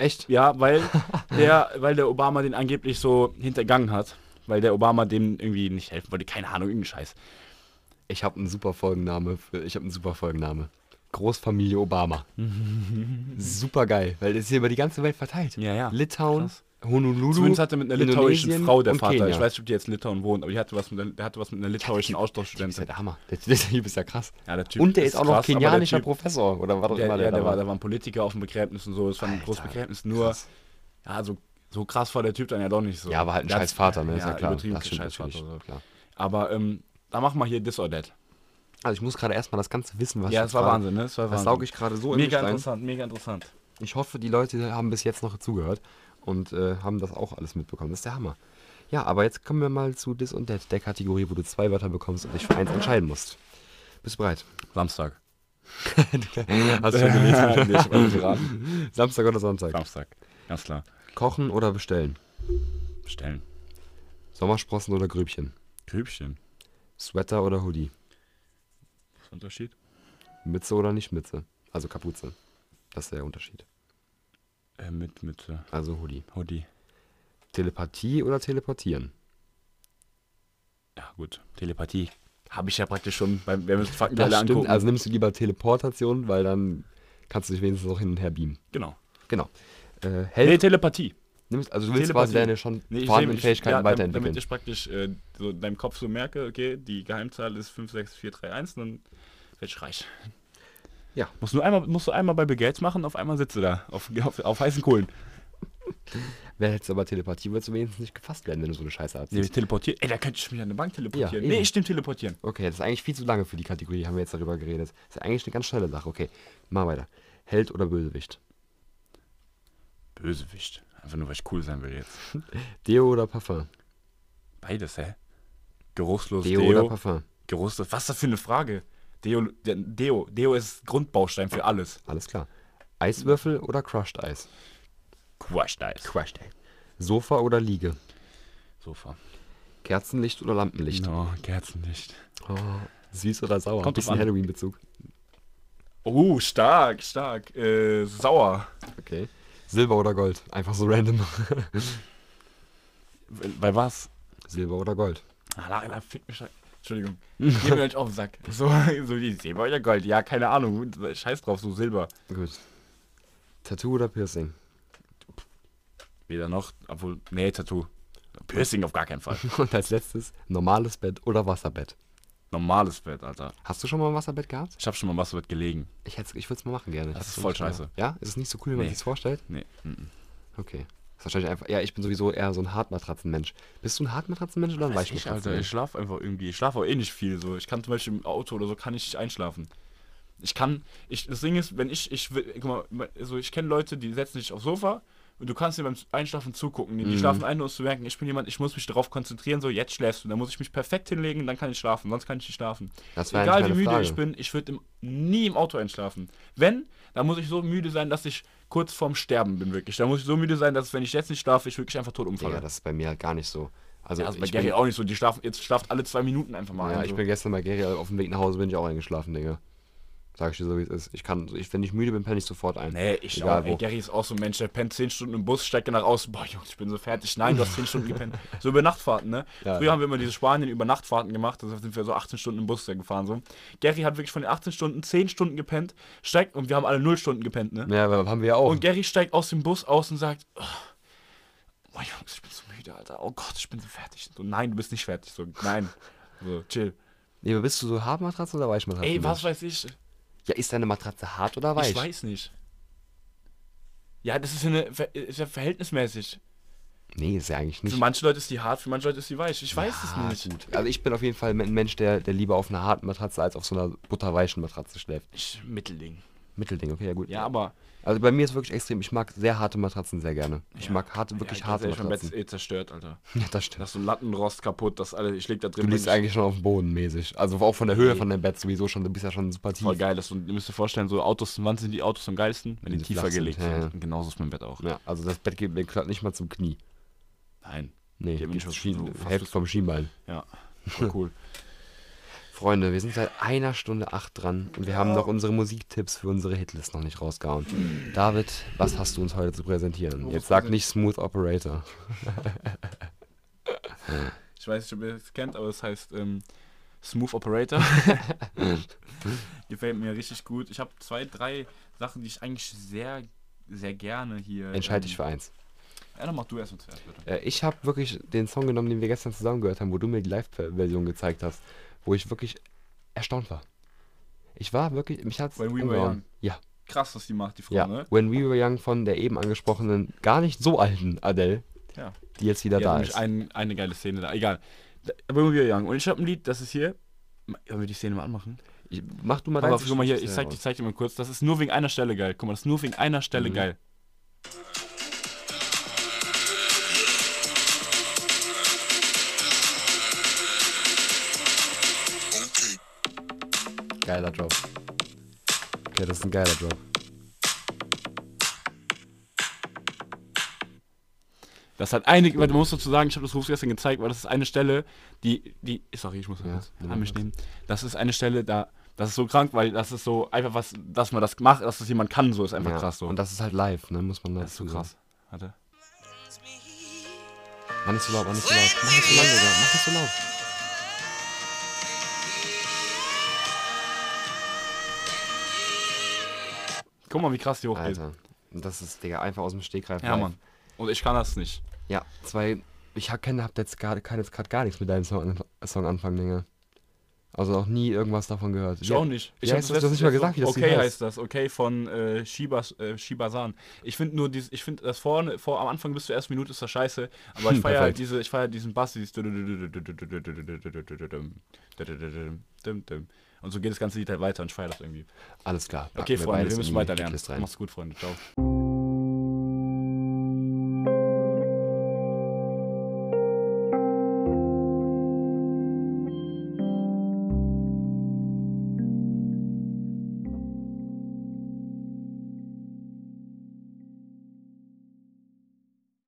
[SPEAKER 2] Echt?
[SPEAKER 1] ja, weil (laughs) der, weil der Obama den angeblich so hintergangen hat. Weil der Obama dem irgendwie nicht helfen wollte. Keine Ahnung, irgendein Scheiß.
[SPEAKER 2] Ich habe einen super Folgenname. Für, ich habe einen super Folgenname. Großfamilie Obama. (laughs) super geil, weil das ist hier über die ganze Welt verteilt.
[SPEAKER 1] Ja, ja.
[SPEAKER 2] Litauen,
[SPEAKER 1] Krass.
[SPEAKER 2] Honolulu,
[SPEAKER 1] Zumindest hatte mit einer litauischen
[SPEAKER 2] Indonesien
[SPEAKER 1] Frau der Vater.
[SPEAKER 2] Kenia.
[SPEAKER 1] Ich weiß nicht, ob die jetzt in Litauen wohnt, aber die hatte was mit, der, hatte was mit einer litauischen
[SPEAKER 2] Das ist ja
[SPEAKER 1] Austauschstudentin.
[SPEAKER 2] der Hammer. Der, (laughs) der Typ ist ja krass.
[SPEAKER 1] Ja, der Typ
[SPEAKER 2] und der ist, auch noch
[SPEAKER 1] krass,
[SPEAKER 2] kenianischer
[SPEAKER 1] Typ-
[SPEAKER 2] Professor. Oder war doch
[SPEAKER 1] Der,
[SPEAKER 2] immer
[SPEAKER 1] ja,
[SPEAKER 2] der,
[SPEAKER 1] der,
[SPEAKER 2] da
[SPEAKER 1] war, der war ein Politiker auf dem Begräbnis und so. Es war ein
[SPEAKER 2] Alter,
[SPEAKER 1] großes Begräbnis. Nur,
[SPEAKER 2] krass.
[SPEAKER 1] ja, so, so krass war der Typ dann ja doch nicht so.
[SPEAKER 2] Ja, aber halt ein scheiß Vater, ne? ist
[SPEAKER 1] Ja,
[SPEAKER 2] ja klar.
[SPEAKER 1] übertrieben
[SPEAKER 2] Das
[SPEAKER 1] scheiß Vater. So.
[SPEAKER 2] klar.
[SPEAKER 1] Aber ähm, da machen wir hier This or That.
[SPEAKER 2] Also ich muss gerade erstmal das ganze Wissen, was
[SPEAKER 1] ja,
[SPEAKER 2] ich
[SPEAKER 1] das war
[SPEAKER 2] gerade-
[SPEAKER 1] Wahnsinn, ne? Das war
[SPEAKER 2] Das
[SPEAKER 1] Wahnsinn.
[SPEAKER 2] sauge ich gerade so in
[SPEAKER 1] mega
[SPEAKER 2] mich rein.
[SPEAKER 1] interessant, mega interessant.
[SPEAKER 2] Ich hoffe, die Leute haben bis jetzt noch zugehört und äh, haben das auch alles mitbekommen. Das ist der Hammer. Ja, aber jetzt kommen wir mal zu This und That, der Kategorie, wo du zwei Wörter bekommst und dich für eins entscheiden musst. Bist du bereit?
[SPEAKER 1] Samstag. (laughs)
[SPEAKER 2] Hast du schon gelesen? (laughs) Samstag oder Sonntag?
[SPEAKER 1] Samstag, ganz klar.
[SPEAKER 2] Kochen oder bestellen?
[SPEAKER 1] Bestellen.
[SPEAKER 2] Sommersprossen oder Grübchen?
[SPEAKER 1] Grübchen.
[SPEAKER 2] Sweater oder Hoodie?
[SPEAKER 1] Unterschied?
[SPEAKER 2] Mütze oder nicht Mütze? Also Kapuze. Das ist der Unterschied.
[SPEAKER 1] Äh, mit, äh,
[SPEAKER 2] Also Hoodie.
[SPEAKER 1] Hoodie.
[SPEAKER 2] Telepathie oder teleportieren?
[SPEAKER 1] Ja, gut. Telepathie. Habe ich ja praktisch schon, beim, wenn wir uns
[SPEAKER 2] Das
[SPEAKER 1] Faktenteile
[SPEAKER 2] stimmt.
[SPEAKER 1] angucken.
[SPEAKER 2] Also nimmst du lieber Teleportation, weil dann kannst du dich wenigstens noch hin und her beamen.
[SPEAKER 1] genau.
[SPEAKER 2] Genau. Äh,
[SPEAKER 1] Nee, Telepathie.
[SPEAKER 2] Nimmst, also du willst quasi deine schon
[SPEAKER 1] Nee,
[SPEAKER 2] vorhandenen
[SPEAKER 1] ich-
[SPEAKER 2] Fähigkeiten
[SPEAKER 1] ja,
[SPEAKER 2] weiterentwickeln.
[SPEAKER 1] Damit ich praktisch äh, so in deinem Kopf so merke, okay, die Geheimzahl ist 56431, dann werde ich reich.
[SPEAKER 2] Ja.
[SPEAKER 1] Musst du einmal, musst du einmal bei Bill Gates machen, auf einmal sitzt du da, auf, auf, auf heißen Kohlen. (laughs)
[SPEAKER 2] Wer hätte aber Telepathie, würdest du wenigstens nicht gefasst werden, wenn du so eine Scheiße hast.
[SPEAKER 1] Nee, teleportieren. Ey, da könnte ich mich an eine Bank teleportieren.
[SPEAKER 2] Ja,
[SPEAKER 1] nee,
[SPEAKER 2] eben.
[SPEAKER 1] ich stimme teleportieren.
[SPEAKER 2] Okay, das ist eigentlich viel zu lange für die Kategorie, haben wir jetzt darüber geredet. Das ist eigentlich eine ganz schnelle Sache. Okay, mal weiter. Held oder Bösewicht?
[SPEAKER 1] Bösewicht. Einfach nur, weil ich cool sein will jetzt. (laughs)
[SPEAKER 2] Deo oder Parfum?
[SPEAKER 1] Beides, hä? Geruchslos
[SPEAKER 2] Deo,
[SPEAKER 1] Deo.
[SPEAKER 2] oder Parfum?
[SPEAKER 1] Geruchslos. Was ist das für eine Frage? Deo, Deo, Deo ist Grundbaustein für alles.
[SPEAKER 2] Alles klar. Eiswürfel oder Crushed Eis?
[SPEAKER 1] Crushed Eis.
[SPEAKER 2] Crushed Eis. Sofa oder Liege?
[SPEAKER 1] Sofa.
[SPEAKER 2] Kerzenlicht oder Lampenlicht?
[SPEAKER 1] No, Kerzenlicht.
[SPEAKER 2] Oh, süß oder sauer?
[SPEAKER 1] Kommt drauf
[SPEAKER 2] Bisschen. Halloween-Bezug.
[SPEAKER 1] Oh, stark, stark. Äh, sauer.
[SPEAKER 2] Okay. Silber oder Gold? Einfach so random. (laughs)
[SPEAKER 1] Bei was?
[SPEAKER 2] Silber oder Gold?
[SPEAKER 1] Ah, la, la, fick mich. Entschuldigung. (laughs) Geh mir nicht auf den Sack. So, so die Silber oder Gold. Ja, keine Ahnung. Scheiß drauf, so Silber.
[SPEAKER 2] Gut. Tattoo oder Piercing?
[SPEAKER 1] Weder noch, obwohl, nee, Tattoo. Piercing auf gar keinen Fall. (laughs)
[SPEAKER 2] Und als letztes, normales Bett oder Wasserbett?
[SPEAKER 1] Normales Bett, Alter.
[SPEAKER 2] Hast du schon mal ein Wasserbett gehabt?
[SPEAKER 1] Ich habe schon mal was mit gelegen.
[SPEAKER 2] Ich, hätt's- ich würde es mal machen gerne. Ich
[SPEAKER 1] Das
[SPEAKER 2] hab's
[SPEAKER 1] ist voll scheiße.
[SPEAKER 2] Ja? Ist es nicht so cool, wie man
[SPEAKER 1] Nee.
[SPEAKER 2] sich vorstellt?
[SPEAKER 1] Nee. mhm.
[SPEAKER 2] Okay. Ist wahrscheinlich einfach. Ja, ich bin sowieso eher so ein Hartmatratzenmensch. Bist du ein Hartmatratzenmensch oder ein
[SPEAKER 1] Weiß ich, Alter, ich
[SPEAKER 2] Weichmatratzenmensch?
[SPEAKER 1] schlafe einfach irgendwie. Ich schlafe auch eh nicht viel. So. Ich kann zum Beispiel im Auto oder so kann ich nicht einschlafen. Ich kann, ich, das Ding ist, wenn ich, ich will, guck mal, also ich kenne Leute, die setzen sich aufs Sofa und du kannst dir beim Einschlafen zugucken. Die,
[SPEAKER 2] Mhm.
[SPEAKER 1] schlafen ein, nur um zu merken, ich bin jemand, ich muss mich darauf konzentrieren, so jetzt schläfst du. Dann muss ich mich perfekt hinlegen, dann kann ich schlafen, sonst kann ich nicht schlafen. Egal wie müde
[SPEAKER 2] Frage.
[SPEAKER 1] ich bin, ich würde nie im Auto einschlafen. Wenn, dann muss ich so müde sein, dass ich kurz vorm Sterben bin, wirklich. Da muss ich so müde sein, dass wenn ich jetzt nicht schlafe, ich wirklich einfach tot umfalle.
[SPEAKER 2] Digga, das ist bei mir halt gar nicht so. Also,
[SPEAKER 1] ja, also bei
[SPEAKER 2] ich,
[SPEAKER 1] Gary
[SPEAKER 2] bin,
[SPEAKER 1] auch nicht so. Die schlafen, jetzt schlaft alle zwei Minuten einfach mal.
[SPEAKER 2] ja,
[SPEAKER 1] ein,
[SPEAKER 2] ich bin gestern bei Gary auf dem Weg nach Hause, bin ich auch eingeschlafen, Digga. Sag ich dir so, wie es ist. Ich kann, ich, wenn ich müde bin, penne ich sofort ein.
[SPEAKER 1] Nee, ich
[SPEAKER 2] Egal
[SPEAKER 1] auch. Ey. Gary ist auch so ein Mensch, der pennt 10 Stunden im Bus, steigt nach außen. Boah, Jungs, ich bin so fertig. Nein, du hast 10 Stunden gepennt. So über Nachtfahrten, ne? (laughs)
[SPEAKER 2] Ja,
[SPEAKER 1] Früher
[SPEAKER 2] ja.
[SPEAKER 1] haben wir immer diese Spanien über Nachtfahrten gemacht. Da sind wir so 18 Stunden im Bus gefahren. So. Gary hat wirklich von den 18 Stunden 10 Stunden gepennt, steigt und wir haben alle 0 Stunden gepennt, ne?
[SPEAKER 2] Ja, haben wir ja auch.
[SPEAKER 1] Und Gary steigt aus dem Bus aus und sagt: oh, Boah, Jungs, ich bin so müde, Alter. Oh Gott, ich bin so fertig. So, nein, du bist nicht fertig. So, nein. So, chill.
[SPEAKER 2] nee, bist du so Hartmatratze oder Weichmatratze?
[SPEAKER 1] Ey, was weiß ich?
[SPEAKER 2] Ja, ist deine Matratze hart oder weich?
[SPEAKER 1] Ich weiß nicht. Ja, das ist, eine, ist ja verhältnismäßig.
[SPEAKER 2] Nee, ist ja eigentlich nicht.
[SPEAKER 1] Für manche Leute ist die hart, für manche Leute ist die weich. Ich weiß
[SPEAKER 2] Ja,
[SPEAKER 1] es nicht.
[SPEAKER 2] Gut. Also ich bin auf jeden Fall ein Mensch, der, der lieber auf einer harten Matratze als auf so einer butterweichen Matratze schläft.
[SPEAKER 1] Ich, Mittelding.
[SPEAKER 2] Mittelding, okay, ja gut.
[SPEAKER 1] Ja, aber.
[SPEAKER 2] Also bei mir ist wirklich extrem, ich mag sehr harte Matratzen sehr gerne. Ich
[SPEAKER 1] Ja.
[SPEAKER 2] mag harte, wirklich
[SPEAKER 1] ja,
[SPEAKER 2] harte
[SPEAKER 1] ehrlich, mein Bett ist
[SPEAKER 2] Matratzen.
[SPEAKER 1] eh zerstört, Alter. (laughs)
[SPEAKER 2] Ja, das stimmt.
[SPEAKER 1] Das ist so Lattenrost kaputt, das alle, ich leg da
[SPEAKER 2] Du
[SPEAKER 1] drin.
[SPEAKER 2] liegst
[SPEAKER 1] bin ich-
[SPEAKER 2] eigentlich schon auf dem Boden mäßig. Also auch von der Höhe
[SPEAKER 1] Nee.
[SPEAKER 2] von deinem Bett sowieso schon, du bist ja schon super tief.
[SPEAKER 1] Voll geil. Das, und ihr müsst euch vorstellen, so Autos, wann sind die Autos am geilsten? Wenn die
[SPEAKER 2] die
[SPEAKER 1] tiefer
[SPEAKER 2] flach sind,
[SPEAKER 1] gelegt
[SPEAKER 2] ja.
[SPEAKER 1] Und genauso ist mein Bett auch.
[SPEAKER 2] Ja, also das Bett geht mir gerade nicht mal zum Knie.
[SPEAKER 1] Nein.
[SPEAKER 2] Nee,
[SPEAKER 1] Ja, wenn
[SPEAKER 2] geht
[SPEAKER 1] ich was
[SPEAKER 2] Schien,
[SPEAKER 1] so
[SPEAKER 2] Hälfte vom Schienbein.
[SPEAKER 1] Ja. Voll cool. (laughs)
[SPEAKER 2] Freunde, wir sind seit einer Stunde acht dran und wir haben noch unsere Musiktipps für unsere Hitlist noch nicht rausgehauen. David, was hast du uns heute zu präsentieren?
[SPEAKER 1] Oh,
[SPEAKER 2] Jetzt sag nicht Smooth Operator. (laughs)
[SPEAKER 1] Ich weiß nicht, ob ihr das kennt, aber es heißt ähm, Smooth Operator. (laughs) Gefällt mir richtig gut. Ich habe zwei, drei Sachen, die ich eigentlich sehr, sehr gerne hier.
[SPEAKER 2] Entscheide
[SPEAKER 1] ähm,
[SPEAKER 2] dich für eins.
[SPEAKER 1] Ja, dann mach du erst mal zuerst, bitte.
[SPEAKER 2] Äh, ich habe wirklich den Song genommen, den wir gestern zusammen gehört haben, wo du mir die Live-Version gezeigt hast, wo ich wirklich erstaunt war. Ich war wirklich, mich hat's
[SPEAKER 1] When We Were. Young.
[SPEAKER 2] Ja,
[SPEAKER 1] Krass, was die macht, die Frau,
[SPEAKER 2] ja.
[SPEAKER 1] ne?
[SPEAKER 2] When We Were Young von der eben angesprochenen, gar nicht so alten Adele,
[SPEAKER 1] Ja.
[SPEAKER 2] die jetzt wieder
[SPEAKER 1] Die
[SPEAKER 2] da ist.
[SPEAKER 1] ein, eine geile Szene da. Egal. When We Were Young. Und ich habe ein Lied, das ist hier. Wollen wir die Szene mal anmachen?
[SPEAKER 2] Ich, mach du mal
[SPEAKER 1] Aber
[SPEAKER 2] deins,
[SPEAKER 1] guck mal hier, ich zeig, ich zeig dir mal kurz. Das ist nur wegen einer Stelle geil. Guck mal, das ist nur wegen einer Stelle
[SPEAKER 2] Mhm.
[SPEAKER 1] geil.
[SPEAKER 2] Geiler Job. Okay, das ist ein geiler Job.
[SPEAKER 1] Das hat eine, weil du musst dazu sagen, ich habe das Ruf gestern gezeigt, weil das ist eine Stelle, die, die, sorry, ich muss
[SPEAKER 2] Ja,
[SPEAKER 1] das an mich
[SPEAKER 2] das.
[SPEAKER 1] nehmen. Das ist eine Stelle, da, das ist so krank, weil das ist so einfach was, dass man das macht, dass das jemand kann, so ist einfach
[SPEAKER 2] ja.
[SPEAKER 1] krass so.
[SPEAKER 2] Und das ist halt live, ne, muss man
[SPEAKER 1] das ist so krass. Warte.
[SPEAKER 2] Mach nicht so laut, mach nicht so laut. Mach nicht so laut, Digga. Mach nicht so laut.
[SPEAKER 1] Guck mal, wie krass die hochgeht.
[SPEAKER 2] Alter. Das ist, Digga, einfach aus dem Stegreif.
[SPEAKER 1] Ja,
[SPEAKER 2] live.
[SPEAKER 1] Mann. Und ich kann das nicht.
[SPEAKER 2] Ja, zwei. Ich hab, hab jetzt gerade kann jetzt gerade gar nichts mit deinem Song, Song anfangen, Digga. Also auch nie irgendwas davon gehört.
[SPEAKER 1] Ich
[SPEAKER 2] Ja.
[SPEAKER 1] auch nicht. Ich
[SPEAKER 2] Wie
[SPEAKER 1] hab
[SPEAKER 2] heißt das? Du hast nicht mal gesagt, wie das
[SPEAKER 1] Okay
[SPEAKER 2] heißt.
[SPEAKER 1] heißt das. Okay von äh, Shiba, äh, Shiba-San. Ich finde nur dieses, ich finde das vorne, vor am Anfang bis zur ersten Minute ist das scheiße. Aber ich
[SPEAKER 2] Hm,
[SPEAKER 1] feiere halt diese, ich feiere diesen Bass, dieses und so geht das ganze Lied halt weiter und ich feiere das irgendwie.
[SPEAKER 2] Alles klar.
[SPEAKER 1] Okay, Freunde, wir müssen weiter lernen.
[SPEAKER 2] Hitlist rein.
[SPEAKER 1] Macht's gut, Freunde. Ciao.